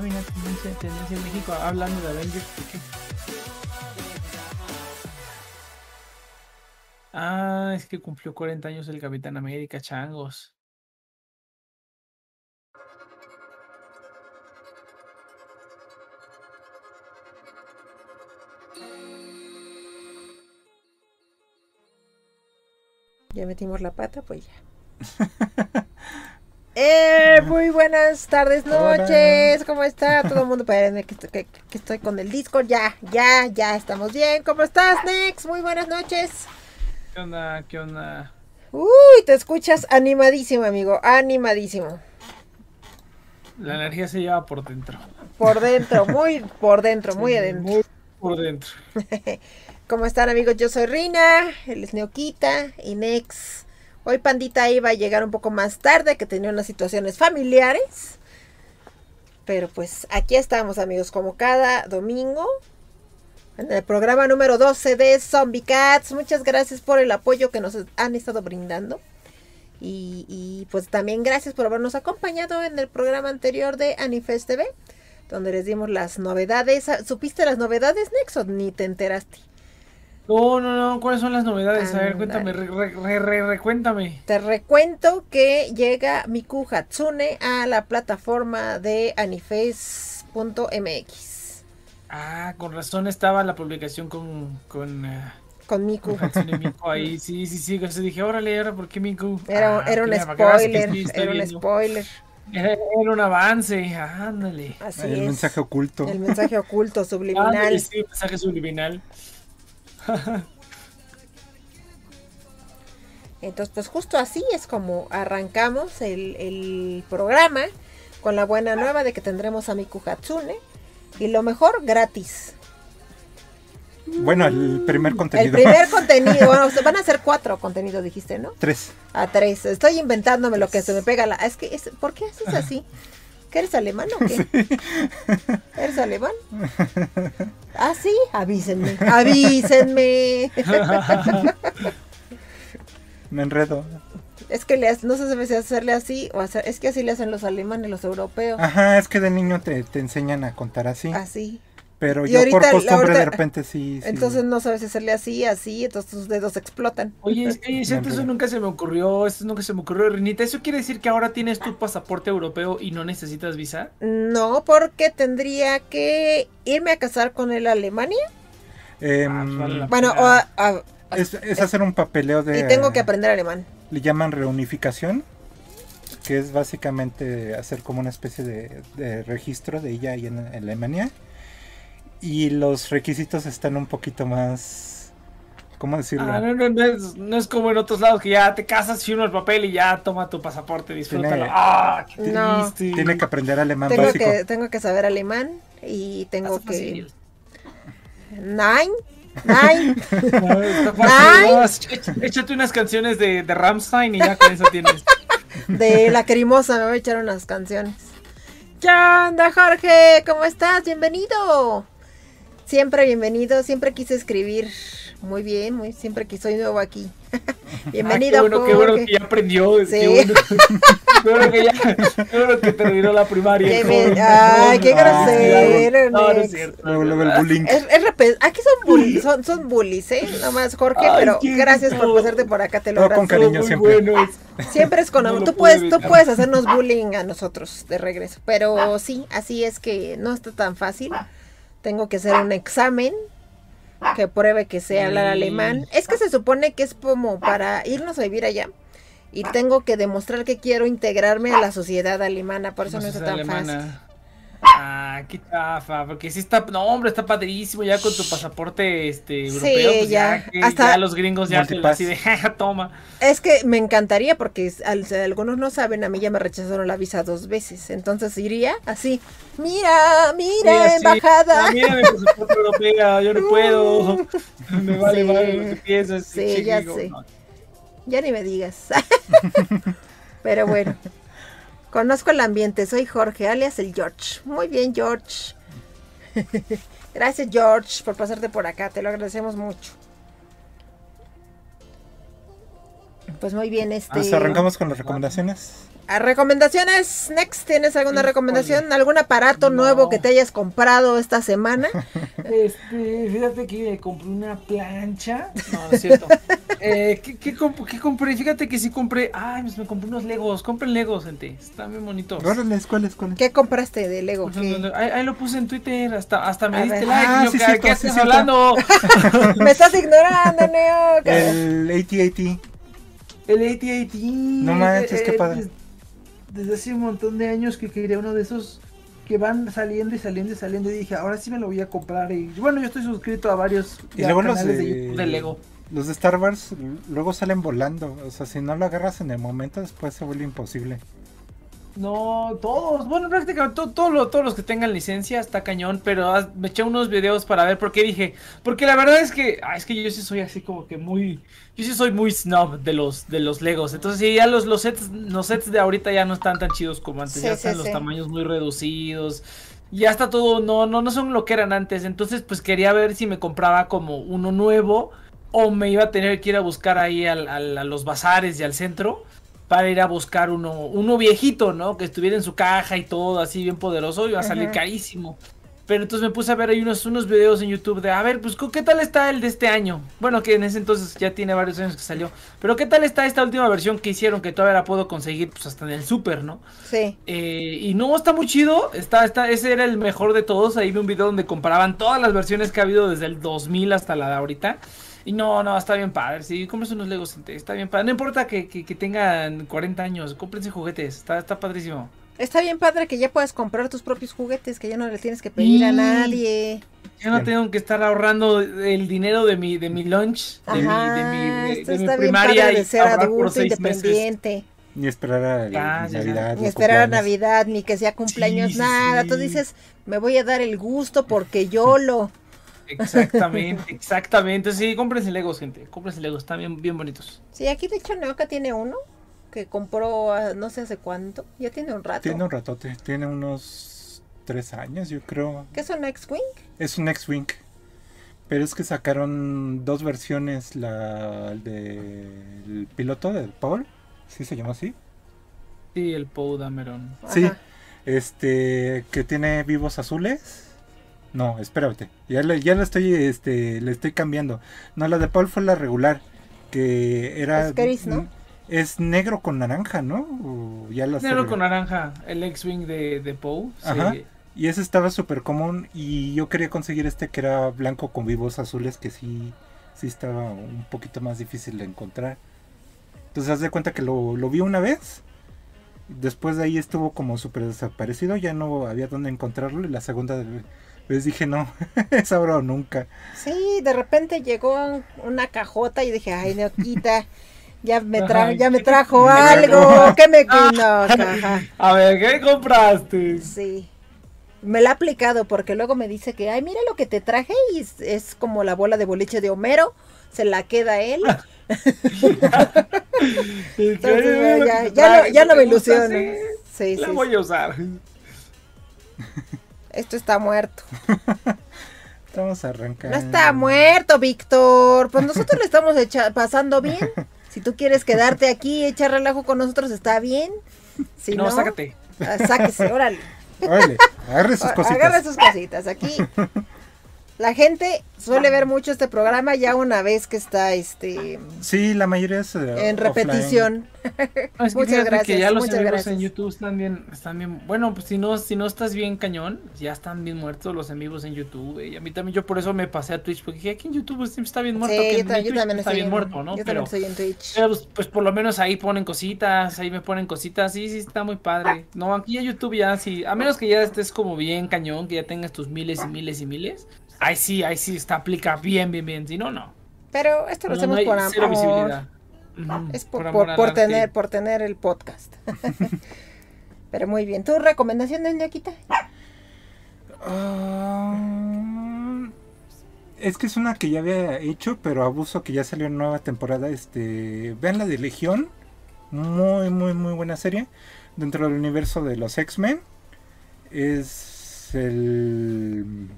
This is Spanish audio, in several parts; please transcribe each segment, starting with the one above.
Ah, mira, tendencia, tendencia en México, hablando de Avengers, ¿por qué? Ah, es que cumplió 40 años el Capitán América, changos. Ya metimos la pata, pues ya. eh, muy buenas tardes, noches. ¿Cómo está todo el mundo? Espérenme que, estoy- que- que estoy con el Discord. Ya, ya, ya estamos bien. ¿Cómo estás, Nex? Muy buenas noches. ¿Qué onda? ¿Qué onda? Uy, te escuchas animadísimo, amigo. Animadísimo. La energía se lleva por dentro. Por dentro, muy por dentro, muy Sí, adentro. Muy por dentro. ¿Cómo están amigos? Yo soy Rina, él es Neoquita y Nex. Hoy Pandita iba a llegar un poco más tarde, que tenía unas situaciones familiares. Pero pues aquí estamos amigos, como cada domingo. En el programa número 12 de Zombie Cats. Muchas gracias por el apoyo que nos han estado brindando. Y, pues también gracias por habernos acompañado en el programa anterior de Anifest TV. Donde les dimos las novedades. ¿Supiste las novedades, Nex, o ni te enteraste? No, no, no. ¿Cuáles son las novedades? A ver, Ándale. cuéntame, re, re, re, re- recuéntame. Te recuento que llega Miku Hatsune a la plataforma de Anifes.mx. Ah, con razón estaba la publicación con, con, eh, Con Miku. ahí. Sí, sí, sí. Entonces dije, órale, ahora por qué Miku? Era, Ah, era un spoiler. sí Era un viendo. spoiler. Era, era un avance. Ándale. Así el es. mensaje oculto. El mensaje oculto, Ándale, subliminal. sí, mensaje subliminal. Entonces, pues justo así es como arrancamos el, el programa con la buena nueva de que tendremos a Miku Hatsune. Y lo mejor, gratis. Bueno, el primer El contenido. primer contenido, bueno, van a ser cuatro contenidos, dijiste, ¿no? Tres. A tres. Estoy inventándome lo que se me pega la. Es que, es, ¿por qué haces así? ¿Que eres alemán o qué? ¿Eres alemán? Ah, sí, avísenme. Avísenme. Me enredo. Es que le, no sé si hacerle así o hacer. Es que así le hacen los alemanes, los europeos. Ajá, es que de niño te, te enseñan a contar así. Así. Pero Y yo por costumbre ahorita- de repente sí. sí. Entonces no sabes hacerle así, así, entonces tus dedos explotan. Oye, es que eso nunca se me ocurrió, eso nunca se me ocurrió, Renita. ¿Eso quiere decir que ahora tienes tu pasaporte europeo y no necesitas visa? No, porque tendría que irme a casar con él a Alemania. Em, Ah, vale Bueno, o a- a- es, es hacer un papeleo de. y tengo que aprender alemán. Le llaman reunificación. Que es básicamente hacer como una especie de, de registro de ella ahí en Alemania. Y los requisitos están un poquito más. ¿Cómo decirlo? Ah, no, no, no es, no es como en otros lados que ya te casas, firma el papel y ya toma tu pasaporte, disfrútalo. Tiene- ¡Ah, qué triste! Tiene que aprender alemán Tengo básico. que, tengo que saber alemán y tengo que... fácil. Nine, nine. Éch- Échate unas canciones de, de Rammstein y ya con eso tienes. De Lacrimosa me voy a echar unas canciones. ¿Qué onda, Jorge? ¿Cómo estás? Bienvenido. Siempre bienvenido, siempre quise escribir. Muy bien, muy siempre que soy nuevo aquí. bienvenido, Ah, qué bueno, qué bueno que ya aprendió. Sí. Qué bueno, qué bueno que ya, qué bueno que terminó la primaria. Joven. Ay, qué grosero, No, no es cierto. Luego, luego el bullying. Es, es aquí son bullies, son, son bullies, ¿eh? Nomás, Jorge, Ay, pero gracias por pasarte por acá, te lo Todo con agradezco. cariño siempre. Siempre es con amor. Tú puedes, tú puedes hacernos bullying a nosotros de regreso. Pero sí, así es que no está tan fácil. Tengo que hacer un examen que pruebe que sé hablar alemán. Es que se supone que es como para irnos a vivir allá. Y tengo que demostrar que quiero integrarme a la sociedad alemana. Por eso no, seas tan fácil. Ah, qué chafa, porque sí está, no hombre, está padrísimo ya con tu pasaporte este Sí, europeo, pues ya, ya. que Hasta- ya los gringos ya te así de "Ja, toma. Es que me encantaría porque s- al- si algunos no saben, a mí ya me rechazaron la visa dos veces. Entonces iría así, mira, mira, Sí, embajada. ah, mira mi pasaporte europeo, yo no puedo. Me vale Sí. madre lo que piensas. Sí, ya sé. No, Ya ni me digas. Pero bueno. Conozco el ambiente, soy Jorge, alias el George. Muy bien, George. Gracias, George, por pasarte por acá, te lo agradecemos mucho. Pues muy bien, este. Pues arrancamos con las recomendaciones. ¿A recomendaciones? Next, ¿tienes alguna recomendación? ¿Algún aparato No. nuevo que te hayas comprado esta semana? Este, fíjate que compré una plancha. No, no es cierto. Eh, ¿qué, qué comp- qué compré? Fíjate que sí compré. Ay, pues me compré unos Legos. Compren Legos, gente. Están bien bonitos. Órale, ¿cuáles, cuáles? ¿Qué compraste de Lego? Pues, ¿Qué? Ahí, ahí lo puse en Twitter. Hasta, hasta me A diste ver. like. Ah, y yo, sí, ¿qué, cierto, ¿qué sí, estás cierto. hablando? Me estás ignorando, Neo. El AT-AT. El AT-AT. No manches, qué eh, padre. Des- Desde hace un montón de años que quería uno de esos que van saliendo y saliendo y saliendo. Y dije, ahora sí me lo voy a comprar. Y bueno, yo estoy suscrito a varios Y luego los canales de, de YouTube de Lego. los de Star Wars luego salen volando. O sea, si no lo agarras en el momento, después se vuelve imposible. No, todos, bueno, prácticamente to- todo lo- todos los que tengan licencia está cañón, pero me eché unos videos para ver por qué dije, porque la verdad es que, ah, es que yo sí soy así como que muy, yo sí soy muy snob de los, de los Legos, entonces sí, ya los, los sets, los sets de ahorita ya no están tan chidos como antes, Sí, ya sí, están los sí. tamaños muy reducidos, ya está todo, no, no, no son lo que eran antes, entonces pues quería ver si me compraba como uno nuevo o me iba a tener que ir a buscar ahí al- al- a los bazares y al centro para ir a buscar uno, uno viejito, ¿no? Que estuviera en su caja y todo, así bien poderoso, iba a salir Ajá. carísimo. Pero entonces me puse a ver ahí unos, unos videos en YouTube de, a ver, pues, ¿qué tal está el de este año? Bueno, que en ese entonces ya tiene varios años que salió. Pero ¿qué tal está esta última versión que hicieron? Que todavía la puedo conseguir, pues, hasta en el super, ¿no? Sí. Eh, y no, está muy chido. Está, está, ese era el mejor de todos. Ahí vi un video donde comparaban todas las versiones que ha habido desde el 2000 hasta la de ahorita. Y no, no, está bien padre. Si compras unos Legos, gente, está bien padre. No importa que, que- que tengan 40 años, cómprense juguetes. Está, está padrísimo. Está bien padre que ya puedas comprar tus propios juguetes, que ya no le tienes que pedir a nadie. Ya no tengo que estar ahorrando el dinero de mi, de mi lunch, de mi, Ajá, de mi, de- esto de mi bien primaria padre de ser adulto, meses. independiente. Ni esperar a ya. Navidad. Ni esperar a. Navidad, ni que sea cumpleaños, Sí, sí, nada. Tú sí. dices, me voy a dar el gusto porque yo lo... Exactamente, exactamente. Sí, cómprense Legos, gente. Cómprense Legos, están bien, bien bonitos. Sí, aquí de hecho Neoca tiene uno que compró ah, no sé hace cuánto. Ya tiene un rato. Tiene un ratote, tiene unos tres años, yo creo. ¿Qué es un X-Wing? Es un X-Wing. Pero es que sacaron dos versiones, la del piloto de Paul, ¿sí se llama así? Sí, el Poe Dameron. Sí. Ajá. Este, que tiene vivos azules. No, espérate. Ya le, ya le estoy, este, le estoy cambiando. No, la de Paul fue la regular. Que era. Es gris, ¿no? Es negro con naranja, ¿no? O ya la Negro con naranja, el X-Wing de, de Poe. sí. Ajá. Y ese estaba súper común. Y yo quería conseguir este que era blanco con vivos azules. Que sí, sí estaba un poquito más difícil de encontrar. Entonces, haz de cuenta que lo, lo vi una vez. Después de ahí estuvo como súper desaparecido. Ya no había dónde encontrarlo. Y la segunda vez dije, no, es ahora o nunca. Sí, de repente llegó un- una cajota y dije, ay, Neoquita, ya me, tra Ajá, ya me ¿qué- trajo algo. trajo? ¿Qué me... No, ajá. A ver, ¿qué compraste? Sí. Me la ha aplicado porque luego me dice que, ay, mira lo que te traje y es, es como la bola de boliche de Homero. Se la queda él. Entonces, ya, ya, no, ya no me ilusiono. Sí, La sí, voy a usar. Esto está muerto. Estamos arrancando. No está muerto, Víctor. Pues nosotros le estamos echa- pasando bien. Si tú quieres quedarte aquí y echar relajo con nosotros, está bien. Si no, no, sácate. ah, sáquese, órale. Órale, agarre sus cositas. Agarra sus cositas. Aquí la gente suele ver mucho este programa ya una vez que está este Sí, la mayoría es eh, en repetición. No, es que Muchas gracias, que ya los muchas gracias. en YouTube están bien, están bien, bueno, pues si no, si no estás bien cañón, ya están bien muertos los amigos en YouTube, y a mí también, yo por eso me pasé a Twitch, porque dije, aquí en YouTube está bien muerto, Sí, que yo, en ta- yo también está estoy bien en, muerto, ¿no? yo Pero, también estoy en Twitch. pero, pues, pues por lo menos ahí ponen cositas, ahí me ponen cositas, sí, sí, está muy padre. No, aquí en YouTube ya sí, a menos que ya estés como bien cañón, que ya tengas tus miles y miles y miles, ahí sí, ahí sí está, aplica bien, bien, bien, si no, no. Pero esto lo No, hacemos no hay por cero amor. visibilidad. Ujú, Es por, amor por, tener, por tener el podcast. Pero muy bien. ¿Tu recomendación de Ñaquita? Ah, es que es una que ya había hecho, pero abuso que ya salió en nueva temporada. Este, vean la de Legión, muy muy muy buena serie dentro del universo de los X-Men. Es el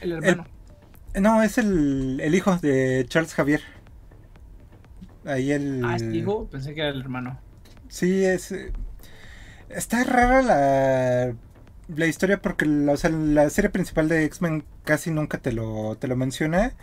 El hermano. no es el, el hijo de Charles Javier. Ahí el Ah, ¿es hijo? Pensé que era el hermano. Sí, es. eh, Está rara la, la historia porque la, o sea, la serie principal de X-Men casi nunca te lo, te lo menciona.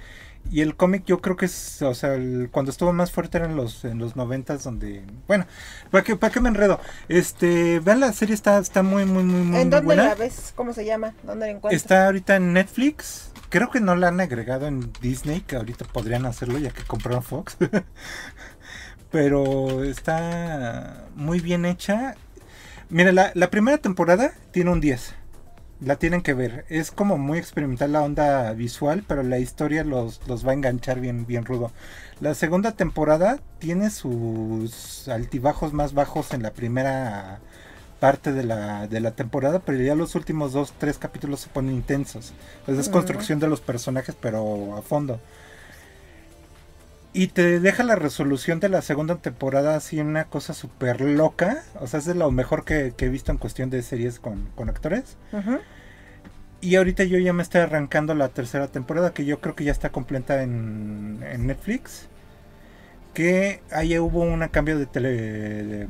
Y el cómic yo creo que es, o sea, el- cuando estuvo más fuerte era en los, en los noventas donde... Bueno, ¿para qué, para qué me enredo? Este, vean la serie, está, está muy, muy, muy, muy, ¿En dónde buena. la ves? ¿Cómo se llama? ¿Dónde la encuentras? Está ahorita en Netflix. Creo que no la han agregado en Disney, que ahorita podrían hacerlo ya que compraron Fox. Pero está muy bien hecha. Mira, la, la primera temporada tiene un 10. La tienen que ver. Es como muy experimental la onda visual, pero la historia los, los va a enganchar bien, bien rudo. La segunda temporada tiene sus altibajos más bajos en la primera parte de la, de la temporada, pero ya los últimos dos, tres capítulos se ponen intensos. Pues es construcción de los personajes, pero a fondo. Y te deja la resolución de la segunda temporada así una cosa súper loca. O sea, es de lo mejor que, que he visto en cuestión de series con, con actores. Y ahorita yo ya me estoy arrancando la tercera temporada, que yo creo que ya está completa en, en Netflix. Que ahí hubo un cambio de, tele, de,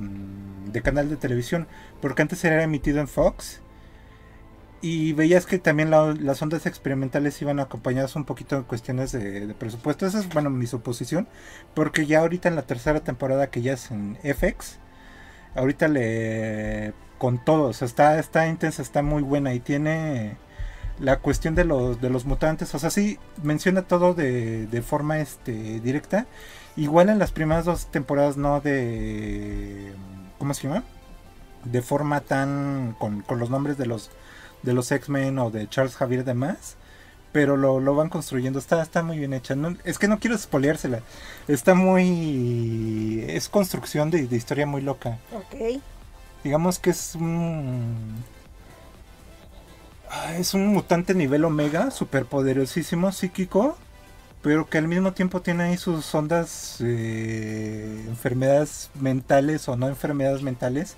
de canal de televisión, porque antes era emitido en Fox. Y veías que también la- las ondas experimentales iban acompañadas un poquito en cuestiones de, de presupuesto. Esa es, bueno, mi suposición. Porque ya ahorita en la tercera temporada, que ya es en FX, ahorita le. con todo, o sea, está, está intensa, está muy buena y tiene la cuestión de los, de los mutantes, o sea, sí menciona todo de, de forma este, directa. Igual en las primeras dos temporadas no de... ¿Cómo se llama? De forma tan... con, con los nombres de los, de los X-Men o de Charles Javier y demás. Pero lo, lo van construyendo, está, está muy bien hecha. No- es que no quiero spoileársela. Está muy... Es construcción de, de historia muy loca. Ok. Digamos que es un. ah, Es un mutante nivel omega, superpoderosísimo, psíquico, pero que al mismo tiempo tiene ahí sus ondas, eh, enfermedades mentales o no enfermedades mentales,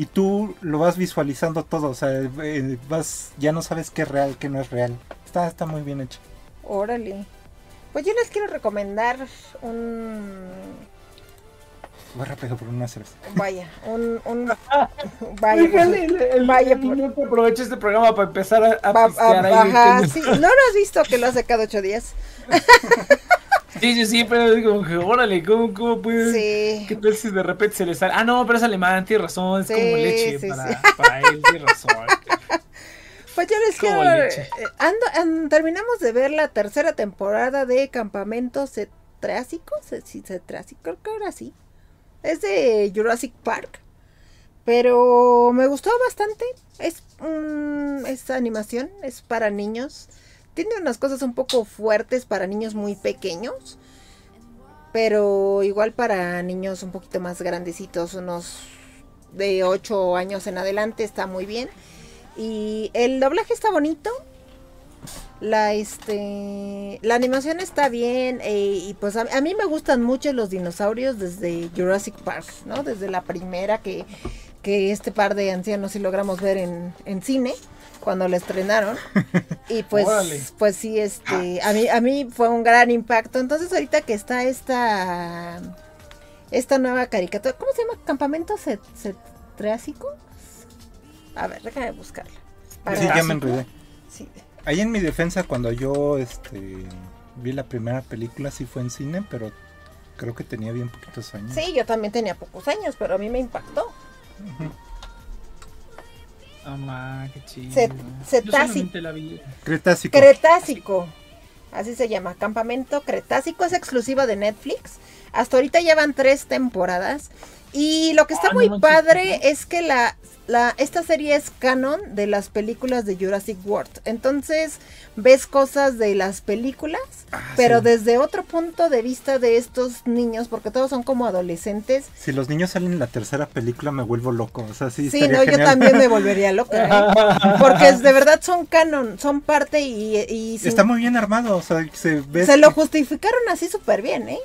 y tú lo vas visualizando todo, o sea, eh, vas, ya no sabes qué es real, qué no es real. Está, está muy bien hecho. Órale. Pues yo les quiero recomendar un. Voy rápido por una cerveza. Vaya, un. un vaya, Oiga, pues, el, el- vaya, el por- niño que aprovecha este programa para empezar a, a ahí. ajá, sí. ¿No lo has visto que lo hace cada ocho días? Sí, sí, sí, pero es como que, órale, ¿cómo, cómo puede? Sí. ¿Qué tal si de repente se le sale? Ah, no, pero es alemán, tiene razón, es Sí, como leche sí, para, para él, tiene razón. Pues yo les Como quiero. leche. eh, ando, an- terminamos de ver la tercera temporada de Campamento Cetrásico. Sí, Cetrásico, creo que ahora sí. Es de Jurassic Park. Pero me gustó bastante. Es, es animación, es para niños. Tiene unas cosas un poco fuertes para niños muy pequeños. Pero igual para niños un poquito más grandecitos, unos de 8 años en adelante, está muy bien. Y el doblaje está bonito. La este la animación está bien eh, y pues a, mí me gustan mucho los dinosaurios desde Jurassic Park, ¿no? Desde la primera que, que este par de ancianos sí logramos ver en, en cine cuando la estrenaron. Y pues Órale. pues sí este a mí a mí fue un gran impacto. Entonces ahorita que está esta esta nueva caricatura, ¿cómo se llama? Campamento Cet- Cetrásico. A ver, déjame buscarla. Para- Sí, ya me enredé. Sí. Ahí en mi defensa, cuando yo este, vi la primera película, sí fue en cine, pero creo que tenía bien poquitos años. Sí, yo también tenía pocos años, pero a mí me impactó. Mamá, qué chido. Cet- Yo cetácico. solamente la vi. Cretácico. Cretácico. Así se llama. Campamento Cretácico es exclusiva de Netflix. Hasta ahorita llevan tres temporadas. Y lo que está Ah, muy padre ¿no? es que la, la, esta serie es canon de las películas de Jurassic World. Entonces ves cosas de las películas, Ah, pero sí. desde otro punto de vista de estos niños, porque todos son como adolescentes. Si los niños salen en la tercera película, me vuelvo loco. O sea, sí, Sí, no, yo también me volvería loca. ¿eh? Porque de verdad son canon, son parte y, y sin- Está muy bien armado, o sea, se ve. se lo justificaron así súper bien, ¿eh?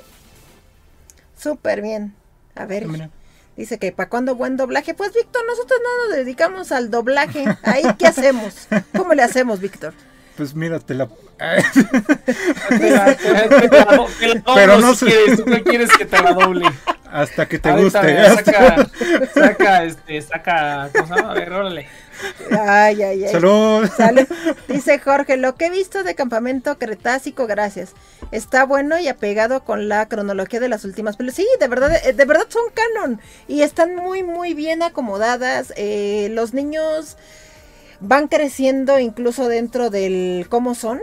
Súper bien. A ver, Mira, dice que para cuándo buen doblaje. Pues Víctor, nosotros no nos dedicamos al doblaje. Ahí, ¿qué hacemos? ¿Cómo le hacemos, Víctor? Pues mira, te la. Pero no sé. quieres, ¿tú qué quieres que te la doble? Hasta que te Ahorita, guste. mira, Saca, saca, este, saca, ¿cómo se llama? A ver, órale. Ay, ay, ay. Salud. Salud. Dice Jorge, lo que he visto de Campamento Cretácico, gracias. Está bueno y apegado con la cronología de las últimas películas. Sí, de verdad, eh, de verdad son canon. Y están muy, muy bien acomodadas. Eh, los niños van creciendo incluso dentro del cómo son.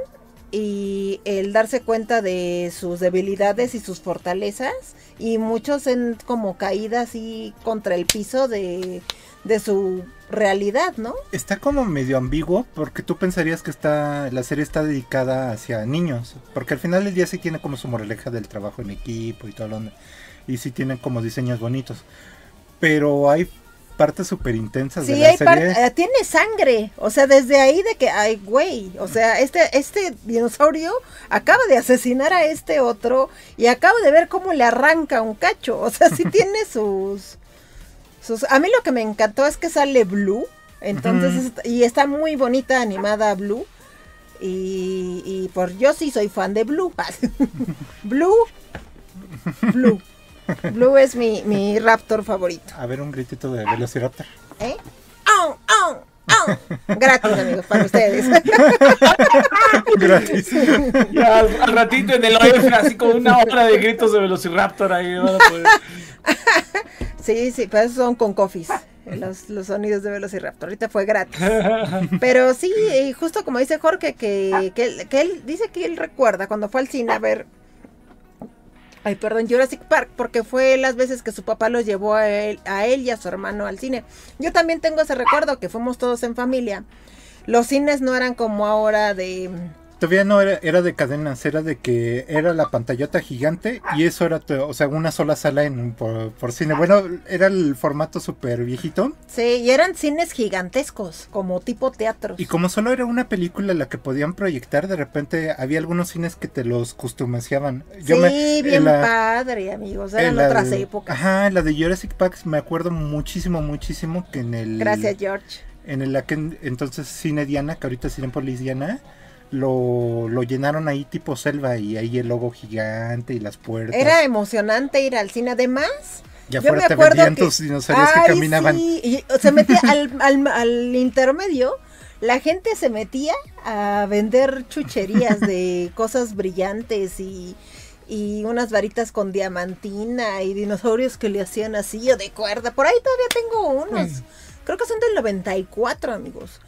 Y el darse cuenta de sus debilidades y sus fortalezas. Y muchos en como caídas y contra el piso de, de su realidad, ¿no? Está como medio ambiguo porque tú pensarías que está la serie está dedicada hacia niños, porque al final del día sí tiene como su moraleja del trabajo en equipo y todo lo y sí tienen como diseños bonitos. Pero hay partes súper intensas de Sí, la hay serie. eh, tiene sangre, o sea, desde ahí de que, ay, güey, o sea, este, este dinosaurio acaba de asesinar a este otro y acabo de ver cómo le arranca un cacho, o sea, sí tiene sus, sus, a mí lo que me encantó es que sale Blue, entonces, y está muy bonita animada Blue, y, y por yo sí soy fan de Blue, Blue, Blue, Blue es mi, mi raptor favorito. A ver un gritito de Velociraptor. ¿Eh? ¡Au, au, au! Gratis, amigos, para ustedes. Gratis. Ya al, al ratito en el OF, así como una hora de gritos de Velociraptor ahí. van a poder- Sí, sí, pero esos son con coffees. Los, los sonidos de Velociraptor. Ahorita fue gratis. Pero sí, y justo como dice Jorge, que, que, él, que él dice que él recuerda cuando fue al cine a ver. Ay, perdón, Jurassic Park, porque fue las veces que su papá los llevó a él, a él y a su hermano al cine. Yo también tengo ese recuerdo que fuimos todos en familia. Los cines no eran como ahora de Todavía no era, era de cadenas, era de que era la pantallota gigante y eso era, o sea, una sola sala en, por, por cine. Bueno, era el formato súper viejito Sí, y eran cines gigantescos, como tipo teatros. y como solo era una película la que podían proyectar, de repente había algunos cines que te los customizaban. sí, en bien la- padre, amigos. Eran en otras de- épocas. Ajá, la de Jurassic Park me acuerdo muchísimo, muchísimo que en el... Gracias, George. En el entonces Cine Diana, que ahorita es Cinepolis Diana, lo, lo llenaron ahí tipo selva y ahí el logo gigante y las puertas. Era emocionante ir al cine. Además, ya yo me te acuerdo vendían que- tus dinosaurios Ay, que caminaban. sí, y se metía al, al- al intermedio. La gente se metía a vender chucherías de cosas brillantes y, y unas varitas con diamantina y dinosaurios que le hacían así o de cuerda. Por ahí todavía tengo unos. Mm. Creo que son del 94, amigos.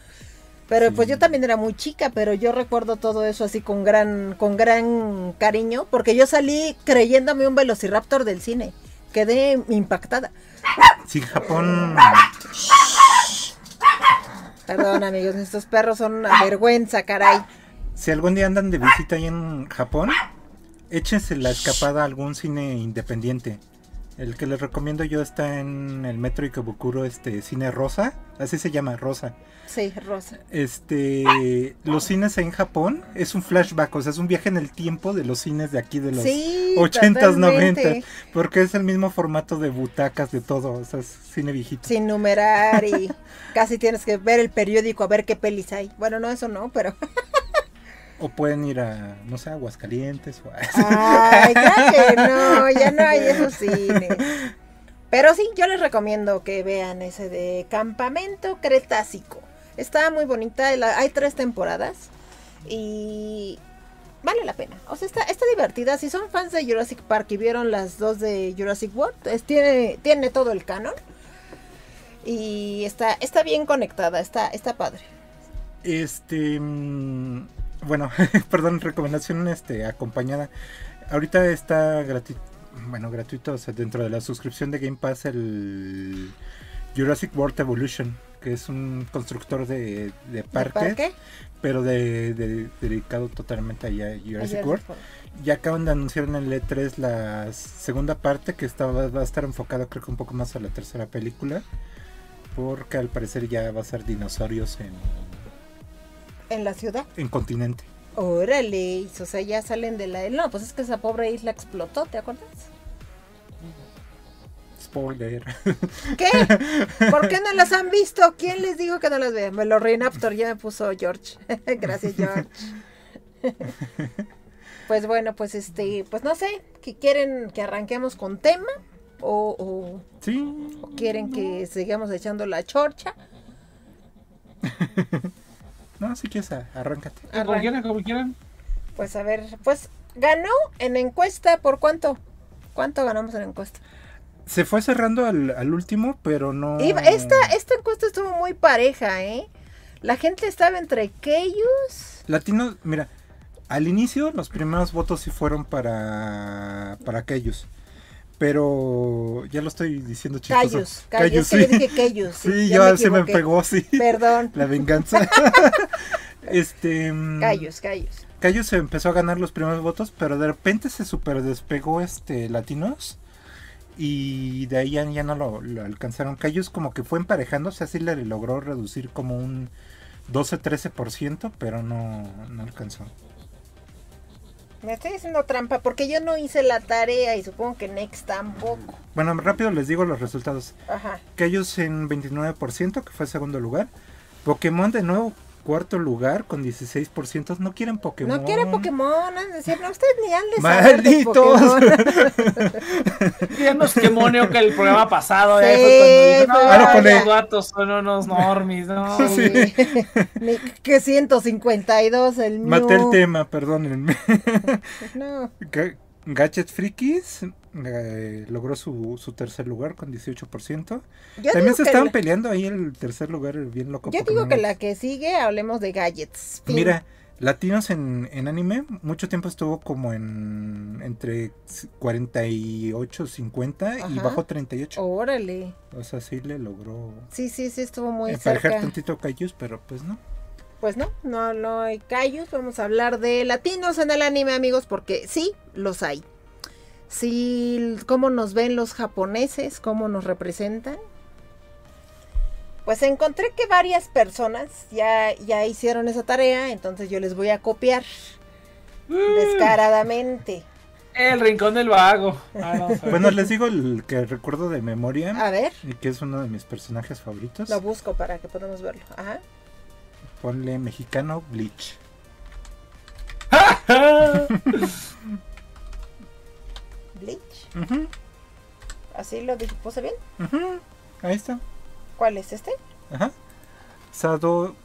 Pero pues yo también era muy chica, pero yo recuerdo todo eso así con gran, con gran cariño, porque yo salí creyéndome un velociraptor del cine. Quedé impactada. Sí, Japón. Perdón, amigos, estos perros son una vergüenza, caray. Si algún día andan de visita ahí en Japón, échense la escapada a algún cine independiente. El que les recomiendo yo está en el metro Ikebukuro, este cine Rosa, así se llama Rosa. Sí, Rosa. Este, los cines en Japón es un flashback, o sea, es un viaje en el tiempo de los cines de aquí de los Sí, 80s, totalmente. 90 porque es el mismo formato de butacas de todo, o sea, es cine viejito. Sin numerar y casi tienes que ver el periódico a ver qué pelis hay. Bueno, no, eso no, pero... O pueden ir a, no sé, Aguascalientes o a... Ay, ya que no, ya no hay esos cines. Pero sí, yo les recomiendo que vean ese de Campamento Cretácico. Está muy bonita, hay tres temporadas y vale la pena. O sea, está, está divertida. Si son fans de Jurassic Park y vieron las dos de Jurassic World, es- tiene, tiene todo el canon. Y está, está bien conectada, está, está padre. Este, mm, bueno, perdón, recomendación este acompañada. Ahorita está gratuito, bueno, gratuito, o sea, dentro de la suscripción de Game Pass el Jurassic World Evolution, que es un constructor de, de ¿De parques, parque? pero de, de- dedicado totalmente a Jurassic Jurassic World. World. Ya acaban de anunciar en el E3 la segunda parte que está, va a estar enfocada creo que un poco más a la tercera película. Porque al parecer ya va a ser dinosaurios en, En la ciudad. en continente. Órale, o sea, ya salen de la... No, pues es que esa pobre isla explotó, ¿te acuerdas? Spoiler. ¿Qué? ¿Por qué no las han visto? ¿Quién les dijo que no las vean? Velociraptor ya me puso George. Gracias, George. pues bueno, pues este, pues no sé, que quieren que arranquemos con tema. ¿O, o- Sí, o quieren que sigamos echando la chorcha? no, si quieres, arráncate. Como quieran, como quieran. Pues a ver, pues ganó en encuesta por cuánto. ¿Cuánto ganamos en encuesta? Se fue cerrando al, al último, pero no. Iba- esta, esta encuesta estuvo muy pareja, ¿eh? La gente estaba entre aquellos. Latinos, mira, al inicio los primeros votos sí fueron para, para aquellos. Pero ya lo estoy diciendo chistoso. Callos, callos, sí. que dije quellos. Sí, ya yo se me pegó, sí. Perdón, La venganza. este. mm, callos, callos. Cayos se empezó a ganar los primeros votos, pero de repente se super despegó este Latinos. Y de ahí ya, ya no lo, lo alcanzaron. Cayos como que fue emparejando, o sea, sí le logró reducir como un 12-13%, pero no, no alcanzó. Me estoy haciendo trampa porque yo no hice la tarea y supongo que Next tampoco. Bueno, rápido les digo los resultados. Ajá. Cayos en 29%, que fue segundo lugar. Pokémon de nuevo, cuarto lugar con 16%. No quieren Pokémon. No quieren Pokémon, no, ustedes ni han de saber de ¡Malditos! Pokémon. Ya nos quemó Neo que el programa pasado. Sí, eh, fue cuando dijo, no, los el- vatos son unos normis, ¿no? Sí. Ni- que 152 el mío. Maté el tema, perdónenme. No. Ga- Gadget Frikis eh, logró su, su tercer lugar con 18%. Yo También se estaban la- peleando ahí el tercer lugar, el bien loco. Yo digo que X. la que sigue hablemos de gadgets. Fin. Mira, latinos en, en anime, mucho tiempo estuvo como en entre 48, 50 y Ajá. Oh. bajó 38. Órale. O sea, sí le logró Sí, sí, sí, estuvo muy emparejar cerca. tantito Kaijus, pero pues no. Pues no, no, no hay callos. Vamos a hablar de latinos en el anime, amigos, porque sí, los hay. Sí, cómo nos ven los japoneses, cómo nos representan. Pues encontré que varias personas ya, ya hicieron esa tarea, entonces yo les voy a copiar descaradamente. El rincón del vago. Ah, no. Bueno, les digo el que recuerdo de memoria A ver, y que es uno de mis personajes favoritos. lo busco para que podamos verlo. Ajá. Ponle mexicano Bleach. Ujú, Así lo dije, puse bien. ujú, Ahí está. ¿Cuál es este? Ajá. Sado.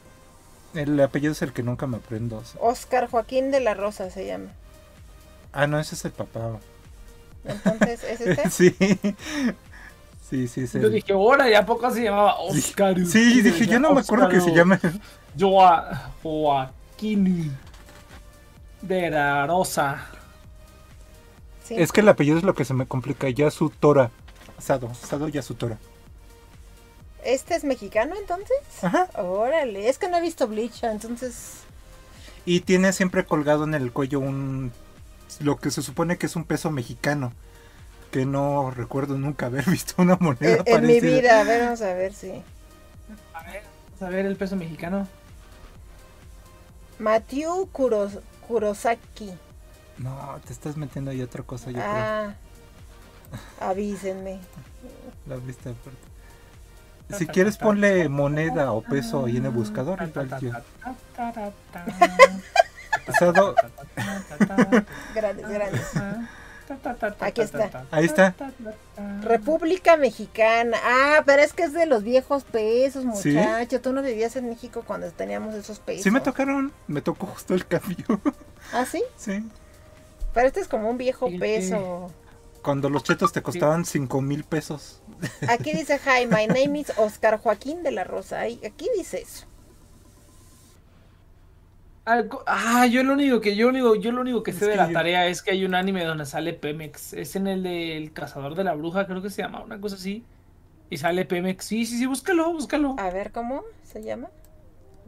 El apellido es el que nunca me aprendo. Oscar Joaquín de la Rosa se llama. Ah, no, ese es el papá. Entonces, ¿es este? sí. Sí, sí, sí. Yo dije, ahora, ¿y a poco se llamaba Oscar? Sí, dije, yo no me acuerdo que se llame. Joa, Joaquín de la Rosa. Sí. Es que el apellido es lo que se me complica. Yasutora. Sado. Sado Yasutora. ¿Este es mexicano entonces? Ajá. Órale, es que no he visto Bleach, entonces... Y tiene siempre colgado en el cuello un. Lo que se supone que es un peso mexicano. Que no recuerdo nunca haber visto una moneda En, en mi parecida. vida, a ver, vamos a ver si... A ver, vamos a ver el peso mexicano. Matthew Kuros- Kurosaki. No, te estás metiendo ahí otra cosa, yo Ah, avísenme. creo. La vista aparte. Si quieres ponle moneda o peso ahí en el buscador. Grandes, grandes. Aquí está. Ahí está. República Mexicana. Ah, pero es que es de los viejos pesos, ¿Sí? muchacho. Tú no vivías en México cuando teníamos esos pesos. Sí me tocaron. Me tocó justo el cambio. ¿Ah, sí? sí. Pero este es como un viejo Sí, peso. Cuando los chetos te costaban 5 mil pesos. Aquí dice, hi, my name is Oscar Joaquín de la Rosa. Aquí dice eso. Ah, yo lo único que yo lo único, yo lo único que Es sé de que la yo- tarea es que hay un anime donde sale Pemex. Es en el del cazador de la bruja, creo que se llama, una cosa así. Y sale Pemex. Sí, sí, sí, búscalo, búscalo. A ver, ¿cómo se llama?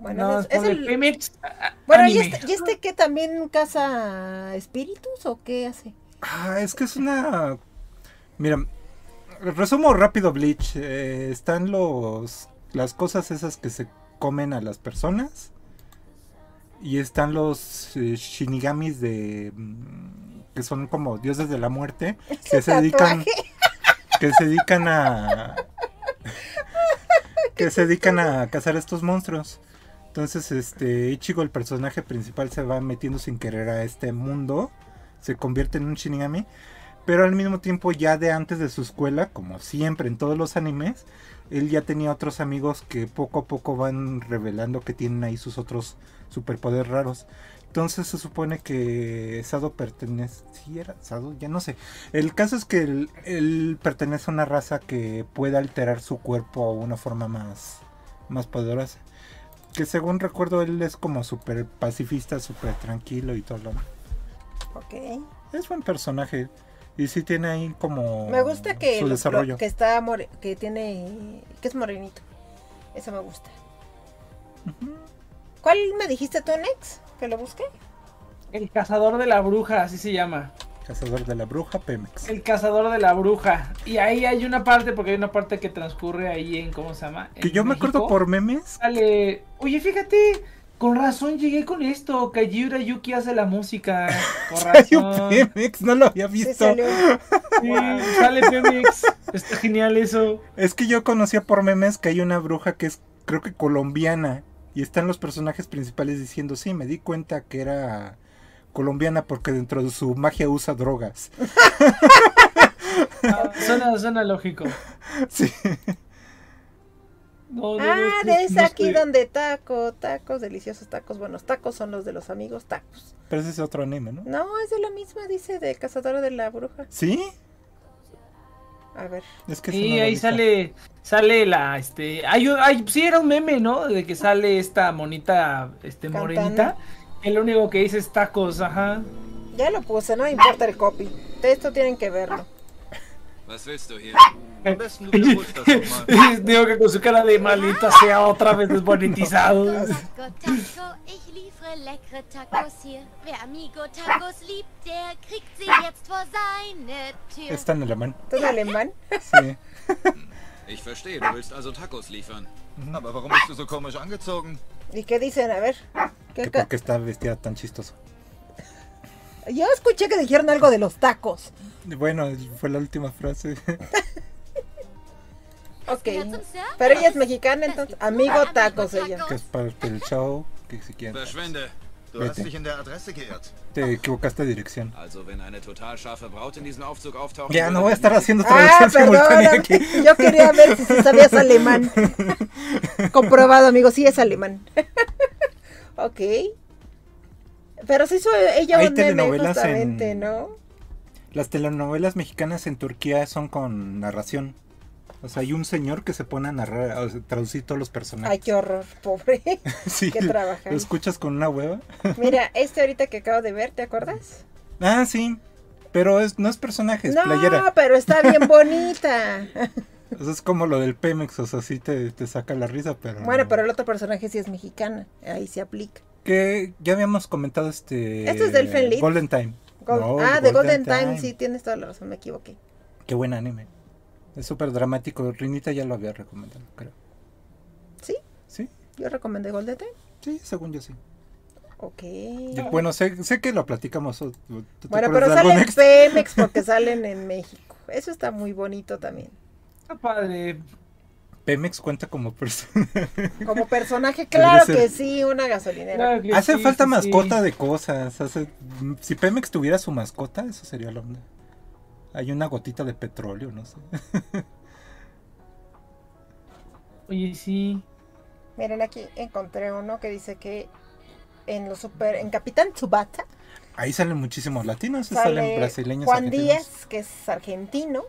Bueno, No, es, el... Pemex. Bueno, ¿y este, ¿y este qué también caza espíritus o qué hace? Ah, es que es una. Mira, resumo rápido Bleach. Eh, están los las cosas esas que se comen a las personas. Y están los eh, shinigamis de mm, que son como dioses de la muerte que se dedican tatuaje? que se dedican a que se dedican a cazar estos monstruos. Entonces, este Ichigo, el personaje principal, se va metiendo sin querer a este mundo. Se convierte en un Shinigami. Pero al mismo tiempo ya de antes de su escuela, como siempre en todos los animes, él ya tenía otros amigos que poco a poco van revelando que tienen ahí sus otros superpoderes raros. Entonces se supone que Sado pertenece. ¿Sí era Sado? Ya no sé. El caso es que él, pertenece a una raza que puede alterar su cuerpo a una forma más, más poderosa. Que según recuerdo, él es como súper pacifista, súper tranquilo y todo lo demás. Ok. Es buen personaje. Y sí tiene ahí como Me gusta que, su lo- desarrollo. que está more- que tiene que es morenito. Eso me gusta. ¿Cuál me dijiste tú, Nex? Que lo busque. El cazador de la bruja, así se llama. Cazador de la bruja Pemex. El cazador de la bruja. Y ahí hay una parte, porque hay una parte que transcurre ahí en, ¿cómo se llama? Que yo me acuerdo por memes. Sale, oye, fíjate, con razón llegué con esto. Kajiura Yuki hace la música. Con razón. Pemex, no lo había visto. salió. Sí, sale Pemex. Está genial eso. Es que yo conocía por memes que hay una bruja que es, creo que colombiana. Y están los personajes principales diciendo, sí, me di cuenta que era colombiana porque dentro de su magia usa drogas. Ah, suena, suena lógico. Sí. No, no, no, Ah, no, no aquí estoy- donde taco, tacos, deliciosos tacos. Buenos tacos son los de los amigos tacos. Pero ese es otro anime, ¿no? No, es de la misma, dice, de Cazadora de la Bruja. ¿Sí? A ver. Es que Sí, ahí sale, sale la, este, hay, un- hay- sí era un meme, ¿no? De que sale esta monita, este, Cantando. morenita, lo único que dice es tacos, ajá. Ya lo puse, no importa el copy. De esto tienen que verlo. Was willst du hier? Am besten du wiederholst das nochmal. Digo que con su cara de malita sea otra vez desmonetizado. Taco, taco, ich liefere leckere Tacos hier. Wer Amigo Tacos liebt, der kriegt sie jetzt vor seine Tür. Está en alemán. ¿Esto es alemán? Sí. Ich verstehe, du willst also Tacos liefern. Aber warum bist du so komisch angezogen? ¿Y qué dicen? A ver. ¿Qué que ca- porque está vestida tan chistoso. Yo escuché que dijeron algo de los tacos. Bueno, fue la última frase. Ok. Pero ella es mexicana, entonces. Amigo tacos ella. que es parte del show. Que si quieren. Verschwinde! Du hast Bitte. dich in der Adresse geirrt. Te equivocaste de dirección. Also, wenn eine total scharfe Braut in diesem Aufzug auftaucht. Ya no voy a estar haciendo Ah, traducción simultánea perdón. aquí. Yo quería ver si sí sabías alemán. Comprobado, amigo, sí es alemán. Ok. Pero se hizo ella Hay un telenovelas en- ¿no? Las telenovelas mexicanas en Turquía son con narración. O sea, hay un señor que se pone a narrar, a traducir todos los Ay, personajes. qué horror, pobre. sí, qué trabajar. lo escuchas con una hueva. Mira, este ahorita que acabo de ver, ¿te acuerdas? Ah, sí. Pero es, no es personaje, es no, playera. pero está bien bonita. O sea, es como lo del Pemex, o sea, sí te, te saca la risa, pero... bueno, no. pero el otro personaje sí es mexicana. Ahí se aplica. Que ya habíamos comentado este... Este es del Fenlit. Golden Time. No, ah, de Golden Time. sí, tienes toda la razón, me equivoqué. Qué buen anime. Es súper dramático. Rinita ya lo había recomendado, creo. ¿Sí? ¿Sí? Yo recomendé Golden Time. Sí, según yo sí. Ok. Yo- bueno, sé, sé que lo platicamos. ¿tú- tú te Bueno, pero salen? Pemex porque salen en México. Eso está muy bonito también. Está padre. Pemex cuenta como persona. Como personaje, claro ser. que sí, una gasolinera. Claro Hace sí, falta sí, mascota sí. de cosas. hace- Si Pemex tuviera su mascota, eso sería la onda. Hay una gotita de petróleo, no sé. Oye, sí. Miren, aquí encontré uno que dice que en los super, en Capitán Tsubasa Ahí salen muchísimos latinos, salen sale brasileños. Juan argentinos. Díaz, que es argentino.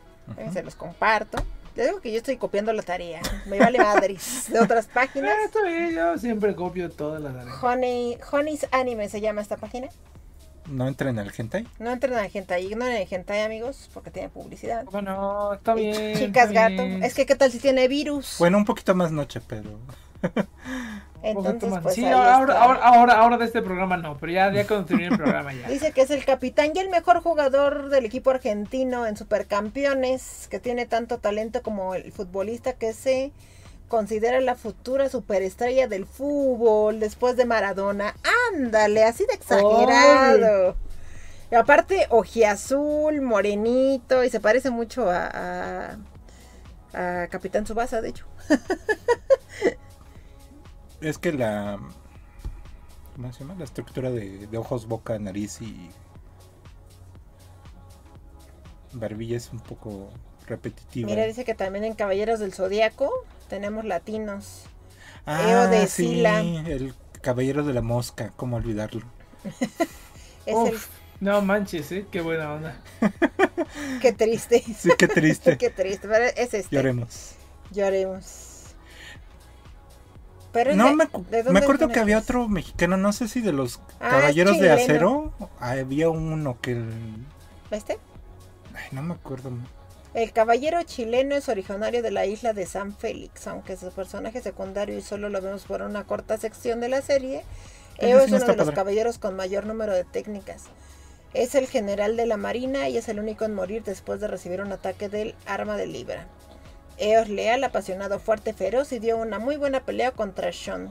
Se los comparto. Les digo que yo estoy copiando la tarea. Me vale madres de otras páginas. Ah, está bien, yo siempre copio todas las tareas. Honey, Honey's Anime se llama esta página. No entren al hentai. No entren a gente ahí, no en gente amigos, porque tiene publicidad. Bueno, está bien. Chicas está gato. bien. Es que qué tal si tiene virus. Bueno, un poquito más noche, pero. Entonces, pues sí, ahora, ahora, ahora, ahora de este programa no, pero ya, ya cuando termine el programa ya. Dice que es el capitán y el mejor jugador del equipo argentino en Supercampeones, que tiene tanto talento como el futbolista que se considera la futura superestrella del fútbol después de Maradona. Ándale, así de exagerado. Y aparte, ojiazul, morenito, y se parece mucho a, a, a Capitán Subasa, de hecho. Es que la. ¿Cómo se llama? La estructura de, de ojos, boca, nariz y. Barbilla es un poco repetitiva. Mira, dice que también en Caballeros del Zodíaco tenemos latinos. ah, Eo de sí, Sila. el caballero de la mosca, cómo olvidarlo. Es Uf, no manches, ¿eh? Qué buena onda. qué triste. Sí, qué triste. qué triste, pero es este. Lloremos. Lloremos. Pero No, de- me, acu- ¿de me dónde acuerdo que había otro mexicano, no sé si de los Ah, caballeros de acero. Había uno que. el- ¿Este? Ay, no me acuerdo. El caballero chileno es originario de la isla de San Félix, aunque su personaje secundario y solo lo vemos por una corta sección de la serie. Eo es no uno de los caballeros con mayor número de técnicas. Es el general de la marina y es el único en morir después de recibir un ataque del arma de Libra. Eo es leal, apasionado, fuerte, feroz y dio una muy buena pelea contra Sean.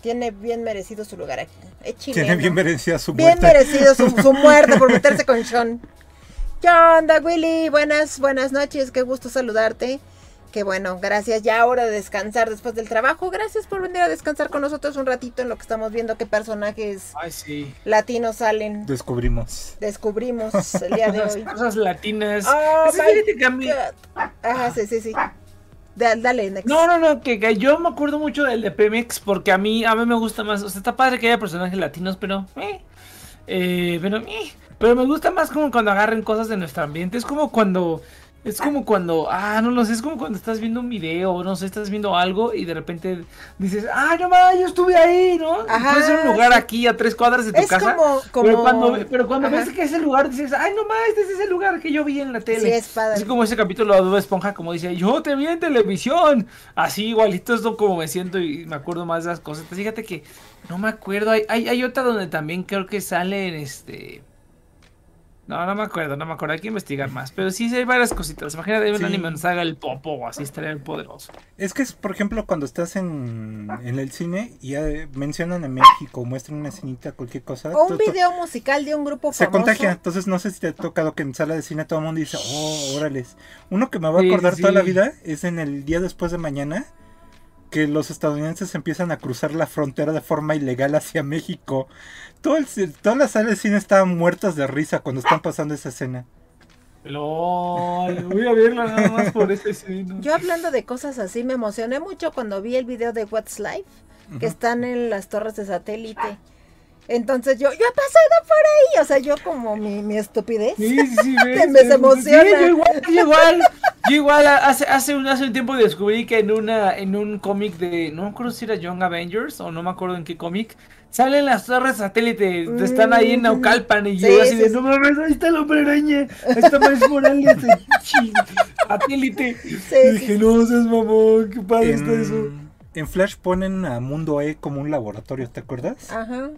Tiene bien merecido su lugar aquí. Es chileno. Tiene bien merecida su Bien muerte. merecido su, su muerte por meterse con Sean. ¿Qué onda, Willy? Buenas, buenas noches. Qué gusto saludarte. Qué bueno, gracias. Ya hora de descansar después del trabajo. Gracias por venir a descansar con nosotros un ratito en lo que estamos viendo qué personajes Ay, sí. latinos salen. Descubrimos. Descubrimos el día de Las hoy. cosas latinas. Oh, God. Ajá, sí, sí, sí. Da- dale, next. No, no, no, que, que yo me acuerdo mucho del de Pemex porque a mí, a mí me gusta más, o sea, está padre que haya personajes latinos, pero, eh, eh, pero, eh, pero me gusta más como cuando agarren cosas de nuestro ambiente, es como cuando, es como cuando, ah, no lo sé, es como cuando estás viendo un video, no sé, estás viendo algo y de repente dices, ah, no mames, yo estuve ahí, ¿no? Ajá, Puede ser un lugar aquí a tres cuadras de tu Es casa. como, como... Pero cuando, pero cuando Ajá. ves que ese lugar dices, ay, no mames, este es ese lugar que yo vi en la tele. Sí, es padre. Como ese capítulo de Bob Esponja, como dice, yo te vi en televisión. Así igualito es como me siento y me acuerdo más de las cosas. Fíjate que no me acuerdo. Hay, hay, hay otra donde también creo que sale en este. No, no me acuerdo, no me acuerdo. Hay que investigar más. Pero sí, sí hay varias cositas. Imagínate un Sí. anime donde salga el popo o así estaría el poderoso. Es que es, por ejemplo, cuando estás en, en el cine y eh, mencionan a México, muestran una escenita, cualquier cosa. O un video musical de un grupo Se famoso. contagia, entonces no sé si te ha tocado que en sala de cine todo el mundo dice, oh, órales. Uno que me va a acordar sí, toda la vida es en el día después de mañana, que los estadounidenses empiezan a cruzar la frontera de forma ilegal hacia México. Todo el, toda la sala de cine estaban muertas de risa cuando están pasando esa escena. LOL, voy a verla nada más por ese escena. Yo hablando de cosas así, me emocioné mucho cuando vi el video de What's Life, que están en las torres de satélite. Entonces yo, yo he pasado por ahí, o sea, yo como mi, mi estupidez. Sí, sí, ves, Me emociona. sí, yo igual, yo igual, yo igual hace, hace, un, hace un tiempo descubrí que en una en un cómic de, no me acuerdo si era Young Avengers o no me acuerdo en qué cómic, salen las torres satélite, están ahí en Mm. Naucalpan y yo Sí, así sí, de, sí. no mames, ahí está el hombre araña, ahí está Miles Morales, satélite. Sí, y dije, sí. no seas mamón, qué padre está eso. En, en Flash ponen a Mundo E como un laboratorio, ¿te acuerdas? Ajá.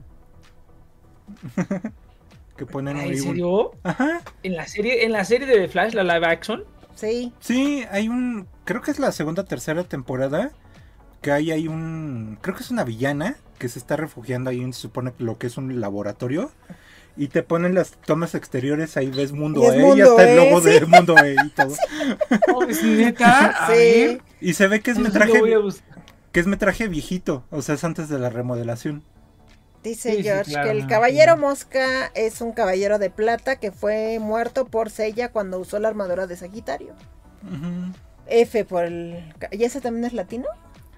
Que ponen ahí ¿En un- serio? Ajá. En la serie, en la serie de The Flash, la live action. Sí. Sí, hay un. Creo que es la segunda tercera temporada. Que hay, hay un. Creo que es una villana que se está refugiando ahí en se supone que lo que es un laboratorio. Y te ponen las tomas exteriores, ahí ves Mundo E y hasta E, el logo sí. de Mundo E y todo. Oh, es neta. A Sí. ver, Y se ve que es metraje, que es metraje viejito, o sea, es antes de la remodelación. Dice Sí, sí, George claro, que el caballero sí. mosca es un caballero de plata que fue muerto por Sella cuando usó la armadura de Sagitario. F por el... ¿Y ese también es latino?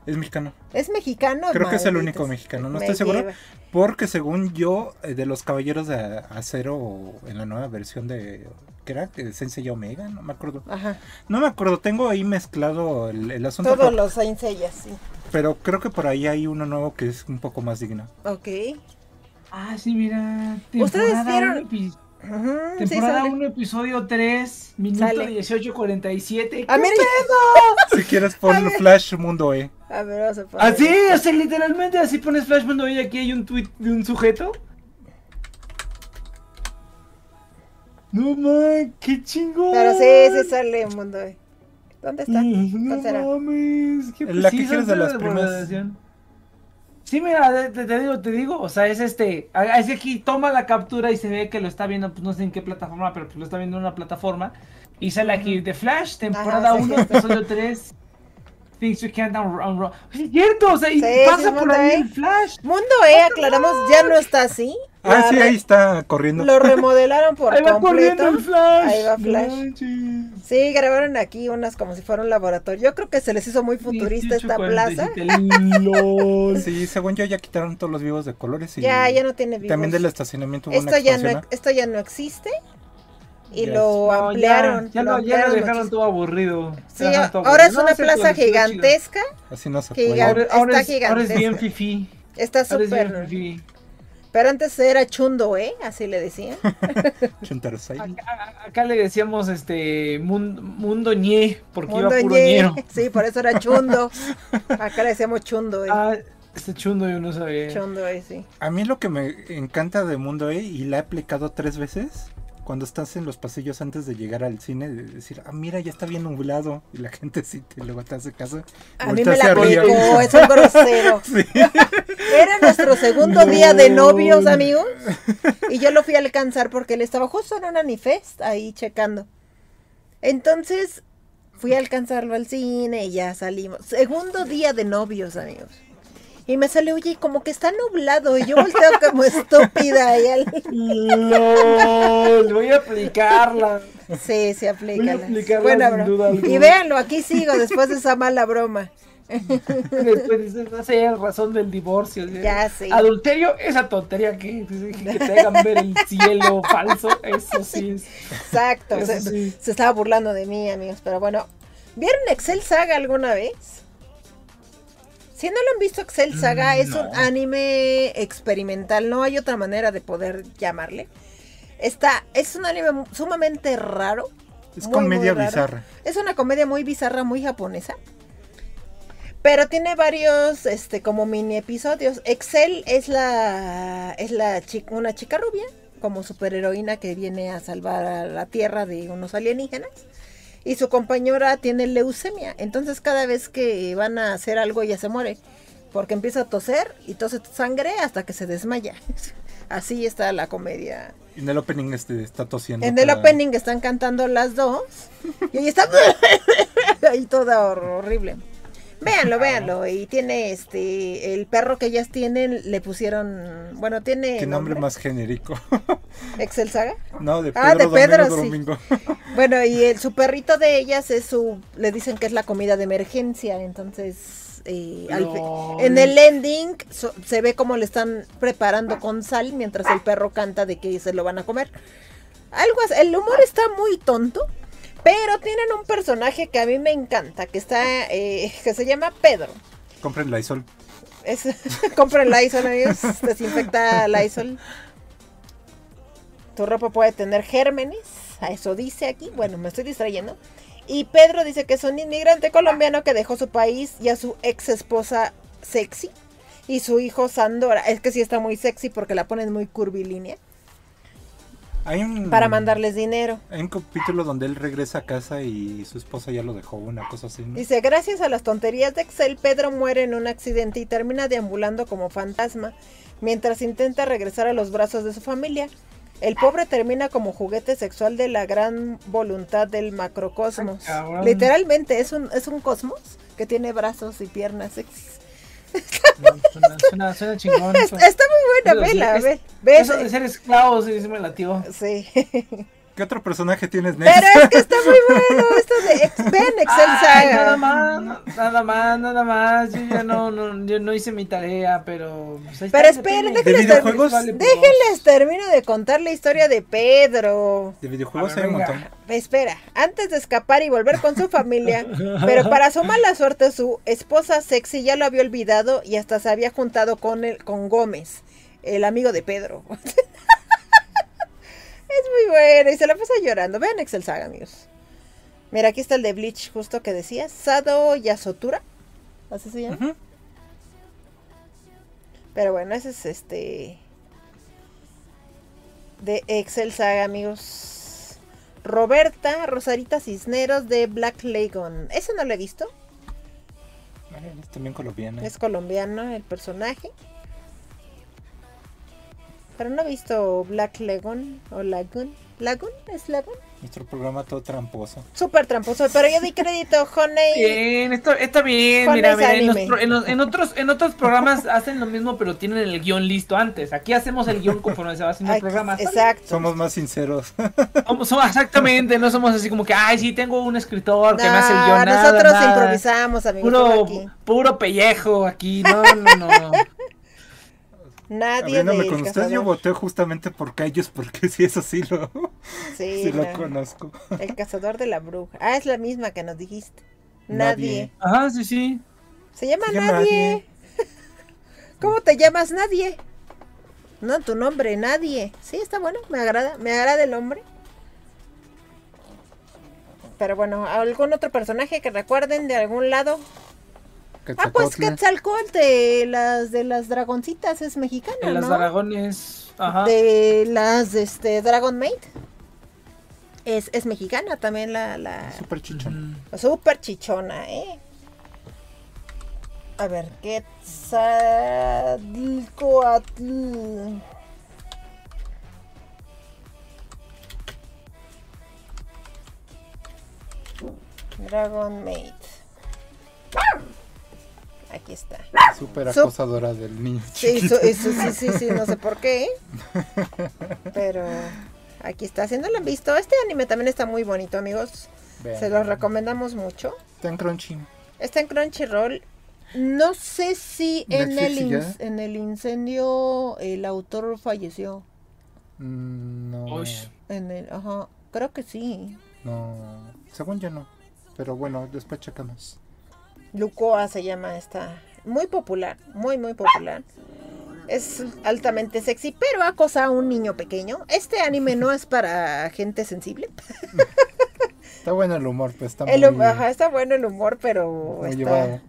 Es mexicano. ¿Es mexicano? Creo que es el único mexicano, no Me estoy seguro. lleva. Porque según yo, eh, de los caballeros de acero en la nueva versión de. ¿Qué era? ¿De Sensei Omega? No me acuerdo. Ajá. No me acuerdo, tengo ahí mezclado el, el asunto. Todos los Seiyas, sí. Pero creo que por ahí hay uno nuevo que es un poco más digno. Ok. Ah, sí, mira. ¿Ustedes vieron? sí, Temporada sale. 1, episodio 3, minuto Sale. 18.47. Ah, mira, Si quieres pon Flash Mundo E. A ver, vamos a poner. Así, o sea, literalmente así pones Flash Mundo y aquí hay un tweet de un sujeto. No man, qué chingón. Pero sí, sí sale un mundo. eh. ¿Dónde está? ¿Cuál será? No mames, qué La que sí, quieres de las primas. Sí, mira, te, te digo, te digo, o sea, es este, es que aquí toma la captura y se ve que lo está viendo, pues no sé en qué plataforma, pero pues lo está viendo en una plataforma. Y sale aquí, The Flash, temporada Ajá, sí. 1, episodio 3, Things We Can't. Unwrap. Es cierto, o sea, y Sí, pasa sí, por ahí E. el Flash. Mundo E, aclaramos, ya no está así. Ah, La sí, ahí está corriendo. Lo remodelaron por Ahí va completo. corriendo el Flash. Ahí va Flash. Manches. Sí, grabaron aquí unas como si fuera un laboratorio. Yo creo que se les hizo muy futurista 18, esta plaza. 47, LOL. Sí, según yo ya quitaron todos los vivos de colores. Y Ya, ya no tiene vivos. También del estacionamiento hubo esto una ya no esto ya no existe y lo No, ampliaron. Ya, ya lo lo, ya lo ampliaron dejaron muchísimo. todo aburrido. Sí, ahora es una No, plaza gigantesca. Así no se puede. Ahora, ahora Está es, ahora es bien gigantesca. fifi. Está Ahora es bien súper. Pero antes era chundo, ¿eh? Así le decían. Acá, acá le decíamos este mundo, mundo ñe, porque Mundo iba puro ñe. ñero. Sí, por eso era chundo. Acá le decíamos chundo, ¿eh? Ah, este chundo yo no sabía. Chundo, ¿eh? Sí. A mí lo que me encanta de Mundo E y la he aplicado tres veces. Cuando estás en los pasillos antes de llegar al cine, de decir, ah, mira, ya está bien nublado. Y la gente sí te, luego te hace caso. A mí me la aplicó, es un grosero. Sí. Era nuestro segundo día de No. novios, amigos. Y yo lo fui a alcanzar porque él estaba justo en un manifest ahí checando. Entonces fui a alcanzarlo al cine y ya salimos. Segundo día de novios, amigos. Y me sale, oye, como que está nublado. Y yo volteo como estúpida. Y al... LOL, voy a aplicarla. Sí, sí, aplícala. Voy a aplicarla Buena sin duda alguna. Y véanlo, aquí sigo después de esa mala broma. Después dices, no sé, razón del divorcio. ¿sí? Ya sé. Adulterio, esa tontería que, que te hagan ver el cielo falso, eso sí es. Exacto. Eso Se, sí. se estaba burlando de mí, amigos. Pero bueno, ¿vieron Excel Saga alguna vez? Si no lo han visto, Excel Saga es un anime experimental. No hay otra manera de poder llamarle. Está, es un anime sumamente raro. Es muy, muy comedia raro. bizarra. Es una comedia muy bizarra, muy japonesa. Pero tiene varios, este, como mini episodios. Excel es la, es la una chica rubia, como superheroína que viene a salvar a la Tierra de unos alienígenas. Y su compañera tiene leucemia. Entonces cada vez que van a hacer algo ella se muere. Porque empieza a toser y tose sangre hasta que se desmaya. Así está la comedia. En el opening este está tosiendo. En el para- opening están cantando las dos. Y ella está ahí toda hor- horrible. Véanlo, véanlo. Y tiene este. El perro que ellas tienen le pusieron. Bueno, tiene. Qué nombre más genérico. Excel Saga. no, de Pedro, Ah, de Pedro, Domingo, sí. Domingo. Bueno, y el, su perrito de ellas es su. Le dicen que es la comida de emergencia. Entonces. eh, al en el ending so- se ve como le están preparando con sal mientras el perro canta de que se lo van a comer. Algo así. El humor está muy tonto. Pero tienen un personaje que a mí me encanta, que está, eh, que se llama Pedro. Compren la Isol. Es, compren Lysol, amigos. Desinfecta Lysol. Tu ropa puede tener gérmenes. A eso dice aquí. Bueno, me estoy distrayendo. Y Pedro dice que es un inmigrante colombiano que dejó su país y a su ex esposa sexy. Y su hijo Sandora. Es que sí está muy sexy porque la ponen muy curvilínea. Hay un, Para mandarles dinero. Hay un capítulo donde él regresa a casa y su esposa ya lo dejó, una cosa así. ¿no? Dice, gracias a las tonterías de Excel, Pedro muere en un accidente y termina deambulando como fantasma mientras intenta regresar a los brazos de su familia. El pobre termina como juguete sexual de la gran voluntad del macrocosmos. Ay. Literalmente es un, es un cosmos que tiene brazos y piernas sexys. No, suena, suena, suena chingón. Es- eso. está muy buena, vela, es- ve, ve Eso de ser esclavos me latió. Sí. ¿Qué otro personaje tienes, Nex? Pero es que está muy bueno esto de Ex- ven Excel Ay, nada más, no- nada más, nada más. Yo ya no, no, yo no hice mi tarea, pero. pues, Pero esperen. ¿De déjenles, videojuegos? Vale, por déjenles termino de contar la historia de Pedro. De videojuegos ver, hay un montón. Espera, antes de escapar y volver con su familia, pero para su mala suerte su esposa sexy ya lo había olvidado y hasta se había juntado con el, con Gómez, el amigo de Pedro. es muy bueno y se la pasa llorando. Vean Excel Saga, amigos. Mira, aquí está el de Bleach, justo que decía, Sado Yasotura. Así se llama. Pero bueno, ese es este. De Excel Saga, amigos. Roberta Rosarita Cisneros de Black Lagoon. Ese no lo he visto. Ay, es también colombiana. Es colombiano el personaje. Pero no he visto Black Lagoon o Lagoon. ¿Lagoon? ¿Es Lagoon? Nuestro programa todo tramposo. Súper tramposo, pero yo di crédito, Honey. Bien, esto está bien, mira, mira, en, los anime. pro- en los- en otros, en otros programas hacen lo mismo, pero tienen el guion listo antes. Aquí hacemos el guion conforme se va haciendo el programa. Exacto. Somos más sinceros. Somos, somos- exactamente, no somos así como que, ay, sí, tengo un escritor que me hace el guion. nada, nosotros nada. improvisamos, amigos. Puro, puro pellejo aquí, no, no, no. Nadie del con ustedes, yo voté justamente por Cayos, porque sí, eso sí lo, Sí, sí lo conozco. el cazador de la bruja. Ah, es la misma que nos dijiste. Nadie. Nadie. Ajá, sí, sí. Se llama Se llama Nadie. Nadie. ¿Cómo te llamas Nadie? No, tu nombre, Nadie. Sí, está bueno, me agrada, me agrada el nombre. Pero bueno, ¿algún otro personaje que recuerden de algún lado? Ah, pues. Quetzalcóatl de las de las dragoncitas es mexicana, En las ¿no? dragones. Ajá. De las este Dragon Maid. Es, es mexicana también la, la Súper chichón. Mm. super chichona, ¿eh? A ver, Quetzalcóatl. Dragon Maid. Aquí está. Súper Sup- acosadora del niño Sí, eso, eso sí, sí, sí, no sé por qué. Pero aquí está. Si no lo han visto, este anime también está muy bonito, amigos. Se los recomendamos mucho. Está en Crunchy. Está en Crunchyroll. No sé si en el, en incendio el autor falleció. Mm, No. Uy. En el, ajá, creo que sí. No. Según yo no. Pero bueno, después checamos. Lucoa se llama esta. Muy popular, muy, muy popular. Es altamente sexy, pero acosa a un niño pequeño. Este anime no es para gente sensible. Está bueno el humor, pues está El hum- muy, ajá, está bueno el humor, pero está, llevado.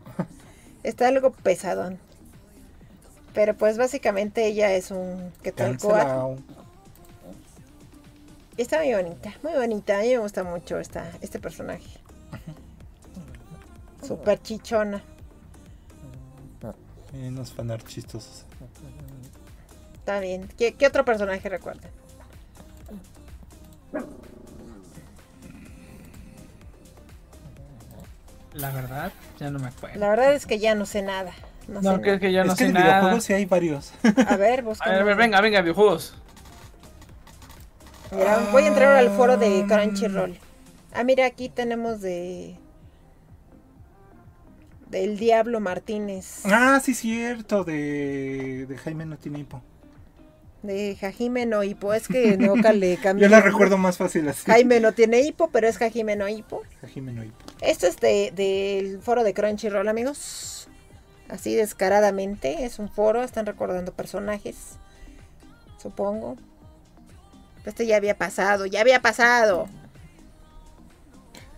está algo pesadón. Pero pues básicamente ella es un Quetzalcóatl. Cancelao. Está muy bonita, muy bonita. A mí me gusta mucho esta, este personaje. Super chichona. Y unos fanart chistosos. Está bien. ¿Qué, qué otro personaje recuerda? La verdad, ya no me acuerdo. La verdad es que ya no sé nada. No, No, sé que, que ya no es que sé de nada. videojuegos sí hay varios. nada. A ver, A buscamos. ver, a ver, venga, venga, videojuegos. Mira, voy a entrar al foro de Crunchyroll. Ah, mira, aquí tenemos de... Del Diablo Martínez. ah, sí, cierto. De, de Jaime no tiene hipo. De Hajime no Hippo. Es que nunca le cambié. Yo la recuerdo más fácil así. Jaime no tiene hipo, pero es Hajime no Hippo. Jaime no hipo. Esto es de- del foro de Crunchyroll, amigos. Así descaradamente. Es un foro, están recordando personajes. Supongo. Este ya había pasado, ya había pasado.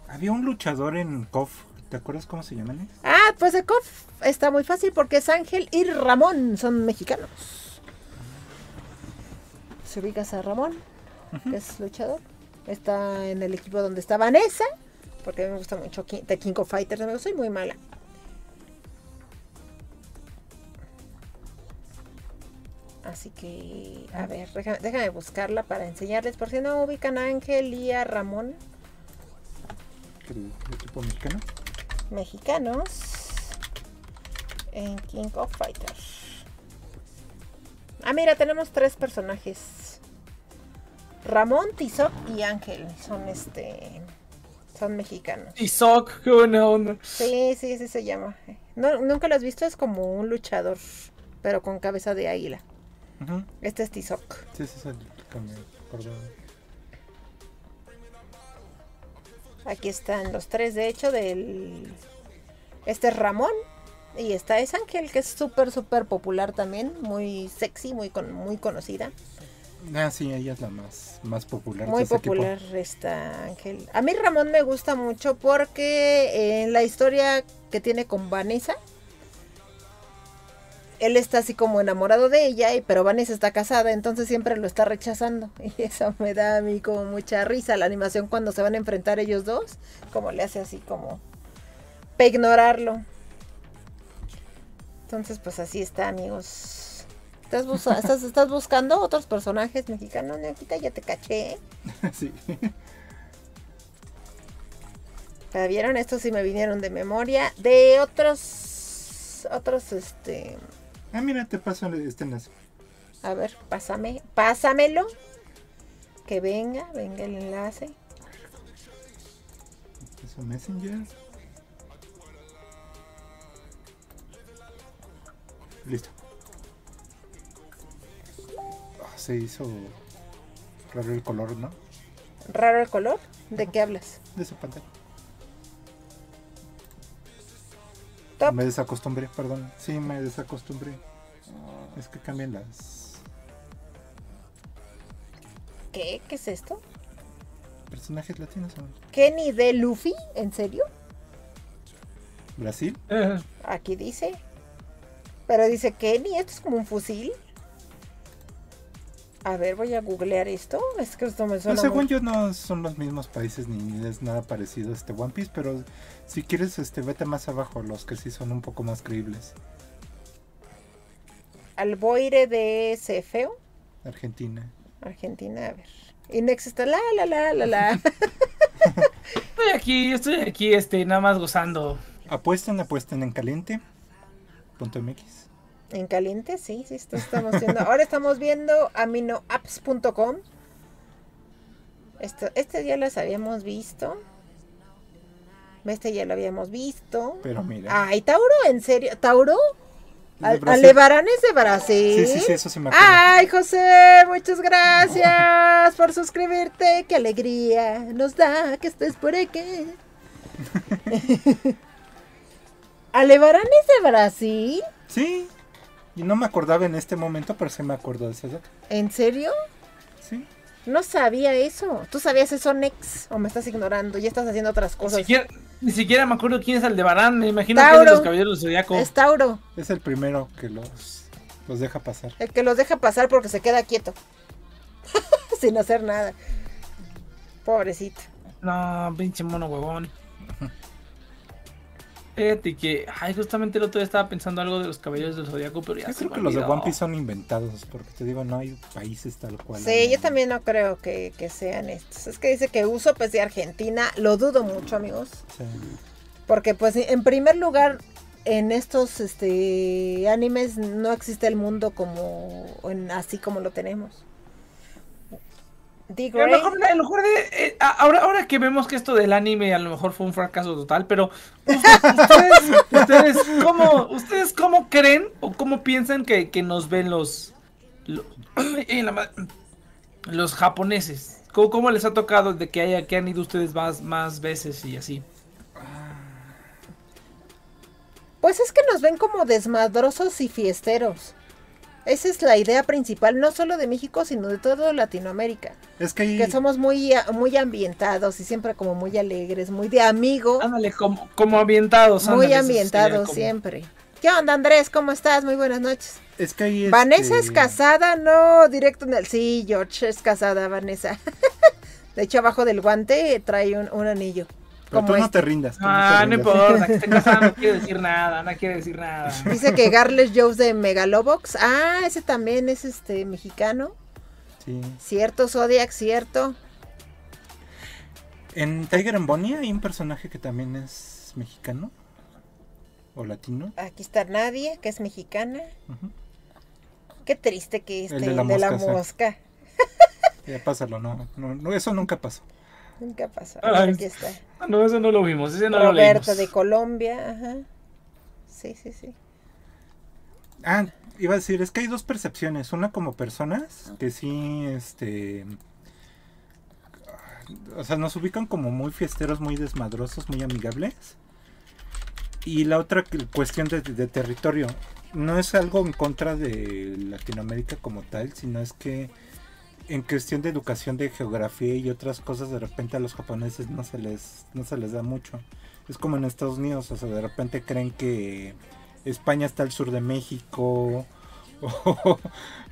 Había un luchador en KOF. ¿Te acuerdas cómo se llaman? Ah, pues de KOF está muy fácil porque es Ángel y Ramón, son mexicanos. Se ubicas a Ramón, que es luchador. Está en el equipo donde está Vanessa, porque a mí me gusta mucho The King of Fighters, amigos, soy muy mala. Así que, a ver, déjame, déjame buscarla para enseñarles, por si no ubican a Ángel y a Ramón, el equipo mexicano. Mexicanos, en King of Fighters. Ah, mira, tenemos tres personajes. Ramón, Tizoc y Ángel. Son este. Son mexicanos. Sock, qué buena onda. Sí, sí, sí se llama. No, Nunca lo has visto, es como un luchador, pero con cabeza de águila. Este es Tizoc. Sí, ese es el que Aquí están los tres, de hecho, del... Este es Ramón. Y esta es Ángel, que es súper, súper popular también. Muy sexy, muy, con, muy conocida. Ah, sí, ella es la más, más popular. Muy ese equipo. popular esta Ángel. A mí Ramón me gusta mucho porque en la historia que tiene con Vanessa, él está así como enamorado de ella, y- pero Vanessa está casada, entonces siempre lo está rechazando. Y eso me da a mí como mucha risa. La animación cuando se van a enfrentar ellos dos, como le hace así como para ignorarlo. Entonces, pues así está, amigos. ¿Estás, bus- estás, estás buscando otros personajes mexicanos, Neoquita? Ya te caché. ¿eh? sí. ¿La vieron? Estos sí me vinieron de memoria. De otros. Otros, este. Ah, mira, te paso este enlace. A ver, pásame. Pásamelo. Que venga, venga el enlace. Eso Messenger. Listo. Ah, se hizo raro el color, ¿no? Raro el color. ¿De qué hablas? De esa pantalla. Top. Me desacostumbré, perdón. Sí, me desacostumbré. Es que cambian las ¿Qué? ¿Qué es esto? personajes latinos. ¿o? ¿Kenny de Luffy? ¿En serio? Brasil. Eh, Aquí dice. Pero dice Kenny, esto es como un fusil. A ver, voy a googlear esto. Es que esto me suena. Pues según muy- yo no son los mismos países ni es nada parecido a este One Piece, pero si quieres este vete más abajo, los que sí son un poco más creíbles. Alboire de Cefeo, Argentina. Argentina. A ver. Inex está la la la la la. Estoy aquí, estoy aquí, este, nada más gozando. Apuesten, apuesten en caliente. Punto MX. en caliente, sí, sí, esto estamos viendo. Ahora estamos viendo aminoapps.com. Esto, este ya las habíamos visto. Este ya lo habíamos visto. Pero mira. Ay, Tauro, ¿en serio? ¿Tauro? Al- Brasil. Alevarán es de Brasil. Sí, sí, sí, eso sí me acuerdo. Ay, José, muchas gracias por suscribirte. Qué alegría nos da que estés por aquí. ¿Alevarán es de Brasil? Sí. Y no me acordaba en este momento, pero sí me acuerdo de ese dato. ¿En serio? Sí. No sabía eso. ¿Tú sabías eso, Nex? ¿O me estás ignorando? Ya estás haciendo otras cosas. siquiera, ni siquiera me acuerdo quién es Aldebarán. Me imagino que es de los caballeros del Zodiaco. Es Tauro, Es el primero que los, los deja pasar. el que los deja pasar porque se queda quieto. Sin hacer nada. Pobrecito. No, pinche mono huevón. Fíjate que, ay, justamente el otro día estaba pensando algo de los caballeros del Zodiaco, pero ya Yo se creo me que los de. One Piece son inventados, porque te digo, no hay países tal cual. Sí, yo también no creo que, que sean estos. Es que dice que uso pues de Argentina. Lo dudo mucho, amigos. Sí. Porque pues en primer lugar, en estos este animes no existe el mundo como en- así como lo tenemos. D. A lo mejor, a lo mejor de- eh, ahora, ahora que vemos que esto del anime a lo mejor fue un fracaso total, pero ustedes, ustedes, ¿cómo, ¿ustedes cómo creen o cómo piensan que, que nos ven los, lo- eh, los japoneses? ¿Cómo, cómo les ha tocado de que haya que han ido ustedes más, más veces y así? Pues es que nos ven como desmadrosos y fiesteros. Esa es la idea principal, no solo de México, sino de toda Latinoamérica. Es que ahí, Que somos muy, muy ambientados y siempre como muy alegres, muy de amigo. Ándale, como, como ambientados. Muy ándale, ambientados como- siempre. ¿Qué onda, Andrés? ¿Cómo estás? Muy buenas noches. es que ahí, Vanessa es este, casada, no, directo en el... Sí, George es casada, Vanessa. de hecho, abajo del guante trae un, un anillo. Pero Como tú no este. te rindas. tú no te Ah, no importa, que esté casada no quiere decir nada, no quiere decir nada. Dice que Garles Jones de Megalobox. Ah, ese también es este mexicano. Sí. Cierto, Zodiac, cierto. En Tiger and Bonnie hay un personaje que también es mexicano. O latino. Aquí está Nadia, que es mexicana. Qué triste que este, El de de la, mosca. mosca, Ya pásalo, no, no, no, eso nunca pasó. Nunca pasó. Ay, Aquí está. No, eso no lo vimos, ese no lo Roberto leímos. de Colombia, ajá. Sí, sí, sí. Ah, iba a decir, es que hay dos percepciones. Una como personas, que sí, este... O sea, nos ubican como muy fiesteros, muy desmadrosos, muy amigables. Y la otra cuestión de, de territorio. No es algo en contra de Latinoamérica como tal, sino es que en cuestión de educación de geografía y otras cosas, de repente a los japoneses no se les, no se les da mucho. Es como en Estados Unidos, o sea, de repente creen que España está al sur de México, o,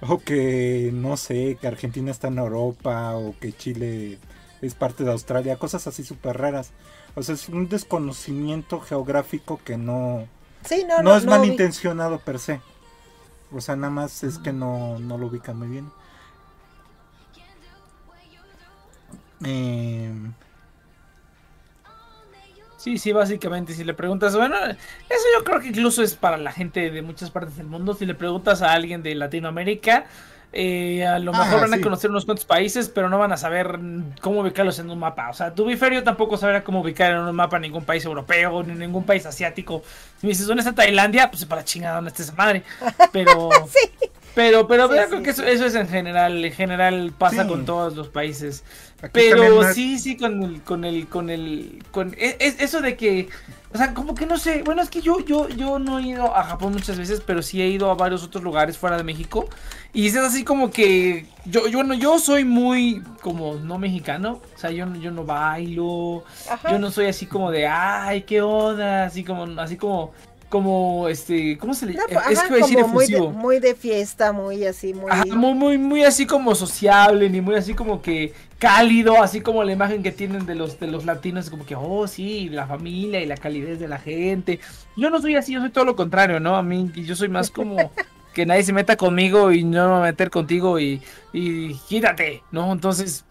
o que no sé, que Argentina está en Europa, o que Chile es parte de Australia, cosas así súper raras. O sea, es un desconocimiento geográfico que no, Sí, no, no, no. es no malintencionado per se. O sea, nada más es que no, no lo ubican muy bien. Eh, Sí, sí, básicamente, si le preguntas, bueno, eso yo creo que incluso es para la gente de muchas partes del mundo. Si le preguntas a alguien de Latinoamérica, eh, a lo Ah, mejor van a sí. conocer unos cuantos países, pero no van a saber cómo ubicarlos en un mapa. O sea, tu biferio tampoco sabrá cómo ubicar en un mapa ningún país europeo, ni ningún país asiático. Si me dices, ¿dónde está Tailandia? Pues para chingada, ¿dónde está esa madre? Pero, pero, pero Sí, yo sí, creo que eso, eso es en general, en general pasa Sí. con todos los países. aquí Pero sí, sí, con el, con el, con el, con e- es, eso de que, o sea, como que no sé, bueno, es que yo, yo, yo no he ido a Japón muchas veces, pero sí he ido a varios otros lugares fuera de México. Y es así como que, yo, yo no, yo soy muy como no mexicano, o sea, yo, no- yo no bailo, Ajá. yo no soy así como de, ay, qué onda, así como, así como, como, este, ¿cómo se le No, pues, es ajá, que voy a decir muy de, muy de fiesta, muy así, muy... Ajá, muy, muy, muy así como sociable, ni muy así como que cálido, así como la imagen que tienen de los, de los latinos, como que, oh, sí, la familia y la calidez de la gente. Yo no soy así, yo soy todo lo contrario, ¿no? A mí, yo soy más como que nadie se meta conmigo y no me voy a meter contigo y, y quítate, ¿no? Entonces,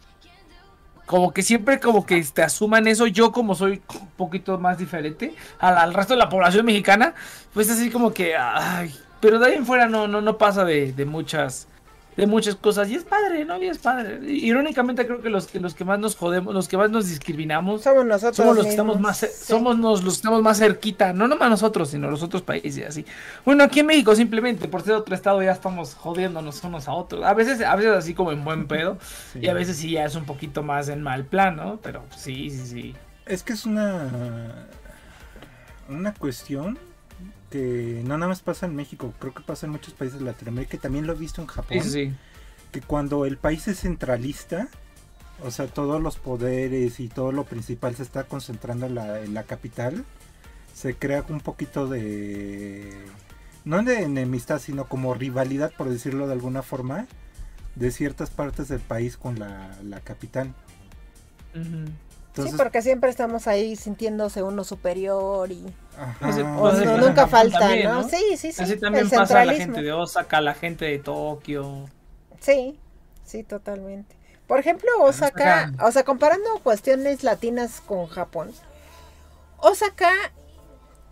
como que siempre como que te asuman eso, yo como soy un poquito más diferente al, al resto de la población mexicana, pues así como que, ay, pero de ahí en fuera no, no, no pasa de, de muchas, de muchas cosas, y es padre, ¿no? Y es padre. Irónicamente creo que los, que los que más nos jodemos, los que más nos discriminamos, Somos nosotros somos los que estamos más, sí. somos nos- los que estamos más cerquita, no nomás nosotros, sino los otros países, así. Bueno, aquí en México simplemente por ser otro estado ya estamos jodiéndonos unos a otros. A veces, a veces así como en buen pedo, Sí. y a veces sí ya es un poquito más en mal plan, ¿no? Pero sí, sí, sí. Es que es una una cuestión que no nada más pasa en México, creo que pasa en muchos países de Latinoamérica y también lo he visto en Japón, Sí, sí, que cuando el país es centralista, o sea, todos los poderes y todo lo principal se está concentrando en la, en la capital, se crea un poquito de no de enemistad, sino como rivalidad, por decirlo de alguna forma, de ciertas partes del país con la, la capital. Entonces, sí, porque siempre estamos ahí sintiéndose uno superior y... ajá. Pues, no, nunca falta, también, ¿no? ¿no? Sí, sí, sí. Así también el pasa a la gente de Osaka, la gente de Tokio. Sí, sí, totalmente. Por ejemplo, Osaka, Osaka. o sea, comparando cuestiones latinas con Japón, Osaka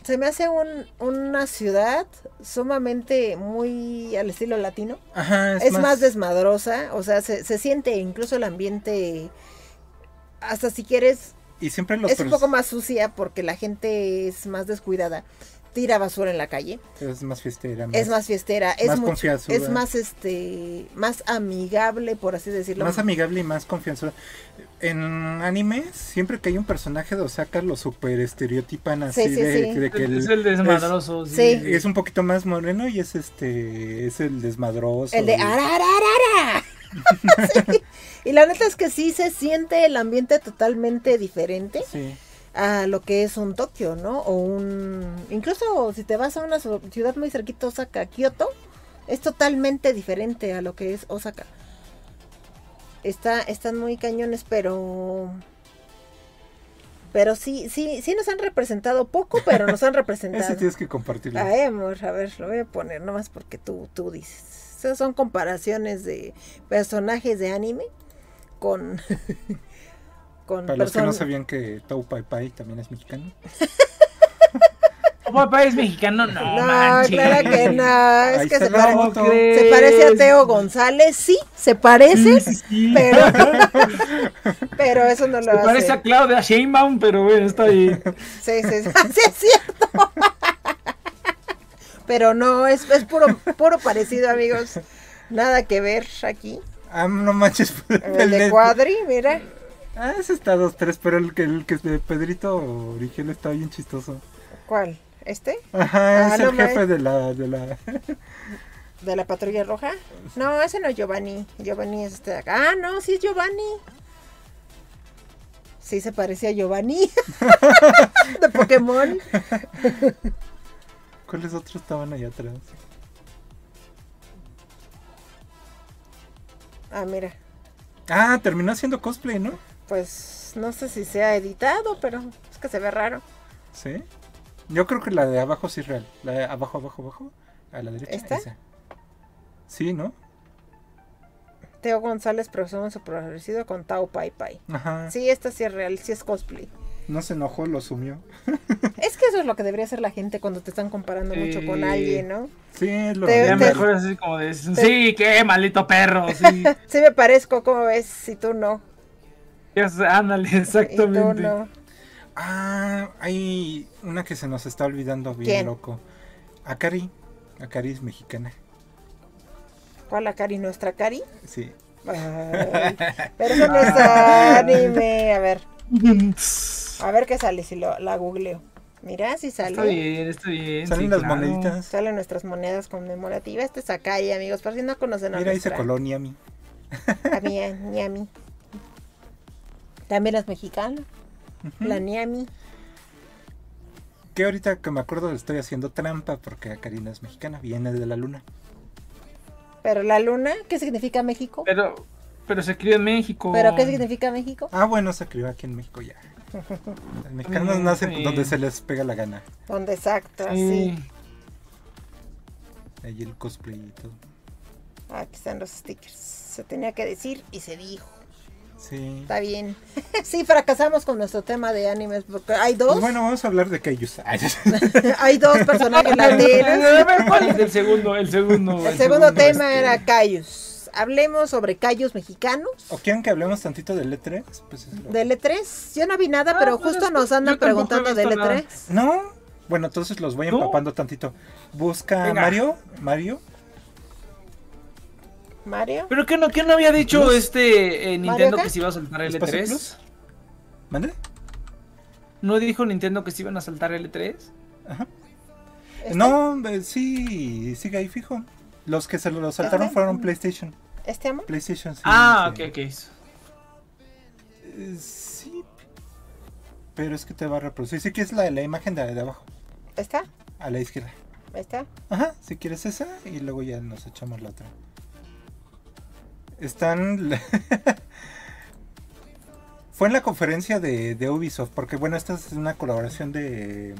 se me hace un- una ciudad sumamente muy al estilo latino. Ajá, Es, más, desmadrosa, o sea, se, se siente incluso el ambiente, hasta si quieres, Y siempre los es un poco más sucia porque la gente es más descuidada. Tira basura en la calle, Es más fiestera. es más fiestera, es más mucho- confianzuda. es más este más amigable, por así decirlo. más amigable y más confianzuda. En anime, siempre que hay un personaje de Osaka, lo super estereotipan así Sí, sí, de, sí. de que es el- el desmadroso. Sí. es, es un poquito más moreno y es este es el desmadroso. El de y- arararara. Sí. Y la neta es que sí se siente el ambiente totalmente diferente Sí. a lo que es un Tokio, ¿no? O un... Incluso si te vas a una ciudad muy cerquita, Osaka, Kioto, es totalmente diferente a lo que es Osaka. Está, están muy cañones, pero... Pero sí, sí, sí nos han representado poco, pero nos han representado. Ese tienes que compartirlo. Ay, amor, a ver, lo voy a poner nomás porque tú, tú dices. Esas son comparaciones de personajes de anime con. con Para los que no sabían que Tau Pai Pai también es mexicano. papá es mexicano? No, No, manches. claro que no. Es Ahí que se, pare- se parece a Teo González, sí, se parece, Sí, sí, sí. pero. pero eso no lo Se hace. parece a Claudia Sheinbaum, pero bueno, está ahí. Sí, sí, sí, sí, es cierto. pero no, es, es puro, puro parecido, amigos. Nada que ver aquí. Ah, no manches. El de Cuadri, mira. Ah, ese está dos, tres, pero el que, el que es de Pedrito Origel está bien chistoso. ¿Cuál? ¿Este? Ajá, Ah, es no el jefe de la, de la... ¿De la patrulla roja? No, ese no es Giovanni. Giovanni es este de acá. Ah, no, sí es Giovanni. Sí se parece a Giovanni. de Pokémon. ¿Cuáles otros estaban allá atrás? Ah, mira. Ah, terminó haciendo cosplay, ¿no? Pues no sé si se ha editado, pero es que se ve raro. Sí. Yo creo que la de abajo sí es real. La de abajo, abajo, abajo. A la derecha. ¿Esta? esa. Sí, ¿no? Teo González presume su parecido con Tao Pai Pai. Ajá. Sí, esta sí es real, sí es cosplay. No se enojó, lo sumió. Es que eso es lo que debería hacer la gente cuando te están comparando mucho con alguien, ¿no? Sí, es lo Te- te- mejor así como de, sí, qué maldito perro, sí. Sí me parezco, ¿cómo ves? Si tú no. Sé, ándale, Y tú exactamente. no. Ah, hay una que se nos está olvidando bien ¿Quién? loco. Akari. Akari es mexicana. ¿Cuál la Cari? ¿Nuestra Cari? Sí. Ay, pero eso no es anime. A ver, a ver qué sale si lo, la googleo. Mira, si sale. Está bien, está bien. Salen sí, las claro. moneditas. Salen nuestras monedas conmemorativas. Este es Akai, amigos. Por si no conocen a Mira, dice colonia mi. A mi, a Niami. También es mexicana. La Niami. Que ahorita que me acuerdo le estoy haciendo trampa porque Akari no es mexicana, viene de la luna. Pero la luna, ¿qué significa México? Pero, pero se crió en México. ¿Pero qué significa México? Ah, bueno, se crió aquí en México ya. Los mexicanos Mm, nacen sí. donde se les pega la gana. Donde exacto, así. Sí. Ahí el cosplay y todo. Aquí están los stickers. Se tenía que decir y se dijo. Sí. Está bien. sí, fracasamos con nuestro tema de animes porque hay dos. Pues bueno, vamos a hablar de Kaijus. Ay, hay dos personajes A latinos. ver, ¿cuál es el segundo? El segundo. El segundo tema este, era Hablemos sobre Cayus mexicanos. ¿O quieren que hablemos tantito del E3? Pues es lo- De L3. Yo no vi nada, Ah, pero pues justo nos andan preguntando de visto nada. L3. No. Bueno, entonces los voy empapando tantito. Busca Venga. Mario. Mario. Mario. ¿Pero qué no, qué no había dicho Plus. este eh, ¿Mario Nintendo que se iba a saltar el ¿Espacio E3? Plus? ¿Mande? ¿No dijo Nintendo que se iban a saltar el E3? Ajá. ¿Este? No, eh, sí, sigue ahí fijo. Los que se lo saltaron ¿Este? fueron PlayStation. ¿Este amo? PlayStation, sí. ah, sí. ok, ok. Eh, sí. Pero es que te va a reproducir. Si quieres la, la imagen de, de abajo, ¿Está? a la izquierda. ¿Está? Ajá, si quieres esa y luego ya nos echamos la otra. Están... Fue en la conferencia de, de Ubisoft, porque bueno, esta es una colaboración de,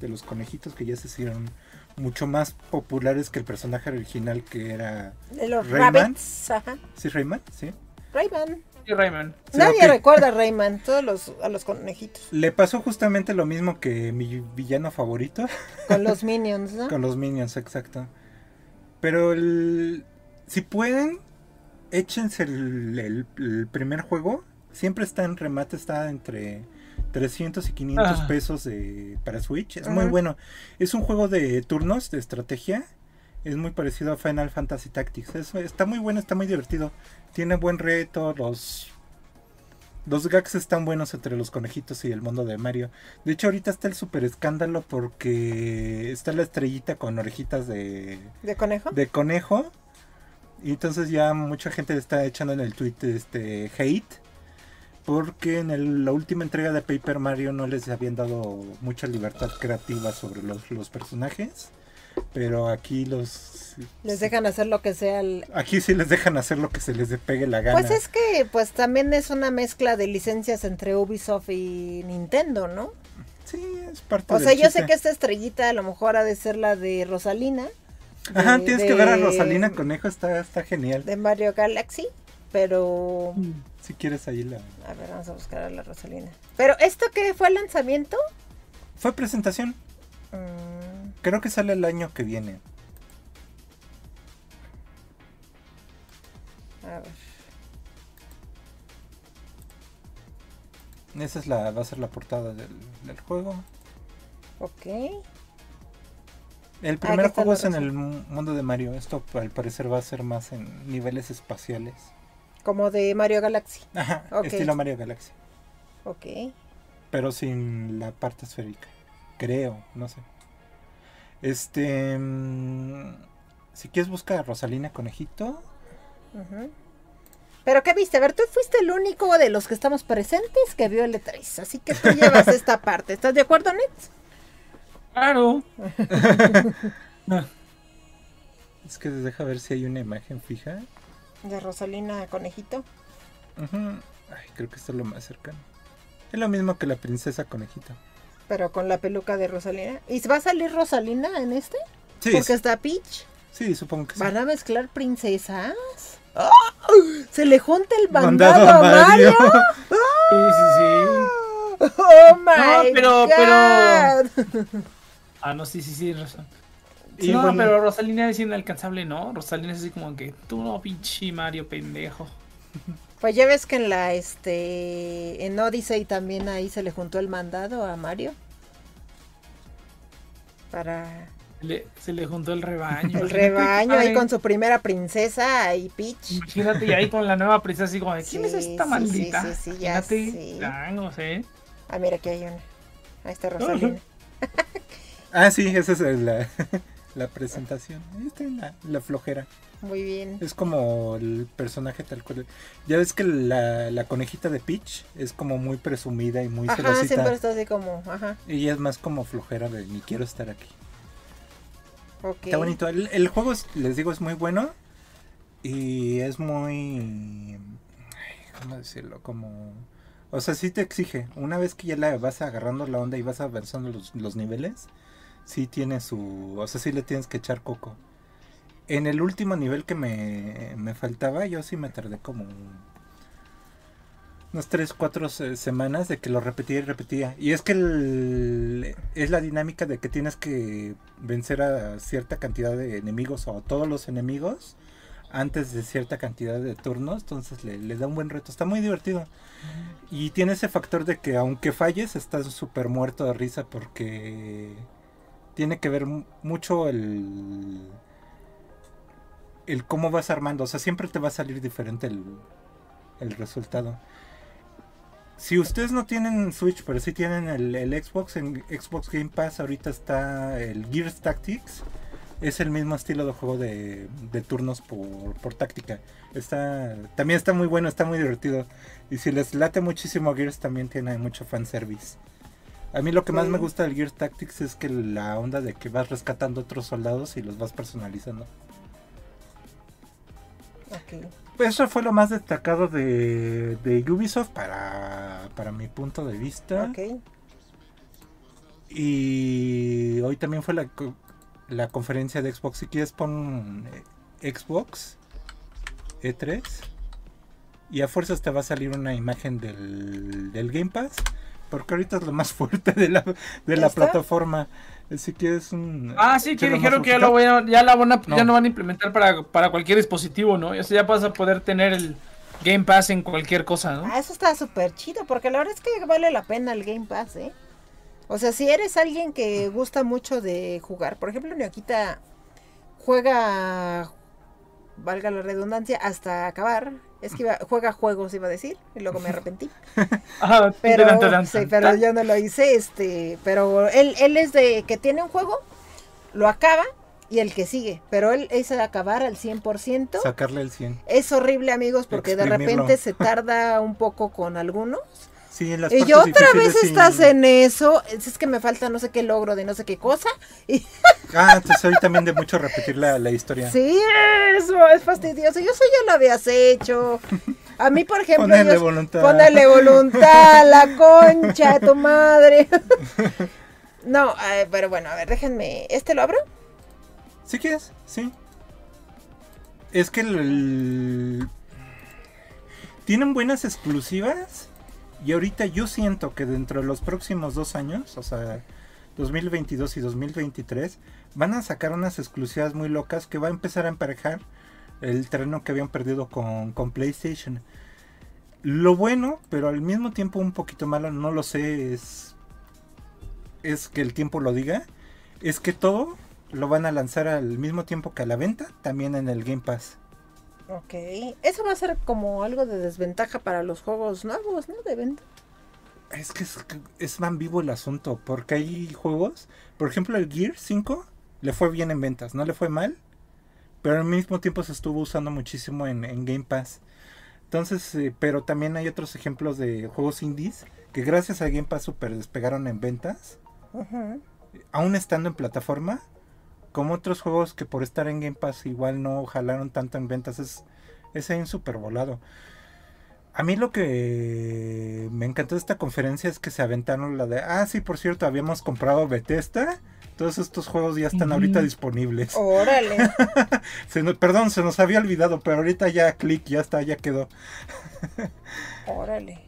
de los conejitos que ya se hicieron mucho más populares que el personaje original que era... De los Rayman. Rabbits. Ajá. ¿Sí, Rayman? Sí. Rayman. Y Rayman. Sí, Nadie recuerda a Rayman. Todos los, a los conejitos. Le pasó justamente lo mismo que mi villano favorito. Con los minions, ¿no? Con los minions, exacto. Pero el... si pueden, échense el, el- el primer juego. Siempre está en remate, está entre 300 y 500 Ah. pesos de, para Switch. Es muy bueno. Es un juego de turnos, de estrategia. Es muy parecido a Final Fantasy Tactics. Es- está muy bueno, está muy divertido. Tiene buen reto, los... Los gags están buenos entre los conejitos y el mundo de Mario. De hecho, ahorita está el super escándalo porque está la estrellita con orejitas de, ¿De conejo? de conejo. Y entonces ya mucha gente está echando en el tweet este hate. Porque en el- la última entrega de Paper Mario no les habían dado mucha libertad creativa sobre los, los personajes. Pero aquí los... Les dejan hacer lo que sea. el- Aquí sí les dejan hacer lo que se les pegue la gana. Pues es que pues también es una mezcla de licencias entre Ubisoft y Nintendo, ¿no? Sí, es parte O del sea, yo sé que esta estrellita a lo mejor ha de ser la de Rosalina. Ajá, de- tienes que ver a de- Rosalina Conejo, está, está genial. De Mario Galaxy, pero... Si quieres ahí la... A ver, vamos a buscar a la Rosalina. Pero esto que fue el lanzamiento... Fue presentación. Mm, Creo que sale el año que viene. a ver. Esa es la, va a ser la portada del, del juego. Ok. El primer juego es en el mu- mundo de Mario. Esto al parecer va a ser más en niveles espaciales. Como de Mario Galaxy. Ajá, Ok. estilo Mario Galaxy. Ok. Pero sin la parte esférica. Creo, no sé. Este... mm, Si quieres buscar a Rosalina Conejito. Ujú. Pero ¿qué viste? A ver, tú fuiste el único de los que estamos presentes que vio el E3. Así que tú llevas esta parte. ¿Estás de acuerdo, Nets? Claro. Es que deja ver si hay una imagen fija. De Rosalina Conejito. Ujú. Ay, creo que esto es lo más cercano. Es lo mismo que la princesa conejito. Pero con la peluca de Rosalina. ¿Y va a salir Rosalina en este? Sí, Porque está Peach. Sí, supongo que sí. ¿Van a mezclar princesas? Se le junta el bandado, a a Mario. Mario. Sí, sí, sí. Oh my pero- God. Ah, no, sí, sí, sí, razón. Y no, bueno. pero Rosalina es inalcanzable, ¿no? Rosalina es así como que tú no, pinche Mario, pendejo. Pues ya ves que en la este en Odyssey también ahí se le juntó el mandado a Mario. Para Le- se le juntó el rebaño. el rebaño ahí con su primera princesa y Peach. Imagínate y ahí con la nueva princesa así como de, ¿quién es Sí, esta sí, maldita? sí, sí, sí, ya Imagínate, sé. changos, ¿eh? Ah, mira aquí hay una. Ahí está Rosalina. Ah, sí, esa es la, la presentación. Ahí está la, la flojera. Muy bien. Es como el personaje tal cual. Ya ves que la, la conejita de Peach es como muy presumida y muy Ajá, celosita. siempre está así como, ajá. Ella es más como flojera de ni quiero estar aquí. Está bonito. El, el juego, es- les digo, es muy bueno. Y es muy... ay, ¿Cómo decirlo? Como... O sea, sí te exige. Una vez que ya la vas agarrando la onda y vas avanzando los, los niveles, sí tiene su... O sea, sí le tienes que echar coco. En el último nivel que me, me faltaba, yo sí me tardé como unas 3, 4 semanas de que lo repetía y repetía. Y es que el- es la dinámica de que tienes que vencer a cierta cantidad de enemigos o a todos los enemigos antes de cierta cantidad de turnos. Entonces le, le da un buen reto. Está muy divertido. Y tiene ese factor de que aunque falles, estás súper muerto de risa porque tiene que ver mu- mucho el el cómo vas armando. O sea, siempre te va a salir diferente el, el resultado. Si ustedes no tienen Switch, pero sí tienen el, el Xbox, en Xbox Game Pass ahorita está el Gears Tactics. Es el mismo estilo de juego de, de turnos por, por táctica. Está, también está muy bueno, está muy divertido. Y si les late muchísimo Gears, también tiene mucho fanservice. A mí lo que más me gusta del Gears Tactics es que la onda de que vas rescatando otros soldados y los vas personalizando. Ok. Pues eso fue lo más destacado de, de Ubisoft para, para mi punto de vista. Ok. Y hoy también fue la, la conferencia de Xbox. Si quieres pon eh, Xbox E3 y a fuerzas te va a salir una imagen del, del Game Pass. Porque ahorita es lo más fuerte de la, de la plataforma. Si quieres un... Ah, sí, que echarle más dijeron que ya, lo voy a- ya, la van a, No. ya no van a implementar para, para cualquier dispositivo, ¿no? O sea, ya vas a poder tener el Game Pass en cualquier cosa, ¿no? Ah, eso está súper chido, porque la verdad es que vale la pena el Game Pass, ¿eh? O sea, si eres alguien que gusta mucho de jugar, por ejemplo, Neoquita juega, valga la redundancia, hasta acabar. Es que iba- juega juegos, iba a decir, y luego me arrepentí. Ajá, Pero, tan, tan, tan, sí, pero yo no lo hice, este, pero él, él es de que tiene un juego, lo acaba y el que sigue, pero él es de acabar al 100%. Sacarle el 100. Es horrible, amigos, porque de repente se tarda un poco con algunos. Sí, en las Y yo otra vez estás en eso. Es que me falta no sé qué logro de no sé qué cosa. Y Ah, te soy también de mucho repetir la, la historia. sí, eso es fastidioso. Yo sé, ya lo habías hecho. A mí, por ejemplo, Ponele yo- voluntad. Ponele voluntad, la concha de tu madre. No, eh, pero bueno, a ver, déjenme. ¿Este lo abro? Si quieres, sí. Es que el- tienen buenas exclusivas. Y ahorita yo siento que dentro de los próximos dos años, o sea, 2022 y 2023, van a sacar unas exclusivas muy locas que va a empezar a emparejar el terreno que habían perdido con, con PlayStation. Lo bueno, pero al mismo tiempo un poquito malo, no lo sé, es, es que el tiempo lo diga, es que todo lo van a lanzar al mismo tiempo que a la venta, también en el Game Pass. Ok. Eso va a ser como algo de desventaja para los juegos nuevos, ¿no? De venta. Es que es, es más vivo el asunto, porque hay juegos, por ejemplo el Gear 5 le fue bien en ventas, no le fue mal, pero al mismo tiempo se estuvo usando muchísimo en, en Game Pass. Entonces, eh, pero también hay otros ejemplos de juegos indies que gracias a Game Pass super despegaron en ventas, aún estando en plataforma, como otros juegos que por estar en Game Pass igual no jalaron tanto en ventas, es, es ahí un super volado. A mí lo que me encantó de esta conferencia es que se aventaron la de, ah, sí, por cierto, habíamos comprado Bethesda, Todos estos juegos ya están ahorita disponibles. Órale. Se nos- perdón, se nos había olvidado, pero ahorita ya clic, ya está, ya quedó. Órale.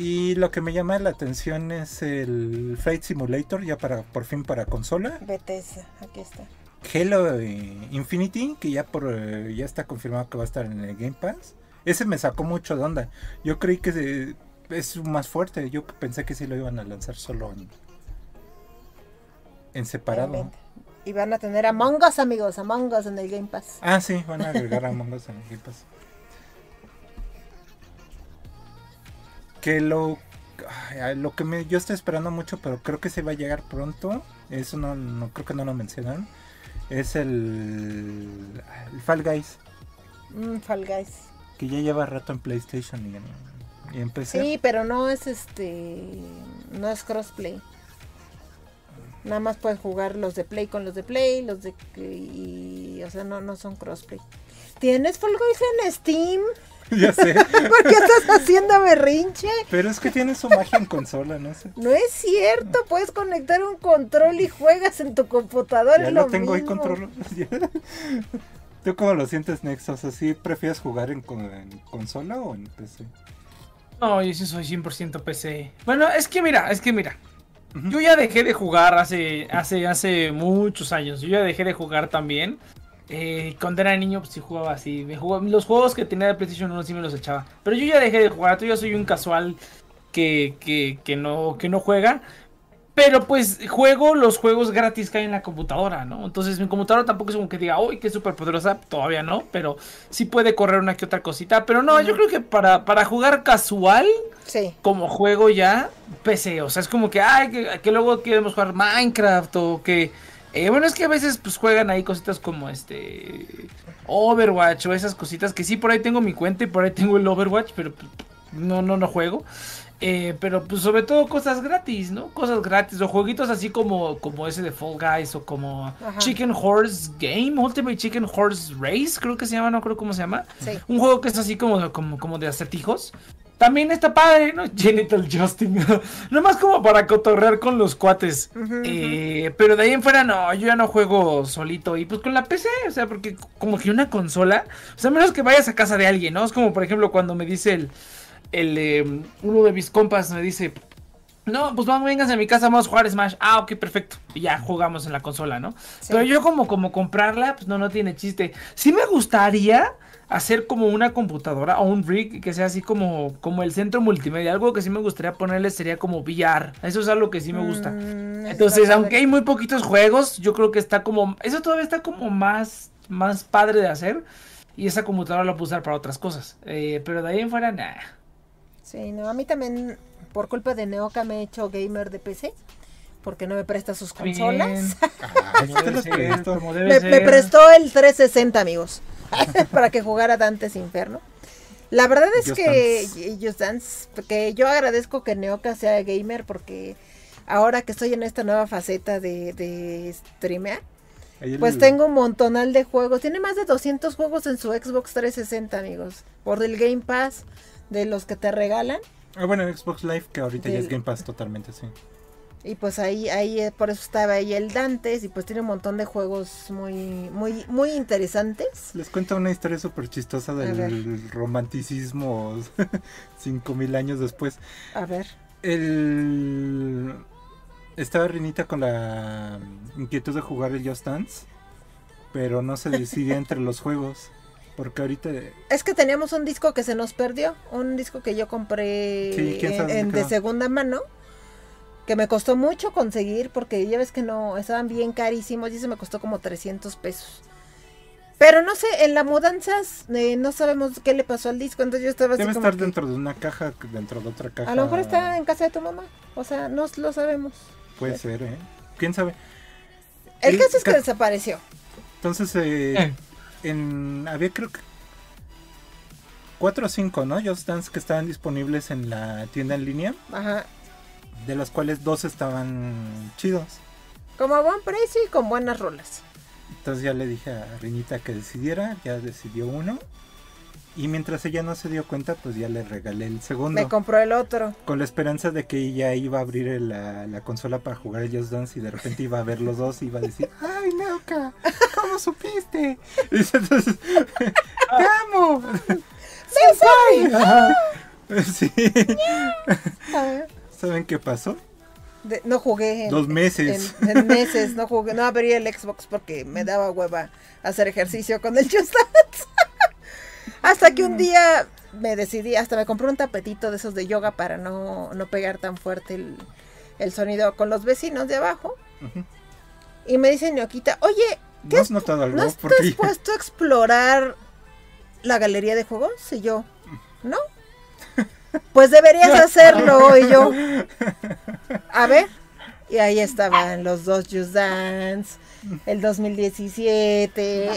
Y lo que me llama la atención es el Flight Simulator, ya para por fin para consola. Bethesda, aquí está. Halo eh, Infinity, que ya por eh, ya está confirmado que va a estar en el Game Pass. Ese me sacó mucho de onda. Yo creí que se- es más fuerte. Yo pensé que sí lo iban a lanzar solo en, en separado. Y van a tener Among Us, amigos, Among Us en el Game Pass. Ah, sí, van a agregar a Among Us en el Game Pass. Que lo lo que me, yo estoy esperando mucho, pero creo que se va a llegar pronto. Eso no, no creo que no lo mencionaron. Es el, el Fall Guys, Mm, Fall Guys. que ya lleva rato en PlayStation y en, y en PC. Sí, pero no es este. No es crossplay. Nada más puedes jugar los de Play con los de Play, los de. Y, o sea, no, no son crossplay. ¿Tienes Fall Guys en Steam? ya sé. ¿Por qué estás haciendo berrinche? Pero es que tiene su magia en consola, no sé. No es cierto, puedes conectar un control y juegas en tu computadora. Ya lo lo tengo ahí mismo. control. ¿Tú cómo lo sientes, Nex? O sea, ¿sí prefieres jugar en, con- en consola o en PC? No, yo sí soy 100% PC. Bueno, es que mira, es que mira. Yo ya dejé de jugar hace, hace, hace muchos años. Yo ya dejé de jugar también. Eh, cuando era niño, pues sí jugaba así. Me jugaba- los juegos que tenía de PlayStation 1 sí me los echaba. Pero yo ya dejé de jugar. Yo ya soy un casual que, que, que no, que no juega. Pero pues juego los juegos gratis que hay en la computadora, ¿no? Entonces mi computadora tampoco es como que diga, uy, qué súper poderosa. Todavía no, pero sí puede correr una que otra cosita. Pero no, yo creo que para, para jugar casual Sí. como juego ya PC. O sea, es como que, ay, que, que luego queremos jugar Minecraft o que... eh, bueno, es que a veces pues juegan ahí cositas como este... Overwatch o esas cositas que sí, por ahí tengo mi cuenta y por ahí tengo el Overwatch, pero pues, no, no, no juego. Eh, pero pues sobre todo cosas gratis, ¿no? Cosas gratis o jueguitos así como, como ese de Fall Guys o como Ajá. Chicken Horse Game, Ultimate Chicken Horse Race, creo que se llama, no creo cómo se llama. Sí. Un juego que es así como, como, como de acertijos. También está padre, ¿no? Genital Justin. Nomás como para cotorrear con los cuates. Eh, pero de ahí en fuera no, yo ya no juego solito. Y pues con la PC, o sea, porque como que una consola. O sea, a menos que vayas a casa de alguien, ¿no? Es como por ejemplo cuando me dice el. El eh, uno de mis compas me dice. No, pues vamos, vengas a mi casa, vamos a jugar Smash. Ah, ok, perfecto. Y ya jugamos en la consola, ¿no? Sí. Pero yo como, como comprarla, pues no, no tiene chiste. Sí me gustaría hacer como una computadora o un rig que sea así como, como el centro multimedia. Algo que sí me gustaría ponerle sería como VR. Eso es algo que sí me gusta. Mm, Entonces, aunque hay muy poquitos juegos, yo creo que está como... Eso todavía está como más, más padre de hacer. Y esa computadora la puedo usar para otras cosas. Eh, pero de ahí en fuera, nada. Sí, no, a mí también, por culpa de Neoka, me he hecho gamer de PC. Porque no me presta sus consolas. Ah, presto. debe Me, prestó el 360, amigos. para que jugara Dantes Inferno. La verdad es Just que Dance. Just Dance, que yo agradezco que Neoka sea gamer porque ahora que estoy en esta nueva faceta de, de streamear, Ahí el- pues tengo un montonal de juegos. Tiene más de 200 juegos en su Xbox 360, amigos. Por el Game Pass, de los que te regalan. Ah, bueno, Xbox Live, que ahorita ya es Game Pass totalmente, sí. Y pues ahí, ahí eh, por eso estaba ahí el Dantes y pues tiene un montón de juegos muy, muy, muy interesantes. Les cuento una historia súper chistosa del romanticismo 5000 años después. A ver. El... Estaba Rinita con la inquietud de jugar el Just Dance, pero no se decidía entre los juegos. Porque ahorita Es que teníamos un disco que se nos perdió, un disco que yo compré Sí, ¿quién sabe en, de segunda mano, que me costó mucho conseguir porque ya ves que no, estaban bien carísimos y eso me costó como 300 pesos. Pero no sé, en la mudanzas eh, no sabemos qué le pasó al disco, entonces yo estaba así debe como estar que- dentro de una caja, dentro de otra caja. A lo mejor está en casa de tu mamá, o sea, no lo sabemos. Puede ser, ¿eh? ¿Quién sabe? El El caso es que ca- desapareció. Entonces, eh, Eh. En había creo que cuatro o cinco, ¿no? Just Dance que estaban disponibles en la tienda en línea, Ajá. de los cuales dos estaban chidos. Como a buen precio y con buenas rolas. Entonces ya le dije a Riñita que decidiera, ya decidió uno. Y mientras ella no se dio cuenta, pues ya le regalé el segundo. Me compró el otro. Con la esperanza de que ella iba a abrir la, la consola para jugar el Just Dance y de repente iba a ver los dos y iba a decir, ¡Ay, Neuka! ¿Cómo supiste? Y entonces, ¡Te amo! ¡Sí. Sí. ¿Saben qué pasó? de- no jugué. en- Dos meses. En, en meses, no jugué. No abrí el Xbox porque me daba hueva hacer ejercicio con el Just Dance. Hasta que un día me decidí, hasta me compré un tapetito de esos de yoga para no, no pegar tan fuerte el, el sonido con los vecinos de abajo. Y me dice Ñoquita, oye, ¿qué ¿No has notado algo? ¿No estás Porque puesto a explorar la galería de juegos? Y yo, ¿no? Pues deberías hacerlo. Y yo, a ver. Y ahí estaban los dos Just Dance, el 2017,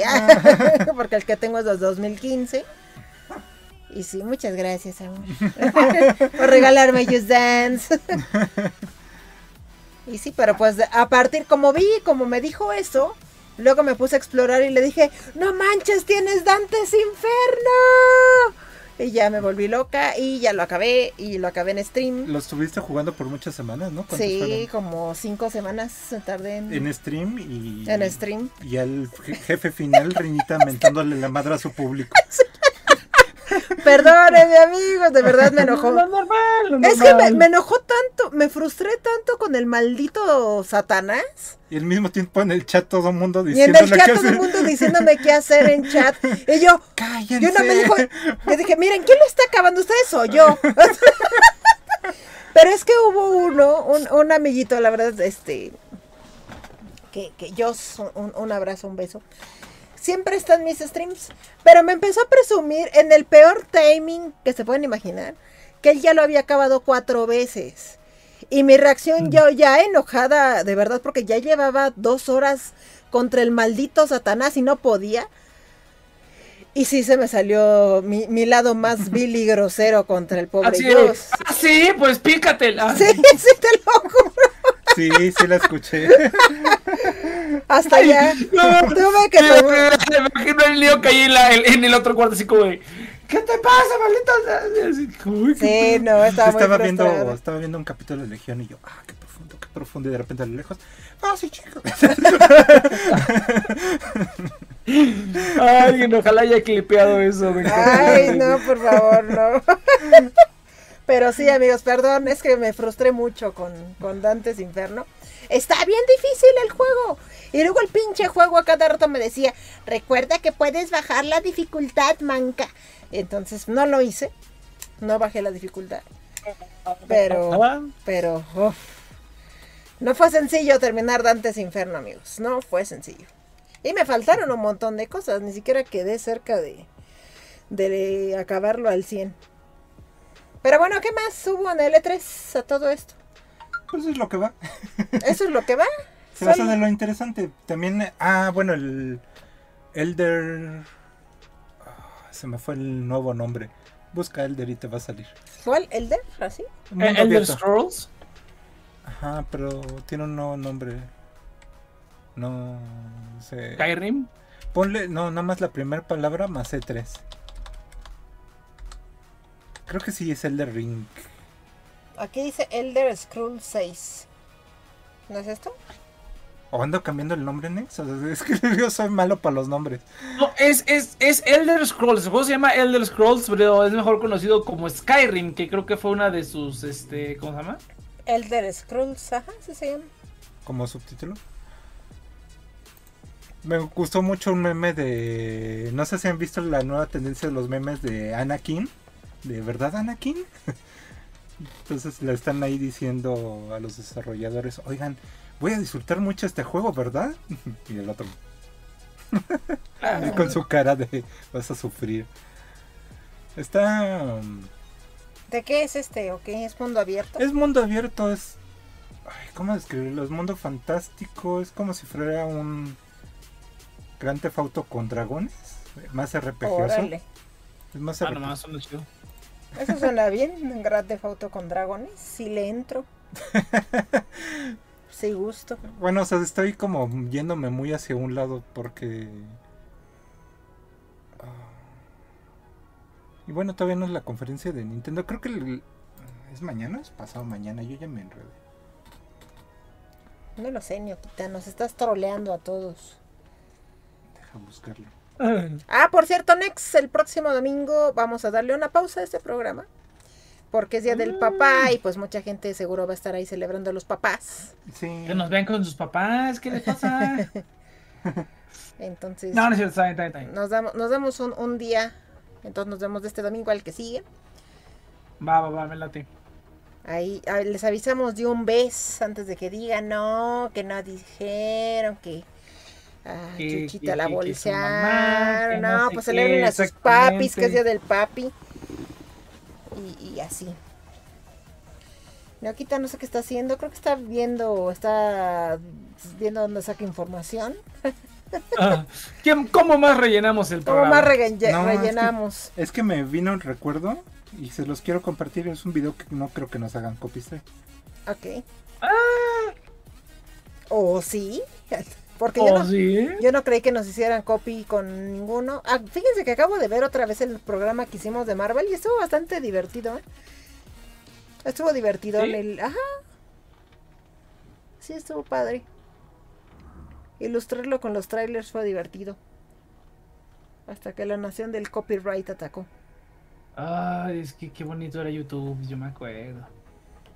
porque el que tengo es los 2015. Y sí, muchas gracias, amor, por regalarme Just Dance. Y sí, pero pues a partir, como vi, como me dijo eso, luego me puse a explorar y le dije, no manches, tienes Dantes Inferno. Y ya me volví loca y ya lo acabé y lo acabé en stream. lo estuviste jugando por muchas semanas, ¿no? ¿Cuántos Sí, fueron? como cinco semanas se tardé en, En stream y... en stream. Y al je- jefe final, Reinita, mentándole la madre a su público. Perdónenme amigos, de verdad me enojó. Lo normal, lo Es que me, enojó tanto, me frustré tanto con el maldito Satanás. Y al mismo tiempo en el chat todo el mundo Y en el chat todo el mundo diciéndome qué hacer en chat. Y yo, ¡Cállense! Yo no me dijo, yo dije, miren, ¿quién lo está acabando? ¿Ustedes o yo? Pero es que hubo uno, un, un amiguito, la verdad, este, que, que yo, un, un abrazo, un beso. Siempre está en mis streams, pero me empezó a presumir en el peor timing que se pueden imaginar, que él ya lo había acabado cuatro veces. Y mi reacción, yo ya enojada, de verdad, porque ya llevaba dos horas contra el maldito Satanás y no podía. Y sí se me salió mi, mi lado más vil y grosero contra el pobre Así, Dios. ah, sí, pues pícatela. Sí, sí te lo juro. Sí, sí la escuché. Hasta allá. No, Tuve que me, imagino el lío que hay en, la- en el otro cuarto, así como de, ¿qué te pasa, maldita? Así como, uy, qué Sí, no, estaba, estaba muy viendo, frustrada. estaba viendo un capítulo de Legión y yo, ah, qué profundo, qué profundo. Y de repente a lo lejos, ah, sí, chico. Ay, ojalá haya clipeado eso. Ay, no, por favor, no. Pero sí, amigos, perdón, es que me frustré mucho con, con Dantes Inferno. Está bien difícil el juego. Y luego el pinche juego a cada rato me decía, recuerda que puedes bajar la dificultad, manca. Entonces no lo hice, no bajé la dificultad. Pero, pero, no fue sencillo terminar Dantes Inferno, amigos. No fue sencillo. Y me faltaron un montón de cosas, ni siquiera quedé cerca de, de acabarlo al 100. Pero bueno, ¿qué más hubo en el E3 a todo esto? Pues es lo que va. Eso es lo que va. Se basa de lo interesante. También, ah, bueno, el Elder... ah, se me fue el nuevo nombre. Busca Elder y te va a salir. ¿Cuál? ¿El de? ¿Así? Elder abierto. Scrolls. Ajá, pero tiene un nuevo nombre. No sé. Skyrim. Ponle, no, nada más la primera palabra más E3. Creo que sí es Elder Ring. Aquí dice Elder Scrolls 6. ¿No es esto? ¿O ando cambiando el nombre, Nex? O sea, es que yo soy malo para los nombres. No, es, es, es Elder Scrolls. El juego se llama Elder Scrolls, pero es mejor conocido como Skyrim, que creo que fue una de sus, este, ¿cómo se llama? Elder Scrolls, ajá, así se llama. como subtítulo. Me gustó mucho un meme de. No sé si han visto la nueva tendencia de los memes de Anakin. ¿De verdad, Anakin? Entonces le están ahí diciendo a los desarrolladores: Oigan, voy a disfrutar mucho este juego, ¿verdad? y el otro. con su cara de vas a sufrir. Está. um, ¿De qué es este o qué es mundo abierto? Es mundo abierto, es. Ay, ¿Cómo describirlo? Es mundo fantástico, es como si fuera un. Gran Theft Auto con dragones. Más RPGoso. Órale. Es más Ah, RPG. nomás, suena chido. Eso suena bien, Grand Theft Auto con dragones. Sí le entro. Sí gusto. Bueno, o sea, estoy como yéndome muy hacia un lado porque. Y bueno, todavía no es la conferencia de Nintendo. Creo que el- es mañana, es pasado mañana. Yo ya me enredé. No lo sé, Ñoquita, nos estás troleando a todos. Deja buscarlo. Ah, por cierto, Nex, el próximo domingo vamos a darle una pausa a este programa. Porque es día del papá y pues mucha gente seguro va a estar ahí celebrando a los papás. Sí. Que nos vean con sus papás, ¿qué les pasa? Entonces, No, no es cierto, está bien, está bien, está bien. nos damos, nos damos un, un día. Entonces nos vemos de este domingo al que sigue. Va, va, va, me late. Ahí ah, les avisamos de un beso antes de que digan no, que no dijeron, que ah, Que- Chuchita que- la que No, no sé pues celebren a sus papis, que es día del papi. Y, y así. Neoquita no sé qué está haciendo, creo que está viendo, está viendo dónde saca información. Ah, ¿quién- ¿Cómo más rellenamos el ¿Cómo programa? más rellen- No, es que- rellenamos? Es que me vino el recuerdo y se los quiero compartir. Es un video que no creo que nos hagan copyright. Ok. Ah, ¿O sí? Porque yo ¿Oh, no, sí? Yo no creí que nos hicieran copy con ninguno. Ah, fíjense que acabo de ver otra vez el programa que hicimos de Marvel y estuvo bastante divertido. ¿eh? Estuvo divertido ¿Sí? en el... Ajá. Sí, estuvo padre. Ilustrarlo con los trailers fue divertido. Hasta que la nación del copyright atacó. Ay, es que qué bonito era YouTube, yo me acuerdo.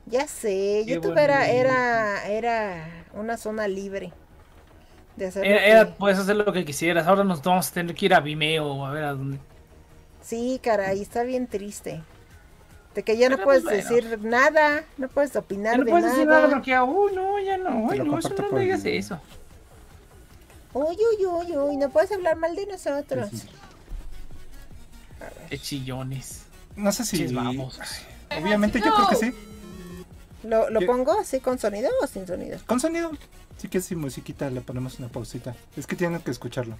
Ya sé, Qué YouTube era, era, era una zona libre. De hacer lo Era, era, que- puedes hacer lo que quisieras. Ahora nos vamos a tener que ir a Vimeo o a ver a dónde. Sí, caray, está bien triste. De que ya no puedes pues, bueno. decir nada, no puedes Ya opinar no de puedes decir nada nada. bloqueado. Uy, no, ya no. Lo no, eso no me digas el- eso. Uy, uy, uy, uy, no puedes hablar mal de nosotros. Sí, sí. Qué chillones. No sé si. Chis, vamos. Obviamente, yo creo que sí. ¿Lo, lo pongo así con sonido o sin sonido? Con sonido. Sí que sin musiquita le ponemos una pausita. Es que tienen que escucharlo.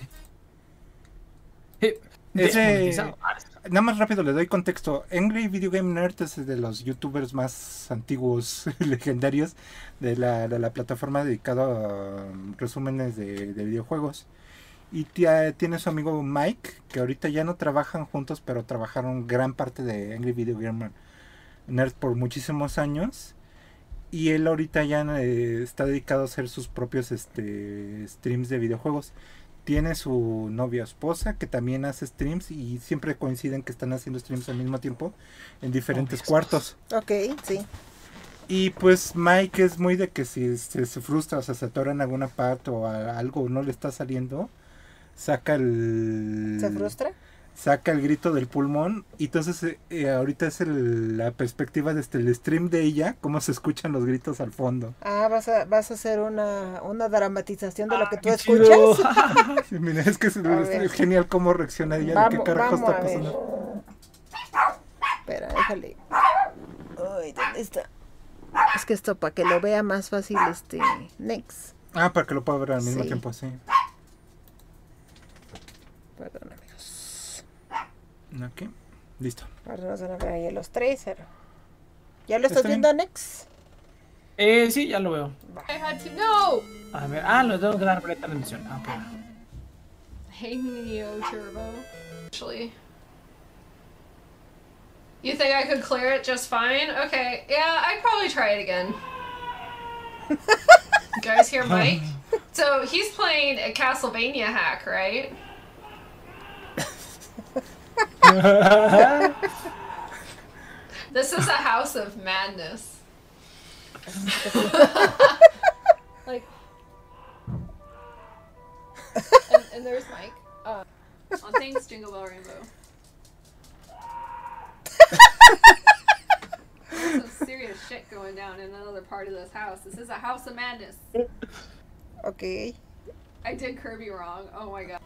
Eh, Ese-. Ah, Nada más rápido le doy contexto. Angry Video Game Nerd es de los youtubers más antiguos, legendarios de la, de la plataforma dedicado a um, resúmenes de, de videojuegos. Y tía- tiene su amigo Mike, que ahorita ya no trabajan juntos, pero trabajaron gran parte de Angry Video Game Nerd por muchísimos años. Y él ahorita ya eh, está dedicado a hacer sus propios este, streams de videojuegos tiene su novia esposa que también hace streams y siempre coinciden que están haciendo streams al mismo tiempo en diferentes cuartos. Ok, sí. Y pues Mike es muy de que si se, se frustra o sea, se atora en alguna parte o a- algo no le está saliendo, saca el... ¿Se frustra? Saca el grito del pulmón y entonces eh, eh, ahorita es el- la perspectiva desde el stream de ella, cómo se escuchan los gritos al fondo. Ah, vas a, vas a hacer una, una dramatización de lo que tú escuchas. chido. Sí, mira, es que es, es genial cómo reacciona ella, de qué carajo está pasando. Espera, déjale. Ay, ¿dónde está? Es que esto para que lo vea más fácil, este, Next. Ah, para que lo pueda ver al mismo Sí. tiempo, sí. Perdón, amigos. Ok, listo. Ahora nos van a ver ahí los tracer. ¿Ya lo estás Está bien. viendo, Nex? Eh, sí, ya lo veo. I had to know. A ver, ah, lo tengo que dar plena atención. Ah, ok. Hey Neo Turbo. Actually. You think I could clear it just fine? Okay, yeah, I'd probably try it again. You guys hear Mike? So he's playing a Castlevania hack, right? This is a house of madness. like, and, and there's Mike. Uh, on things Jingle Bell Rainbow. There's some serious shit going down in another part of this house. This is a house of madness. Ok. I did Kirby wrong. Oh my god.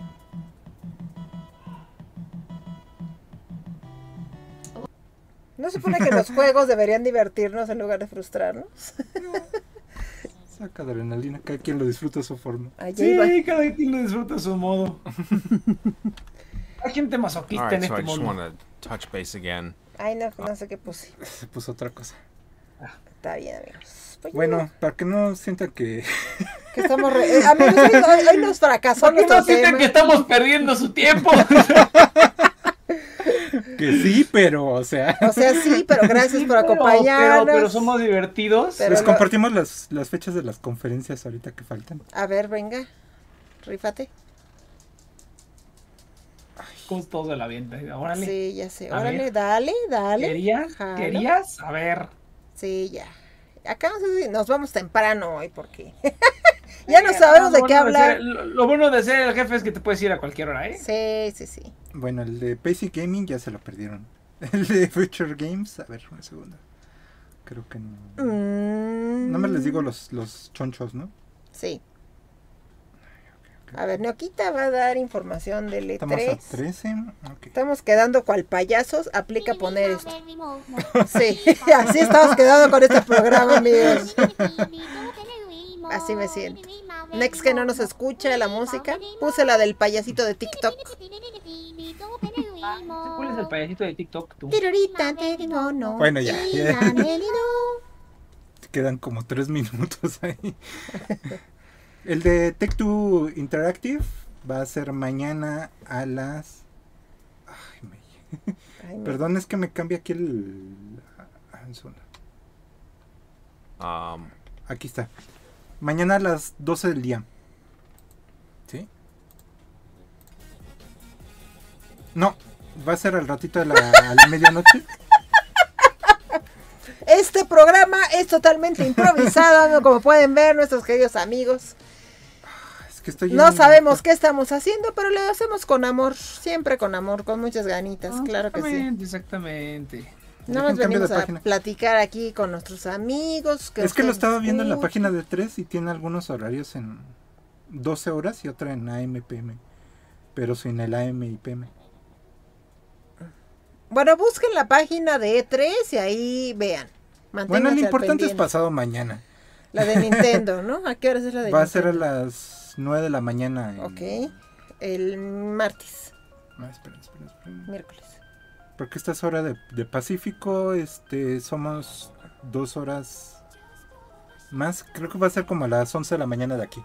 ¿No se supone que los juegos deberían divertirnos en lugar de frustrarnos? Saca adrenalina, cada quien lo disfruta a su forma. Allá iba. Sí, cada quien lo disfruta a su modo. Hay gente masoquista Alright, en so I este just mundo. want to touch base again. Ay, no, no sé qué puse. Se puso otra cosa. Está bien, amigos. Pues, Bueno, para que no sientan que... Que estamos re- eh, amigos, hoy, nos fracasó Para que no sientan tema. que estamos perdiendo su tiempo. Que sí, pero, o sea, O sea, sí, pero gracias Sí, por pero- acompañarnos. Pero, pero somos divertidos. Pero les lo- compartimos las, las fechas de las conferencias ahorita que faltan. A ver, venga. Rífate. Justo de la vienta. Órale. Sí, ya sé. A Órale, ver. dale, dale. ¿Querías? Jalo. ¿Querías? A ver. Sí, ya. Acá no sé si nos vamos temprano hoy porque ya no sabemos de qué bueno hablar. ser- lo, lo bueno de ser el jefe es que te puedes ir a cualquier hora, ¿eh? Sí, sí, sí. Bueno, el de Basic Gaming ya se lo perdieron. El de Future Games, a ver, un segundo. Creo que no. Mm, No me les digo los, los chonchos, ¿no? Sí. A ver, Neoquita va a dar información del Estamos a E3. 13. Ok. Estamos quedando cual payasos. Aplica poner esto. Sí, así estamos quedando con este programa, amigos. Así me siento. Next que no nos escucha la música, puse la del payasito de TikTok. ¿Cuál es el payasito de TikTok tú? Bueno, ya, ya. Quedan como 3 minutos ahí. El de Tech 2 Interactive va a ser mañana a las. Ay, me- Ay, me- Perdón, es que me cambia aquí el. ah. Um, Aquí está. Mañana a las 12 del día. ¿Sí? No, va a ser al ratito de la, a la medianoche. Este programa es totalmente improvisado, como pueden ver nuestros queridos amigos. Es que estoy No en- sabemos qué estamos haciendo, pero lo hacemos con amor, siempre con amor, con muchas ganitas, claro que sí. Exactamente, exactamente. No nos venimos a platicar aquí con nuestros amigos. Es que lo estaba viendo en la página de 3 y tiene algunos horarios en 12 horas y otra en AM PM. Pero sin el AM y PM. Bueno, busquen la página de E3 y ahí vean. Bueno, lo importante es pasado mañana. La de Nintendo, ¿no? ¿A qué hora es la de Va a ser a Nintendo? las 9 de la mañana. en- Ok. El martes, Ah, esperen, esperen, esperen. miércoles. Porque esta es hora de, de Pacífico. Este, somos dos horas más. Creo que va a ser como a las 11 de la mañana de aquí.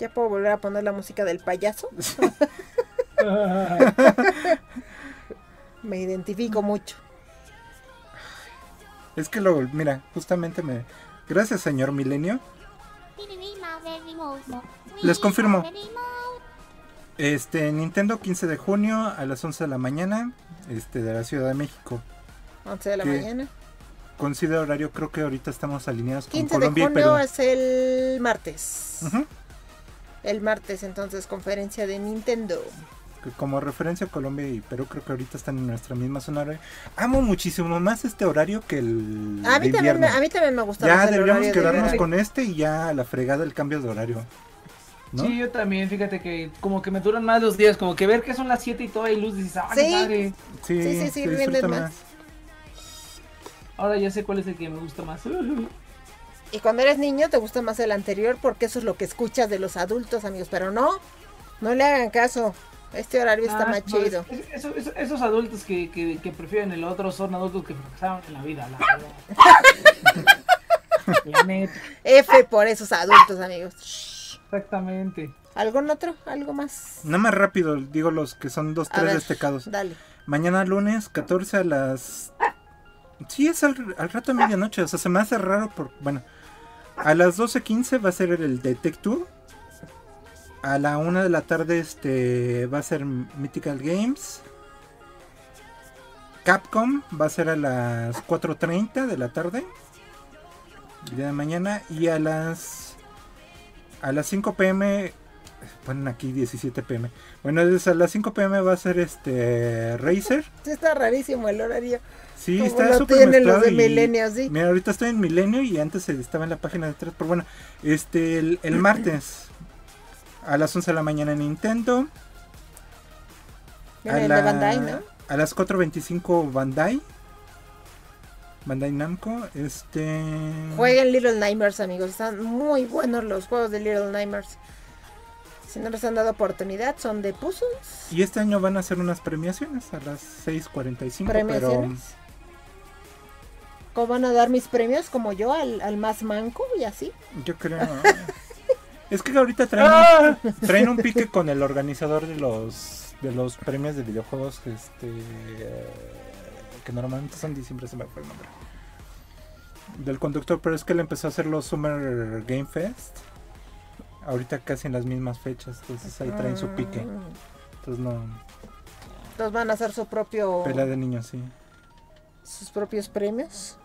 ¿Ya puedo volver a poner la música del payaso? Me identifico mucho. Es que lo, mira, justamente me... Gracias, señor Milenio. Les confirmo. Este, Nintendo 15 de junio a las 11 de la mañana, este, de la Ciudad de México. 11 de la mañana. Considero horario, creo que ahorita estamos alineados con 15 de Colombia junio es el martes. Ujú. El martes, entonces, conferencia de Nintendo. Como referencia a Colombia y Perú, creo que ahorita están en nuestra misma zona horaria. Amo muchísimo más este horario que el A mí, de también, invierno. me- a mí también me gusta ya deberíamos de quedarnos verano. con este y ya la fregada el cambio de horario. ¿No? Sí, yo también, fíjate que como que me duran más los días, como que ver que son las 7 y todavía hay luz, dices, ¡ah, Sí. padre! Sí, Sí, sí, sí, rinden más. más. Ahora ya sé cuál es el que me gusta más. Y cuando eres niño te gusta más el anterior porque eso es lo que escuchas de los adultos, amigos. Pero no, no le hagan caso. Este horario está Ah, más no, chido. es- es- eso- eso- esos adultos que, que, que prefieren el otro son adultos que fracasaron en la vida, la verdad. La neta, F por esos adultos, amigos. Exactamente. ¿Algún otro? ¿Algo más? Nada más rápido, digo los que son dos, A tres ver, destacados. Dale. Mañana lunes, 14 a las... Sí, es al, al rato de medianoche, o sea, se me hace raro por... Bueno, a las 12.15 va a ser el Detective. A la 1 de la tarde este va a ser Mythical Games. Capcom va a ser a las 4.30 de la tarde. El día de mañana. Y a las... A las 5 pm... Ponen aquí 17 pm. Bueno, a las 5 pm va a ser este Razer. Sí, está rarísimo el horario. Sí, Como está súper los de sí. Mira, ahorita estoy en Milenio y antes estaba en la página de 3. Pero bueno, este, el, el martes a las 11 de la mañana en Nintendo. Viene a, el la- de Bandai, ¿no? a las 4.25 Bandai. Bandai Namco. Este. Jueguen Little Nightmares, amigos. Están muy buenos los juegos de Little Nightmares. Si no les han dado oportunidad, son de puzzles. Y este año van a hacer unas premiaciones a las 6.45. Pero ¿Premiaciones? ¿Cómo van a dar mis premios? Como yo, al, al más manco y así. yo creo. es que ahorita traen, ¡Ah! traen un pique con el organizador de los de los premios de videojuegos este que normalmente son diciembre se me fue el nombre del conductor pero es que él empezó a hacer los Summer Game Fest ahorita casi en las mismas fechas entonces ahí traen su pique Mm, entonces no Entonces van a hacer su propio, pelea de niños sí sus propios premios.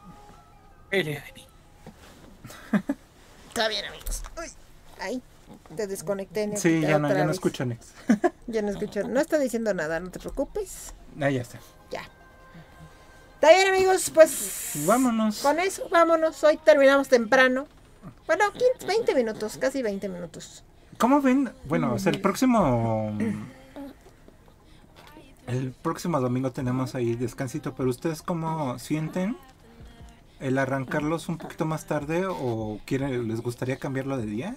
Pelea de niños. Está bien, amigos. Uy, Ay, te desconecté. Neopita, sí ya no ya no escucho Nex Ya no escucho. No está diciendo nada, no te preocupes. ah ya está Ya. Está bien, amigos, pues. vámonos Con eso, vámonos. Hoy terminamos temprano. Bueno, 15, 20 minutos, casi 20 minutos. ¿Cómo ven? Bueno, o sea, el próximo. El próximo domingo tenemos ahí descansito, pero ¿ustedes cómo sienten el arrancarlos un poquito más tarde o quieren, les gustaría cambiarlo de día?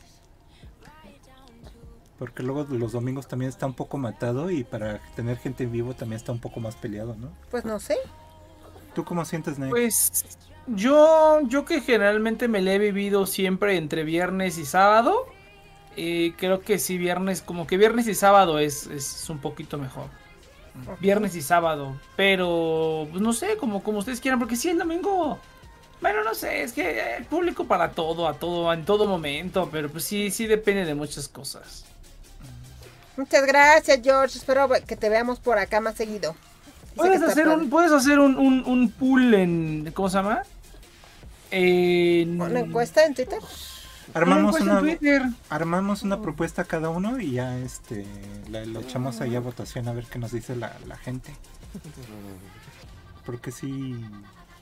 Porque luego los domingos también está un poco matado y para tener gente en vivo también está un poco más peleado, ¿no? Pues no sé. ¿Tú cómo sientes, Nate? Pues yo, yo que generalmente me le he vivido siempre entre viernes y sábado. eh, creo que sí, viernes, como que viernes y sábado es, es un poquito mejor. Viernes y sábado. Pero, pues no sé, como, como ustedes quieran, porque sí, el domingo. Bueno, no sé, es que el público para todo, a todo, en todo momento. Pero pues sí, sí depende de muchas cosas. Muchas gracias, George. Espero que te veamos por acá más seguido. Puedes hacer un, puedes hacer un, un, un pool en. ¿Cómo se llama? En. ¿Una encuesta en Twitter? Armamos encuesta una, en Twitter. armamos una propuesta cada uno y ya este la, la echamos ahí a votación a ver qué nos dice la, la gente. Porque sí.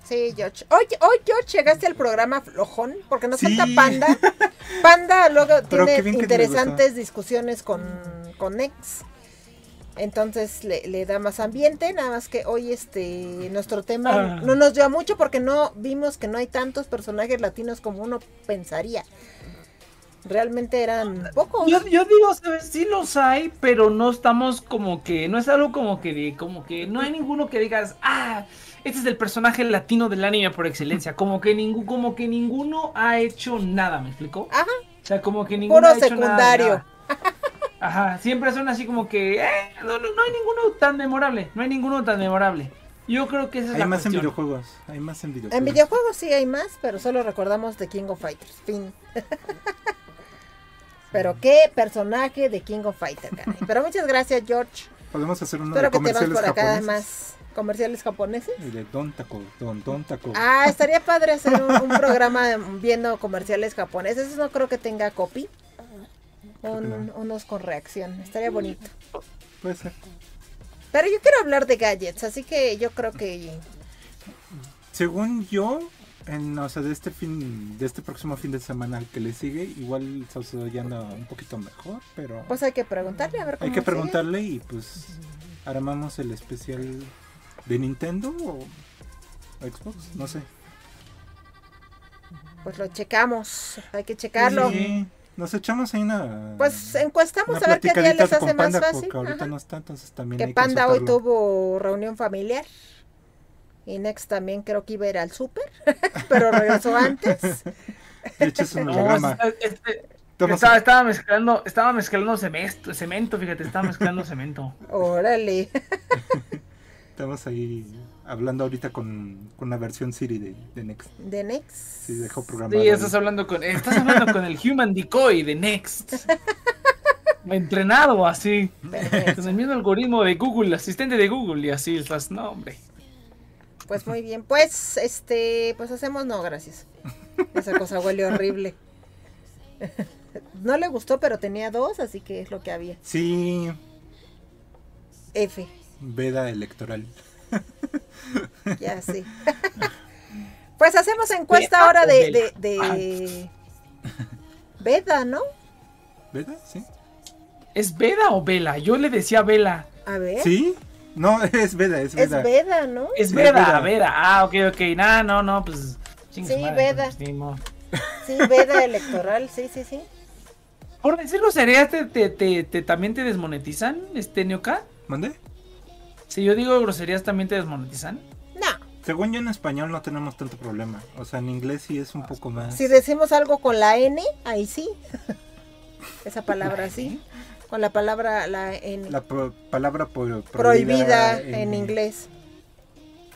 Sí, George. Hoy, hoy, George, llegaste al programa flojón, porque nos Sí. falta Panda. Panda luego Pero tiene interesantes discusiones con, con Nex. Entonces le, le da más ambiente, nada más que hoy este nuestro tema Ah. no nos dio mucho porque no vimos que no hay tantos personajes latinos como uno pensaría. Realmente eran pocos. Yo, yo digo, ¿sabes? Sí los hay, pero no estamos como que, no es algo como que, de- como que no hay ninguno que digas, ah, este es el personaje latino del anime por excelencia. Como que ningún, como que ninguno ha hecho nada, ¿me explico? Ajá. O sea, como que ninguno Puro ha hecho nada de secundario. nada. Ajá, siempre son así como que, eh, no, no, no hay ninguno tan memorable, no hay ninguno tan memorable. Yo creo que esa es Hay la más en cuestión. videojuegos. Hay más en videojuegos. En videojuegos sí hay más, pero solo recordamos de King of Fighters. Fin. pero qué personaje de King of Fighters, caray. Pero muchas gracias, George. Podemos hacer uno Espero de que te vas comerciales por acá japoneses. además. ¿Comerciales japoneses? Y de Don Taco, Don, Don Taco. Ah, estaría padre hacer un, un programa viendo comerciales japoneses. Eso no creo que tenga copy. Un- no. Unos con reacción. Estaría bonito. Puede ser. Pero yo quiero hablar de gadgets, así que yo creo que Según yo, en, o sea, de este fin, de este próximo fin de semana al que le sigue, igual Saucedo ya anda un poquito mejor, pero pues hay que preguntarle a ver cómo hay que sigue. preguntarle y pues armamos el especial de Nintendo o Xbox, no sé. Pues lo checamos. Hay que checarlo. Sí, nos echamos ahí una Pues encuestamos una a ver qué día les hace más Panda, fácil. porque ahorita no está, entonces también Que hay Panda hoy tuvo reunión familiar. Y Next también creo que iba a ir al súper, pero regresó antes. De hecho es un holograma. este- este- estaba, estaba mezclando, estaba mezclando cemento, cemento, fíjate, estaba mezclando cemento. Órale. Estamos ahí hablando ahorita con, con la versión Siri de, de Next. De Next. Sí, dejó programado. Sí, ahí. estás hablando con, estás hablando con el Human Decoy de Next. Entrenado así. Perfecto. Con el mismo algoritmo de Google, el asistente de Google, y así estás, no, hombre. Pues muy bien. Pues, este, pues hacemos no, gracias. Esa cosa huele horrible. No le gustó, pero tenía dos, así que es lo que había. Sí, F, veda electoral. ya sí. Pues hacemos encuesta ¿Veda ahora de, de, de Veda, ¿no? ¿Veda? ¿Sí? ¿Es Veda o Vela? Yo le decía Vela. A ver. ¿Sí? No, es Veda, es Es Veda. Veda, ¿no? Es Veda, Veda. Veda. Ah, ok, ok. Nah, no, no, pues. Sí, madre, Veda. pues. Sí, Veda electoral, sí, sí, sí. Por decir groserías, te, te, te, te- también te desmonetizan, este Neoka. ¿Mande? Si yo digo groserías, también te desmonetizan. No, Según yo en español no tenemos tanto problema. O sea, en inglés sí es un poco más. si decimos algo con la N, ahí sí. Esa palabra sí. Con la palabra la N. La pro- palabra pro- prohibida en inglés.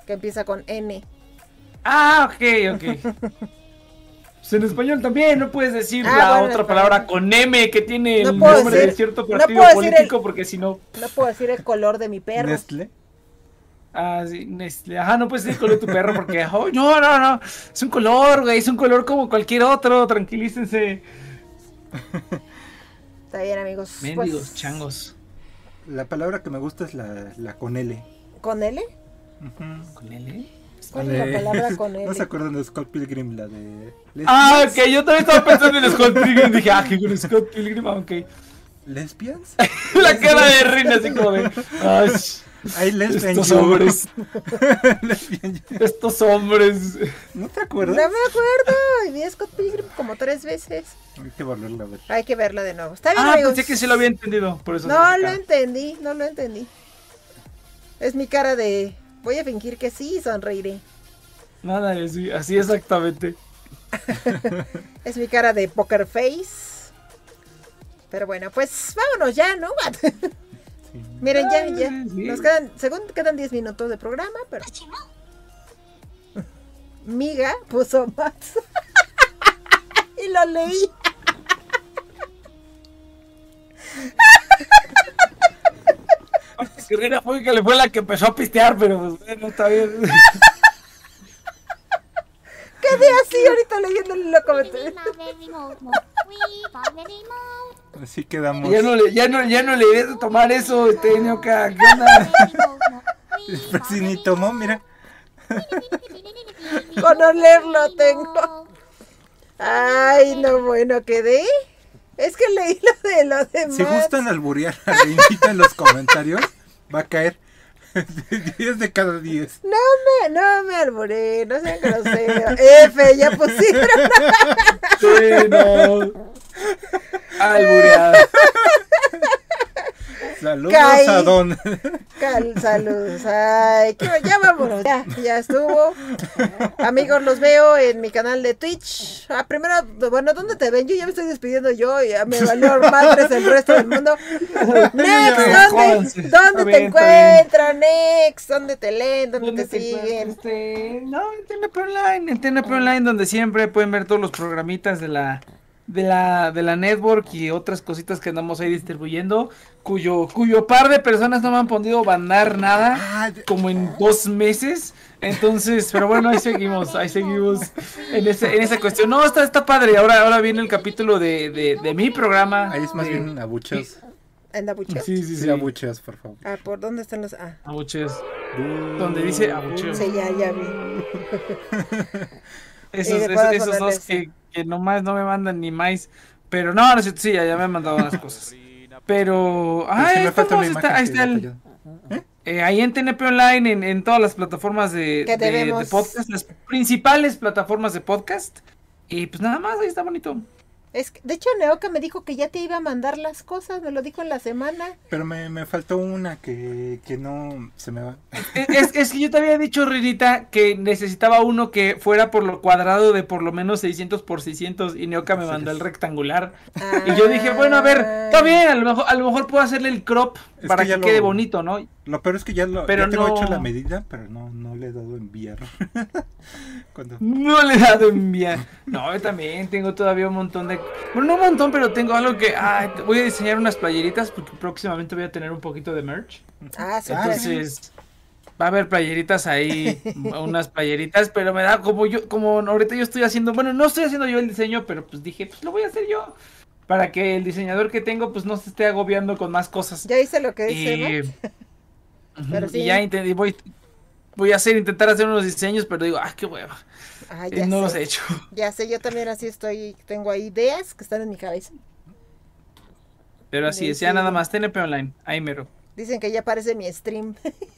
Que empieza con N. Ah, ok, ok. Pues en español también no puedes decir Ah, la bueno, otra palabra con M que tiene No el nombre de cierto partido político el- porque si no... No puedo decir el color de mi perro. Nestle. Ah, sí, Nestlé. Ajá, no puedes decir el color de tu perro porque... oh, no, no, no. Es un color, güey. Es un color como cualquier otro. Tranquilícense. Está bien, amigos. Mendigos, Pues, changos. La palabra que me gusta es la, la con L. ¿Con L? ¿Con L? ¿Cuál es la palabra con ¿No se acuerdan de Scott Pilgrim? La de. Ah, lesbians? ok. Yo también estaba pensando en Scott Pilgrim. Dije, ah, que con Scott Pilgrim. Ah, ok. ¿Lesbians? La cara de Reina así como de... Ay, Hay lesbian estos hombres. Lesbian. Estos hombres. ¿No te No acuerdas? me acuerdo. Y vi a Scott Pilgrim como tres veces. Hay que volverla a ver. Hay que verla de nuevo. Está bien, Ah, amigos. pensé que sí lo había entendido. Por eso No lo entendí, no lo entendí. Es mi cara de. Voy a fingir que sí y sonreiré. Nada, así, así exactamente. Es mi cara de poker face. Pero bueno, pues vámonos ya, ¿no? Sí. Miren, ya, ya. Nos quedan, según quedan 10 minutos de programa, pero. Miga puso más. y lo leí. Guerrera fue que le fue la que empezó a pistear, pero pues, bueno, está bien. Quedé así ahorita leyéndole los comentarios. Así quedamos. ya no le, ya no, ya no le debes de tomar eso, este Neoca. ¿Qué onda? Pues sí, ni tomó, mira. Con olerlo tengo. Ay, no, bueno, quedé. Es que leí lo de los demás. Si gustan alburear a Reinita en los comentarios, va a caer 10 de cada 10. No me, no me alboré, no sean groseros. F, ya pusieron. Sí, no. Albureada. Saludos Caí. a Don. Cal, saludos. Ay, qué, ya vámonos. Ya, ya estuvo. Amigos, los veo en mi canal de Twitch. Ah, primero, bueno, ¿dónde te ven? Yo ya me estoy despidiendo yo. Ya me valió madres el resto del mundo. Next, ¿dónde. ¿dónde te encuentran? Next, ¿dónde te leen? ¿Dónde, ¿Dónde te te siguen? este? No, en TNP Online, en TNP Online, donde siempre pueden ver todos los programitas de la, de la, de la network y otras cositas que andamos ahí distribuyendo, cuyo, cuyo par de personas no me han podido bandar nada, Ah, como en dos meses. Entonces, pero bueno, ahí seguimos, ahí seguimos en, ese, en esa cuestión. No, está, está padre. Ahora, ahora viene el capítulo de, de, de mi programa. Ahí es más de- bien abucheos. ¿En la bucha? Sí, sí, Sí, sí. abucheos, por favor. Ah, ¿por dónde están los...? Ah, Abucheos. Donde dice abucheo. sí, ya, ya vi. Esos, dos que, que nomás no me mandan ni más. Pero no, no sí, ya, ya me han mandado unas cosas. Pero. Ah, está- ahí está el. ya eh, ahí en TNP Online, en, en todas las plataformas de, podcast, las principales plataformas de podcast. Y pues nada más, ahí está bonito. Es que, de hecho, Neoka me dijo que ya te iba a mandar las cosas, me lo dijo en la semana. Pero me, me faltó una que, que no se me va. Es, es- es que yo te había dicho, Rinita, que necesitaba uno que fuera por lo cuadrado de por lo menos 600 por 600 y Neoka me mandó el rectangular. Y yo dije, bueno, a ver, está bien, a lo mejor, a lo mejor puedo hacerle el crop Es para que quede lo- bonito, ¿no? Lo peor es que ya, lo, Pero ya tengo no- hecho la medida, pero no, no le he dado enviar. Cuando... No le he dado enviar. No, yo también tengo todavía un montón de... Bueno, no un montón, pero tengo algo que... ay, voy a diseñar unas playeritas porque próximamente voy a tener un poquito de merch. Ah, sí. Entonces... Va a haber playeritas ahí, unas playeritas, pero me da como yo, como ahorita yo estoy haciendo, bueno, no estoy haciendo yo el diseño, pero pues dije, pues lo voy a hacer yo, para que el diseñador que tengo pues no se esté agobiando con más cosas. Ya hice lo que dice, Y, y ya intenté, voy, voy a hacer, intentar hacer unos diseños, pero digo, ah, qué hueva, Ah, ya no sé. los he hecho. Ya sé, yo también así estoy, tengo ahí ideas que están en mi cabeza. Pero así Sí, es, ya nada más, TNP Online, ahí mero. Dicen que ya aparece mi stream.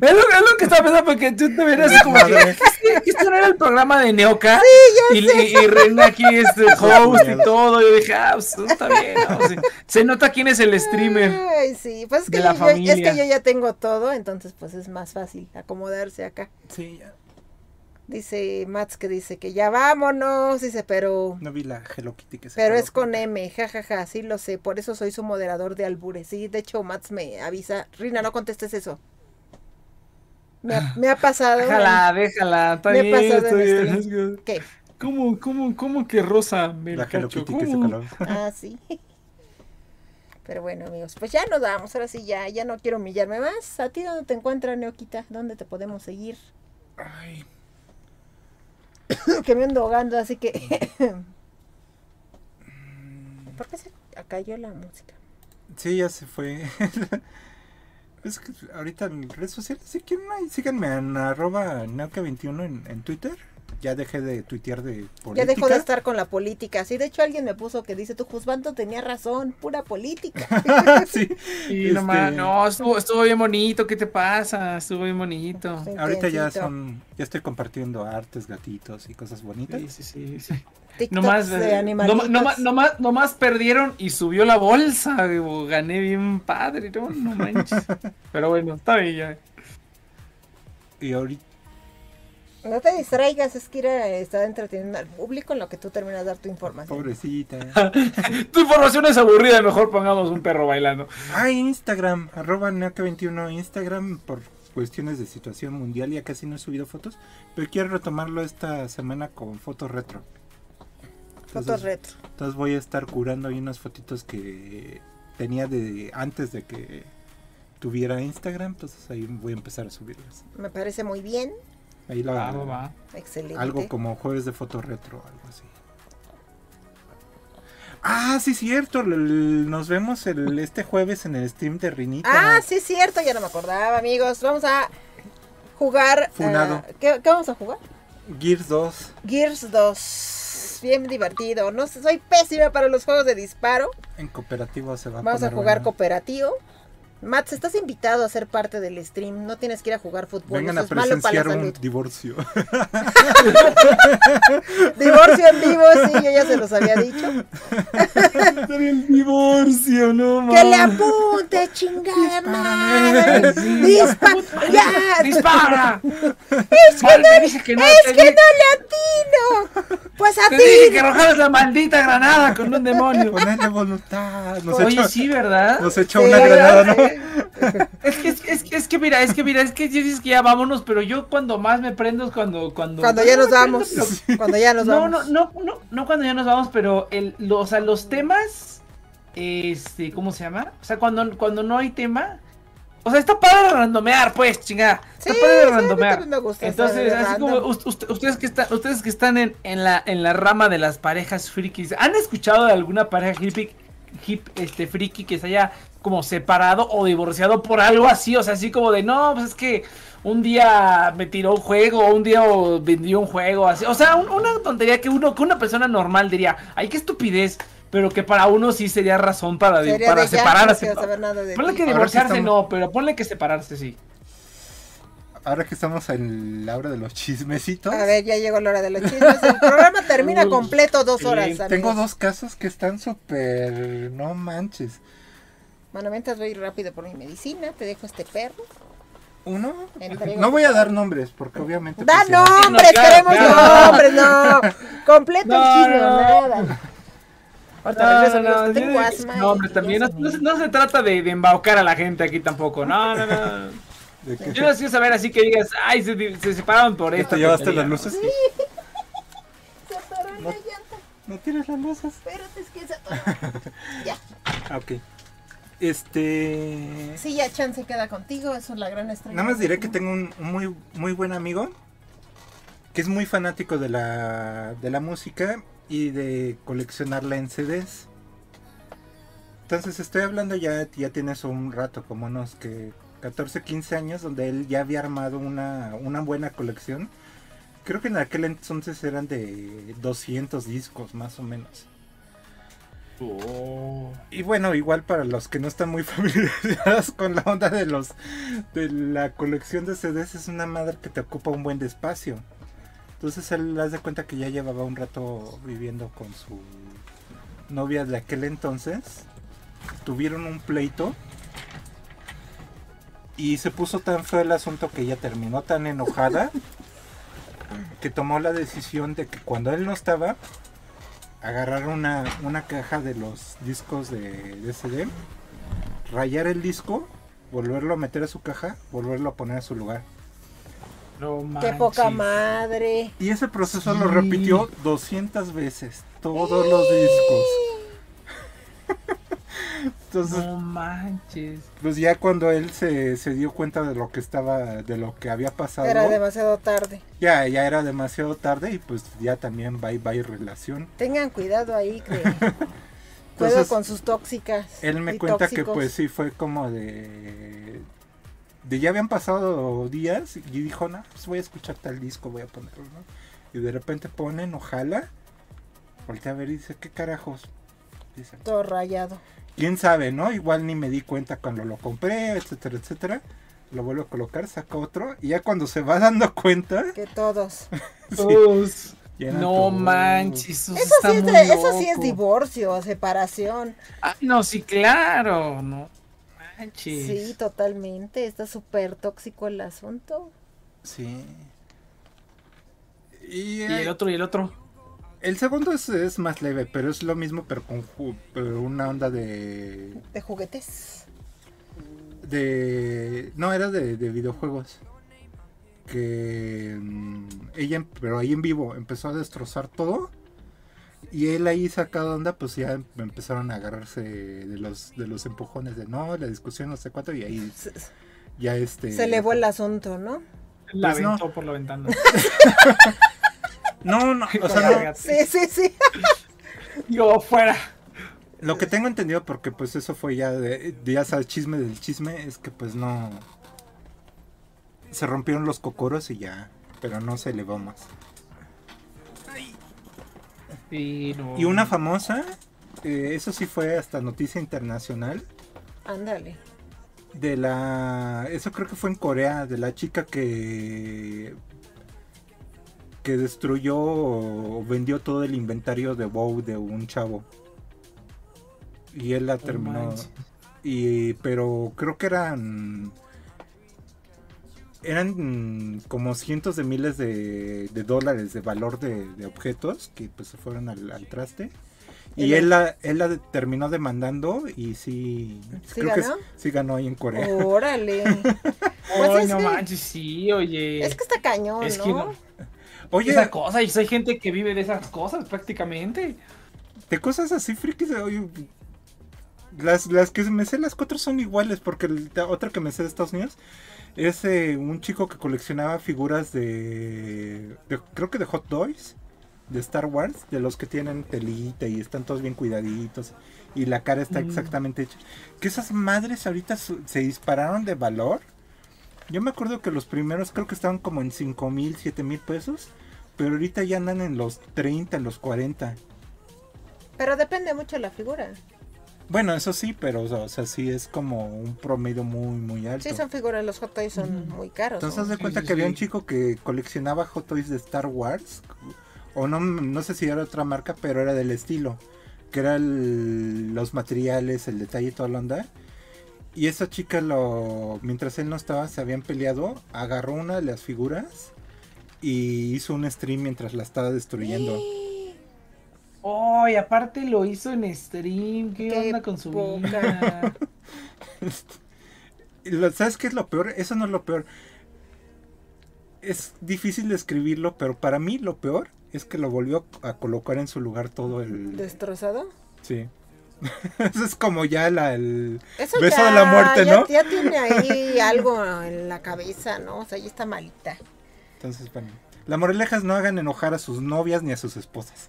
Es lo, es lo que estaba pensando, porque tú te verías como que, Madre. ¿que esto no era el programa de Neoca? y, y, y Reina aquí es el host y todo, yo dije, ah, pues está bien, ¿no? Sí. Se nota quién es el streamer. Ay, sí, pues es que, de la yo, yo- es que yo ya tengo todo, entonces pues es más fácil acomodarse acá. Sí, ya. Dice Mats que dice que ya vámonos, dice, pero No vi la Hello Kitty que se pero es con M, jajaja, sí lo sé, por eso soy su moderador de albures. Sí, de hecho Mats me avisa, Rina, no contestes eso. Me ha, me ha pasado. Déjala, déjala. Está Me bien, pasado está en bien. ¿Qué? ¿Cómo, cómo, cómo que Rosa me La cacho? Que se ¿Cómo? coló. Ah, sí. Pero bueno, amigos, pues ya nos vamos. Ahora sí, ya, ya no quiero humillarme más. ¿A ti dónde te encuentras, Neoquita? ¿Dónde te podemos seguir? Ay, que me ando ahogando, así que. ¿Por qué se cayó la música? sí, ya se fue. es que ahorita en redes sociales, si quieren, ahí síganme en arroba nauca21 en, en Twitter. Ya dejé de tuitear de política. Ya dejó de estar con la política. Sí, de hecho alguien me puso que dice, tu Juzbando tenía razón, pura política. sí. Este, ma- no, estuvo, estuvo bien bonito. ¿Qué te pasa? Estuvo bien bonito. Sí. Ahorita ya son, ya estoy compartiendo artes, gatitos y cosas bonitas. Sí, sí, sí. sí. TikToks Nomás, de eh, animalitos. noma- nomás, nomás perdieron y subió la bolsa. Gané bien padre, no, no manches. Pero bueno, está bien ya. Y ahorita, No te distraigas, es que ir a estar entreteniendo al público en lo que tú terminas de dar tu información. pobrecita. Tu información es aburrida, mejor pongamos un perro bailando. Ah, Instagram, arroba nauca21 Instagram por cuestiones de situación mundial ya casi no he subido fotos, pero quiero retomarlo esta semana con fotos retro. Fotos Entonces- retro. Entonces voy a estar curando ahí unas fotitos que tenía de antes de que tuviera Instagram, entonces ahí voy a empezar a subirlas. Me parece muy bien. Ahí la, Va. Excelente. algo como jueves de foto retro, algo así. Ah, sí, cierto. Nos vemos el, este jueves en el stream de Rinita. Ah, sí, cierto, ya no me acordaba, amigos. Vamos a jugar. Funado. ah, ¿qué, qué vamos a jugar? Gears 2. Gears 2. Bien divertido. No sé, soy pésima para los juegos de disparo. En cooperativo se va a Vamos a jugar bueno. cooperativo. Mats, estás invitado a ser parte del stream. No tienes que ir a jugar fútbol. Vengan a Eso es malo para la presenciar un divorcio. Divorcio en vivo, sí, yo ya se los había dicho. el divorcio, no Que le apunte, chingada madre. Dispa ya. ¡Dispara! Es que no, dice que no, es que no le atino. Pues a Te dije que ti. arrojabas la maldita granada con un demonio. Ponerle voluntad. Nos Oye, echa, sí, ¿verdad? nos echa Sí, una granada, ¿no? Es que, es, que- es que, es que mira, es que mira, es que dices que ya vámonos, pero yo cuando más me prendo es cuando... Cuando, Cuando ya nos vamos. pero- Cuando ya nos no, vamos. no, no, no, no cuando ya nos vamos, pero el, lo- o sea, los temas, este, ¿cómo se llama? O sea, cuando, cuando no hay tema, o sea, está padre randomear, pues, chingada. Está Sí, padre sí, randomear. también me gusta Entonces, así como random. ustedes que están, ustedes que están en, en la, en la rama de las parejas frikis, ¿han escuchado de alguna pareja hippie, hip, este, friki que se haya como separado o divorciado por algo así? O sea, así como de, no, pues es que un día me tiró un juego, o un día vendió un juego, así. O sea, un- una tontería que uno, que una persona normal diría, ay, qué estupidez, pero que para uno sí sería razón para, para de ya, no separarse. quiero saber nada de Ponle que divorciarse estamos- no, pero ponle que separarse sí. Ahora que estamos en la hora de los chismecitos. A ver, ya llegó la hora de los chismes. El programa termina completo dos horas. Tengo dos casos que están súper... No manches. Bueno, mientras voy rápido por mi medicina, te dejo este perro. Uno... Entrego No voy a dar nombres porque obviamente... ¡Da pues, nombres! claro, ¡Queremos claro. nombres! ¡No! Completo el No, chisme, no. nada. Ahorita que tengo asma. no, hombre, también no, se no no trata de, de embaucar a la gente aquí tampoco. No, no, no. De Yo no quiero saber así que digas, ay, se, separaron por ¿Ya esto. te llevaste las luces? Se atoró en la llanta. ¿No tienes las luces? Espérate, es que se atoró. Ya. Ah, ok. Este... Sí, ya Chan se queda contigo. Eso es la gran estrella. Nada más diré que tengo un, un muy, muy buen amigo que es muy fanático de la, de la música y de coleccionarla en CDs. Entonces estoy hablando ya, ya tienes un rato, como unos que 14, 15 años, donde él ya había armado una, una buena colección. Creo que en aquel entonces eran de 200 discos más o menos. Oh. Y bueno, igual para los que no están muy familiarizados con la onda de los de la colección de CDs es una madre que te ocupa un buen espacio. Entonces él das de cuenta que ya llevaba un rato viviendo con su novia de aquel entonces. Tuvieron un pleito. Y se puso tan feo el asunto que ella terminó tan enojada que tomó la decisión de que cuando él no estaba, agarrar una, una caja de los discos de, de CD, rayar el disco, volverlo a meter a su caja, volverlo a poner a su lugar. No Qué poca madre. Y ese proceso Sí. lo repitió 200 veces, todos los discos. Entonces, No manches. pues ya cuando él se, se dio cuenta de lo que estaba, de lo que había pasado, Era demasiado tarde. ya, ya era demasiado tarde y pues ya también bye bye relación. Tengan cuidado ahí, que cuidado con sus tóxicas. Él me y cuenta que pues sí fue como de... De ya habían pasado días y dijo, no, pues voy a escuchar tal disco, voy a ponerlo, ¿no? Y de repente ponen, ojalá, voltea a ver y dice, ¿qué carajos? Dice, Todo rayado. Quién sabe, ¿no? Igual ni me di cuenta cuando lo compré, etcétera, etcétera. Lo vuelvo a colocar, saca otro y ya cuando se va dando cuenta, Que todos. sí, no manches. Eso, Eso está sí, es muy de- eso sí es divorcio, separación. Ah, no, sí, claro. No manches. Sí, totalmente. Está súper tóxico el asunto. Sí. Y, Y el otro, y el otro. El segundo es, es más leve, pero es lo mismo, pero con ju- pero una onda de, De juguetes. de no era de, de videojuegos que mm, ella pero ahí en vivo empezó a destrozar todo y él ahí sacado onda pues ya em- empezaron a agarrarse de los de los empujones de no la discusión no sé cuánto y ahí Se, ya este se elevó el asunto, ¿no? La Pues no. por la ventana. no no o sea no. Sí, sí, sí. Yo fuera. Lo que tengo entendido, porque pues eso fue ya de, de ya sabes, chisme del chisme, es que pues no... Se rompieron los cocoros y ya, pero no se elevó más. Sí, no. Y una famosa, eh, eso sí fue hasta noticia internacional, Ándale. de la... Eso creo que fue en Corea, de la chica que... que destruyó o vendió todo el inventario de WoW de un chavo. Y él la terminó... Y, pero creo que eran. Eran como cientos de miles de, de dólares de valor de, de objetos que pues se fueron al, al traste. ¿Y él la, él la terminó demandando y sí. ¿Sí creo que ganó? sí- sí ganó ahí en Corea. Órale. Pues no que- manches, sí, oye. Es que está cañón, Es ¿no? que no. Oye, Esa cosa, y hay gente que vive de esas cosas prácticamente. de cosas así frikis, oye, las, las que me sé las cuatro son iguales, porque el- la otra que me sé de Estados Unidos es eh, un chico que coleccionaba figuras de, de- creo que de Hot Toys, de Star Wars, de los que tienen telita y están todos bien cuidaditos y la cara está Mm. exactamente hecha. Que esas madres ahorita su- se dispararon de valor. Yo me acuerdo que los primeros creo que estaban como en 5 mil, 7 mil pesos, pero ahorita ya andan en los 30, en los 40. Pero depende mucho de la figura. Bueno, eso sí, pero o sea, sí es como un promedio muy, muy alto. Sí, son figuras, los Hot Toys son muy caros. Entonces, ¿no? de cuenta sí, que había un chico que coleccionaba Hot Toys de Star Wars, o no, no sé si era otra marca, pero era del estilo, que era el- los materiales, el detalle y toda la onda. Y esa chica, lo mientras él no estaba, se habían peleado, agarró una de las figuras y hizo un stream mientras la estaba destruyendo. Oh, y aparte lo hizo en stream. ¿Qué, Qué onda con su vida? ¿Sabes qué es lo peor? Eso no es lo peor. Es difícil describirlo, pero para mí lo peor es que lo volvió a colocar en su lugar todo el... ¿Destrozado? Sí. Eso es como ya la, el... Eso Beso ya, de la muerte, ya- ¿no? Ya, tiene ahí algo en la cabeza, ¿no? O sea, ya está malita. Entonces, bueno. La moraleja es no hagan enojar a sus novias ni a sus esposas.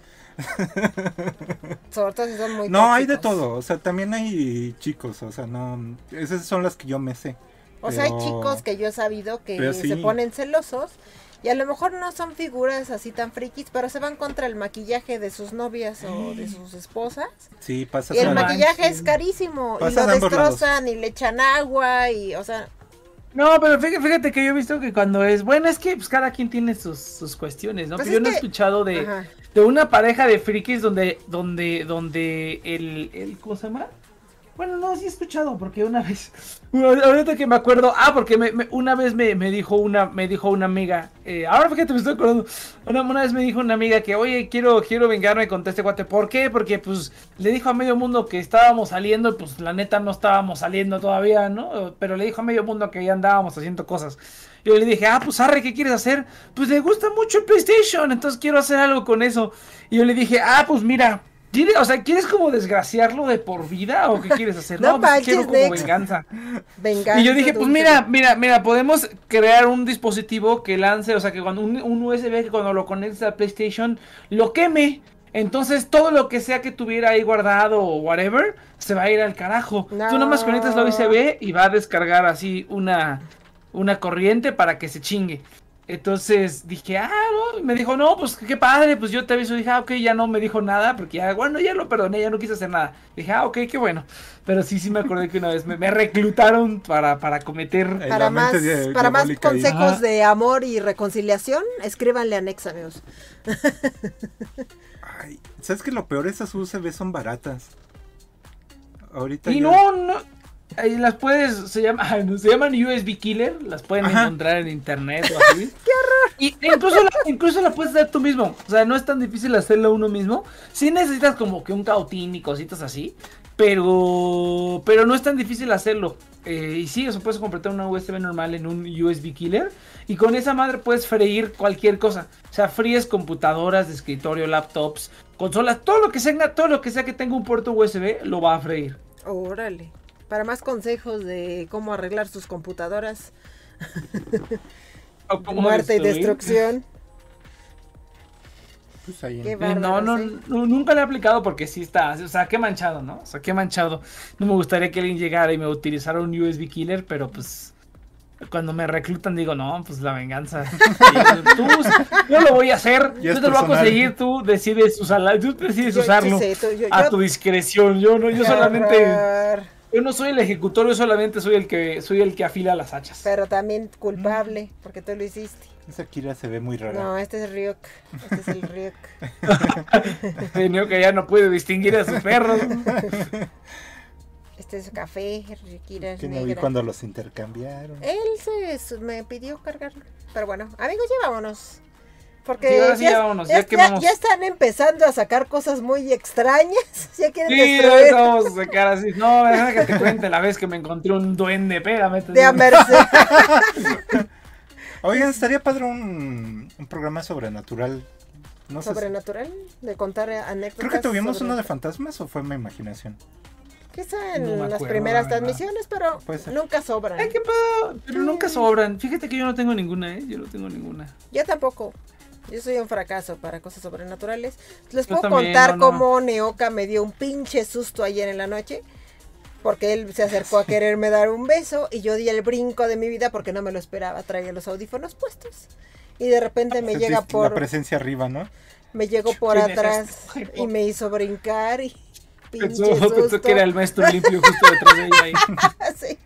Sobre todo si son muy No, hay de todo. O sea, también hay chicos. O sea, no... Esas son las que yo me sé. O sea, hay chicos que yo he sabido que se ponen celosos y a lo mejor no son figuras así tan frikis, pero se van contra el maquillaje de sus novias o de sus esposas. Sí, pasa Y el maquillaje es carísimo y lo destrozan y le echan agua y, o sea, No, pero fíjate, fíjate que yo he visto que cuando es. Bueno, es que pues, cada quien tiene sus, sus cuestiones, ¿no? Pues pero yo no he que- escuchado de, de una pareja de frikis donde, donde, donde el, el. ¿Cómo se llama? Bueno, no, sí he escuchado, porque una vez, ahorita que me acuerdo, ah, porque me- una vez me, me dijo una, me dijo una amiga, eh, ahora fíjate, me estoy acordando, una, vez me dijo una amiga que, oye, quiero, quiero vengarme contra este cuate, ¿por qué? Porque, pues, le dijo a medio mundo que estábamos saliendo, pues, la neta no estábamos saliendo todavía, ¿no? Pero le dijo a medio mundo que ya andábamos haciendo cosas. Yo le dije, ah, pues, arre, ¿qué quieres hacer? Pues, le gusta mucho el PlayStation, entonces quiero hacer algo con eso. Y yo le dije, ah, pues, mira... ¿Tiene- O sea, ¿quieres como desgraciarlo de por vida o qué quieres hacer? No No, pues quiero como venganza. Venganza Y yo dije, pues mira, mira, mira, podemos crear un dispositivo que lance, o sea, que cuando un, un USB que cuando lo conectes al PlayStation lo queme. Entonces todo lo que sea que tuviera ahí guardado o whatever se va a ir al carajo. Tú nada más conectas la USB y va a descargar así una una corriente para que se chingue. Entonces dije, ah, no, me dijo, no, pues qué padre, pues yo te aviso. Dije, ah, ok, ya no me dijo nada, porque ya, bueno, ya lo perdoné, ya no quise hacer nada. Dije, ah, ok, qué bueno. Pero sí, sí me acordé que una vez me, me reclutaron para, para cometer. Para más, para más ahí. consejos de amor y reconciliación, escríbanle a Nex, amigos. Ay, ¿Sabes que lo peor? Esas USB son baratas. Ahorita Y no, no. Ahí las puedes, se, llama, se llaman USB Killer, las pueden Ajá. encontrar en internet o así. ¡Qué horror! Y e incluso la, incluso la puedes hacer tú mismo. O sea, no es tan difícil hacerlo uno mismo. Sí necesitas como que un cautín y cositas así. Pero, pero no es tan difícil hacerlo. Eh, y sí, o sea, puedes completar una USB normal en un USB Killer. Y con esa madre puedes freír cualquier cosa. O sea, fríes computadoras de escritorio, laptops, consolas, todo lo que sea, todo lo que sea que tenga un puerto USB, lo va a freír. Órale. Para más consejos de cómo arreglar sus computadoras, O cómo muerte y destrucción. Pues ahí en- Qué Eh, No, bárbaros, no, no, nunca lo he aplicado porque sí está, o sea, qué manchado, ¿no? O sea, qué manchado. No me gustaría que alguien llegara y me utilizara un USB killer, pero pues cuando me reclutan digo, no, pues la venganza. Tú, yo lo voy a hacer, yo te lo voy a conseguir, tú decides usarla, tú decides Yo- usarlo sí, tú- yo- a yo- tu discreción. Yo no, yo solamente, horror. Yo no soy el ejecutor, yo solamente soy el que, soy el que afila las hachas. Pero también culpable, porque tú lo hiciste. Esa Kira se ve muy rara. No, este es Ryuk. Este es el Ryuk. Tenía que ya no puede distinguir a sus perros. Este es café, Rikira es que no vi cuando los intercambiaron. Él se, me pidió cargarlo. Pero bueno, amigos, ya vámonos. Porque Sí, ahora sí, ya vámonos, ya que vamos. ya están empezando a sacar cosas muy extrañas. Ya quieren Sí, destruir vamos a sacar así. No, deja que te cuente la vez que me encontré un duende. Espérame. te de a. Oigan, estaría padre un, un programa sobrenatural. No sé. Sobrenatural, de contar anécdotas. Creo que tuvimos sobre- uno de fantasmas o fue mi imaginación. Quizá en No las acuerdo, primeras la transmisiones, pero nunca sobran. Ay, qué pedo. Pero nunca sobran. Fíjate que yo no tengo ninguna, ¿eh? Yo no tengo ninguna. Yo tampoco. Yo soy un fracaso para cosas sobrenaturales. Les puedo también, contar no, no. cómo Neoka me dio un pinche susto ayer en la noche. Porque él se acercó a quererme dar un beso y yo di el brinco de mi vida porque no me lo esperaba. Traía los audífonos puestos. Y de repente me llega Sentiste La por, presencia arriba, ¿no? me llegó por ¿Quién es atrás y me hizo brincar y pinche Pensó, pensó que era el maestro limpio justo detrás de ella. ahí. Sí.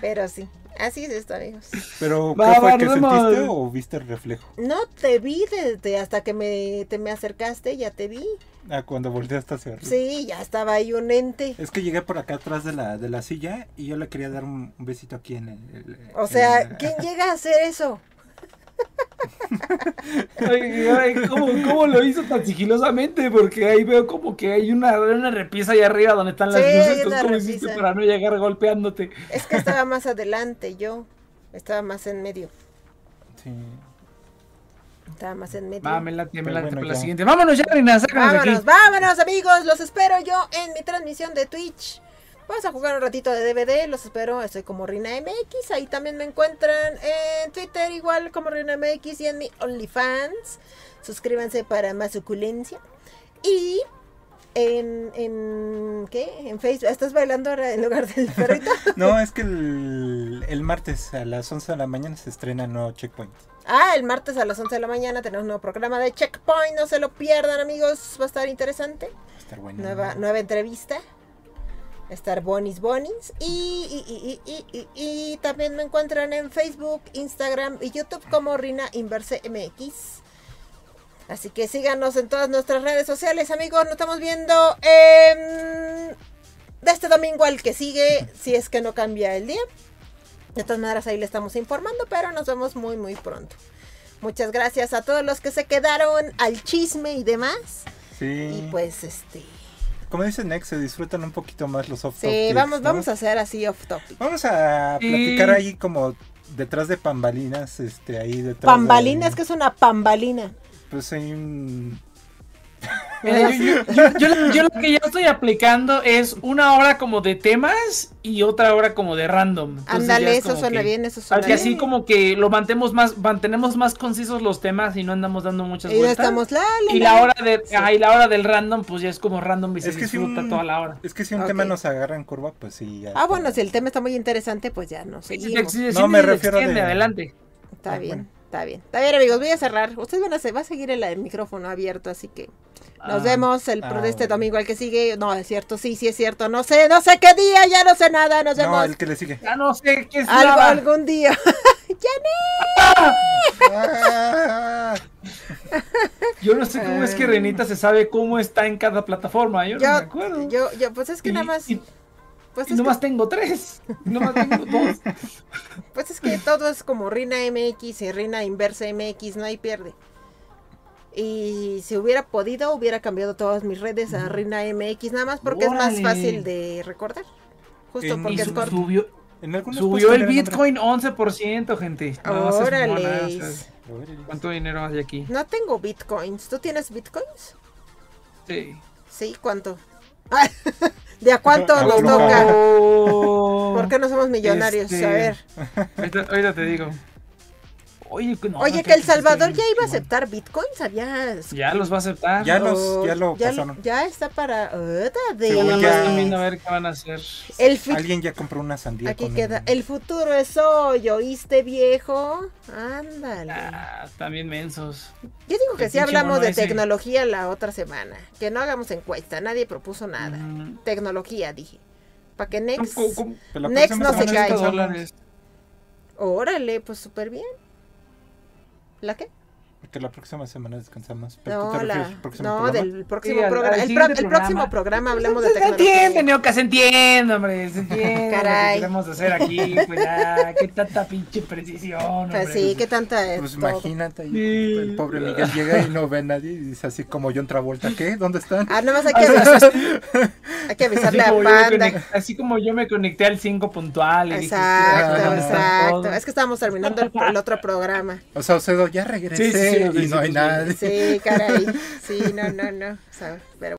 Pero sí, así es esto, amigos. Pero, ¿qué fue va, que sentiste o viste el reflejo? No te vi desde hasta que me, te me acercaste, ya te vi. Ah, cuando volteaste hacia arriba. Sí, ya estaba ahí un ente. Es que llegué por acá atrás de la, de la silla y yo le quería dar un, un besito aquí en el... el- O sea, el- ¿quién llega a hacer eso? Ay, ay, ¿cómo, ¿Cómo lo hizo tan sigilosamente? Porque ahí veo como que hay una, una repisa allá arriba donde están las Sí, luces. Entonces, una ¿cómo hiciste para no llegar golpeándote? Es que estaba más adelante yo. Estaba más en medio. Sí. Estaba más en medio. Va, me late, me Pero late bueno, para la siguiente. Vámonos ya, de Vámonos, aquí. vámonos amigos, los espero yo en mi transmisión de Twitch. Vamos a jugar un ratito de DVD, los espero, estoy como Rina MX, ahí también me encuentran en Twitter igual como Rina MX y en mi OnlyFans. Suscríbanse para más suculencia. Y en, en ¿qué? En Facebook, ¿estás bailando ahora en lugar del perrito? No, es que el, el martes a las 11 de la mañana se estrena el nuevo Checkpoint. Ah, el martes a las 11 de la mañana tenemos un nuevo programa de Checkpoint, no se lo pierdan amigos, va a estar interesante. Va a estar bueno. Nueva, nueva entrevista. Estar Bonis Bonis. Y, y, y, y, y, y- y también me encuentran en Facebook, Instagram y YouTube como Rina Inverse MX. Así que síganos en todas nuestras redes sociales, amigos. Nos estamos viendo em, de este domingo al que sigue, si es que no cambia el día. De todas maneras, ahí le estamos informando, pero nos vemos muy, muy pronto. Muchas gracias a todos los que se quedaron al chisme y demás. Sí. Y pues, este. Como dice Nex, se disfrutan un poquito más los off Sí, topics, vamos, ¿no? vamos a hacer así off topic. Vamos a Sí. platicar ahí como detrás de pambalinas, este, ahí detrás Pambalina, de- es que es una pambalina. Pues hay un... Mira, yo, yo- yo- yo- yo lo que ya estoy aplicando es una hora como de temas y otra hora como de random. Ándale, es eso suena que- bien, eso suena bien. así como que lo mantenemos más, mantenemos más concisos los temas y no andamos dando muchas Y vueltas. estamos la, la, y la. hora de, y la hora del random, pues ya es como random y se Es que si disfruta un- toda la hora. Es que si un tema nos agarra en curva, pues sí. ya Ah, bueno, si el tema está muy interesante, pues ya no Sí, seguimos. sí, sí, No, me refiero de- adelante. Está Ah, bien, bueno. Está bien. Está bien, amigos, voy a cerrar. Ustedes van a, se va a seguir el, el micrófono abierto, así que nos Ah. vemos el Ah, pro de este domingo al que sigue. No, es cierto, sí, sí es cierto. No sé, no sé qué día, ya no sé nada. Nos No, vemos el que le sigue. Ya no sé qué es algo, algún día. Ah, Yo no sé cómo es que Renita se sabe cómo está en cada plataforma. Yo, no me acuerdo. yo, yo, pues es que Y- nada más. y- Pues y es, nomás que, tengo tres. Nomás tengo dos. pues es que todo es como Rina MX y Rina Inversa MX, no hay pierde. Y si hubiera podido, hubiera cambiado todas mis redes a Rina MX, nada más porque es Órale. más fácil de recordar. Justo En- porque Y es corto. subió, en subió el poner nombre. Bitcoin 11%, gente. No, seas Órale. mamona, o sea, Órale. ¿Cuánto dinero hay aquí? No tengo bitcoins. ¿Tú tienes bitcoins? Sí. Sí, ¿cuánto? ¿De a cuánto A nos toca? ¿Por qué no somos millonarios? Este, A ver. Ahorita, ahorita te digo. Oye, no, Oye, no, que El Salvador ya iba a aceptar bitcoins. Había. Ya los va a aceptar. Ya los, ya lo ya, pasaron. ya está para. Oda de- ya- a ver qué van a hacer. El fi- Alguien ya compró una sandía. Aquí con queda. El futuro es hoy. ¿Oíste, viejo? Ándale. Ah, están bien mensos. Yo digo que el sí hablamos de ese. tecnología la otra semana. Que no hagamos encuesta. Nadie propuso nada. Mm. Tecnología, dije. Para que Next. ¿Cómo- cómo- Next no se dólares? Órale, pues súper bien. ¿La qué? Porque la próxima semana descansamos. ¿Pero No, tú te la, no del próximo Sí, programa. el, pro- el programa. próximo programa hablemos de Se entiende, tecnología. Neoca, se entiende, hombre, se entiende. Caray. Lo que queremos hacer aquí, pues ya, qué tanta pinche precisión, hombre. Pues sí, qué tanta es Pues todo. imagínate, ahí, Sí. el pobre Miguel llega y no ve a nadie y dice así como John Travolta, ¿qué? ¿Dónde están? Ah, nada más hay que avisar, hay que avisarle Así a conect- así como yo me conecté al 5 puntual. y dije, Exacto, "Ah, ¿dónde están exacto. todos?". Es que estábamos terminando el, el otro programa. O sea, Ocedo, ya regresé Sí, sí, sí, y sí, no hay nadie. Sí, caray. Sí, no, no, no. O sea, pero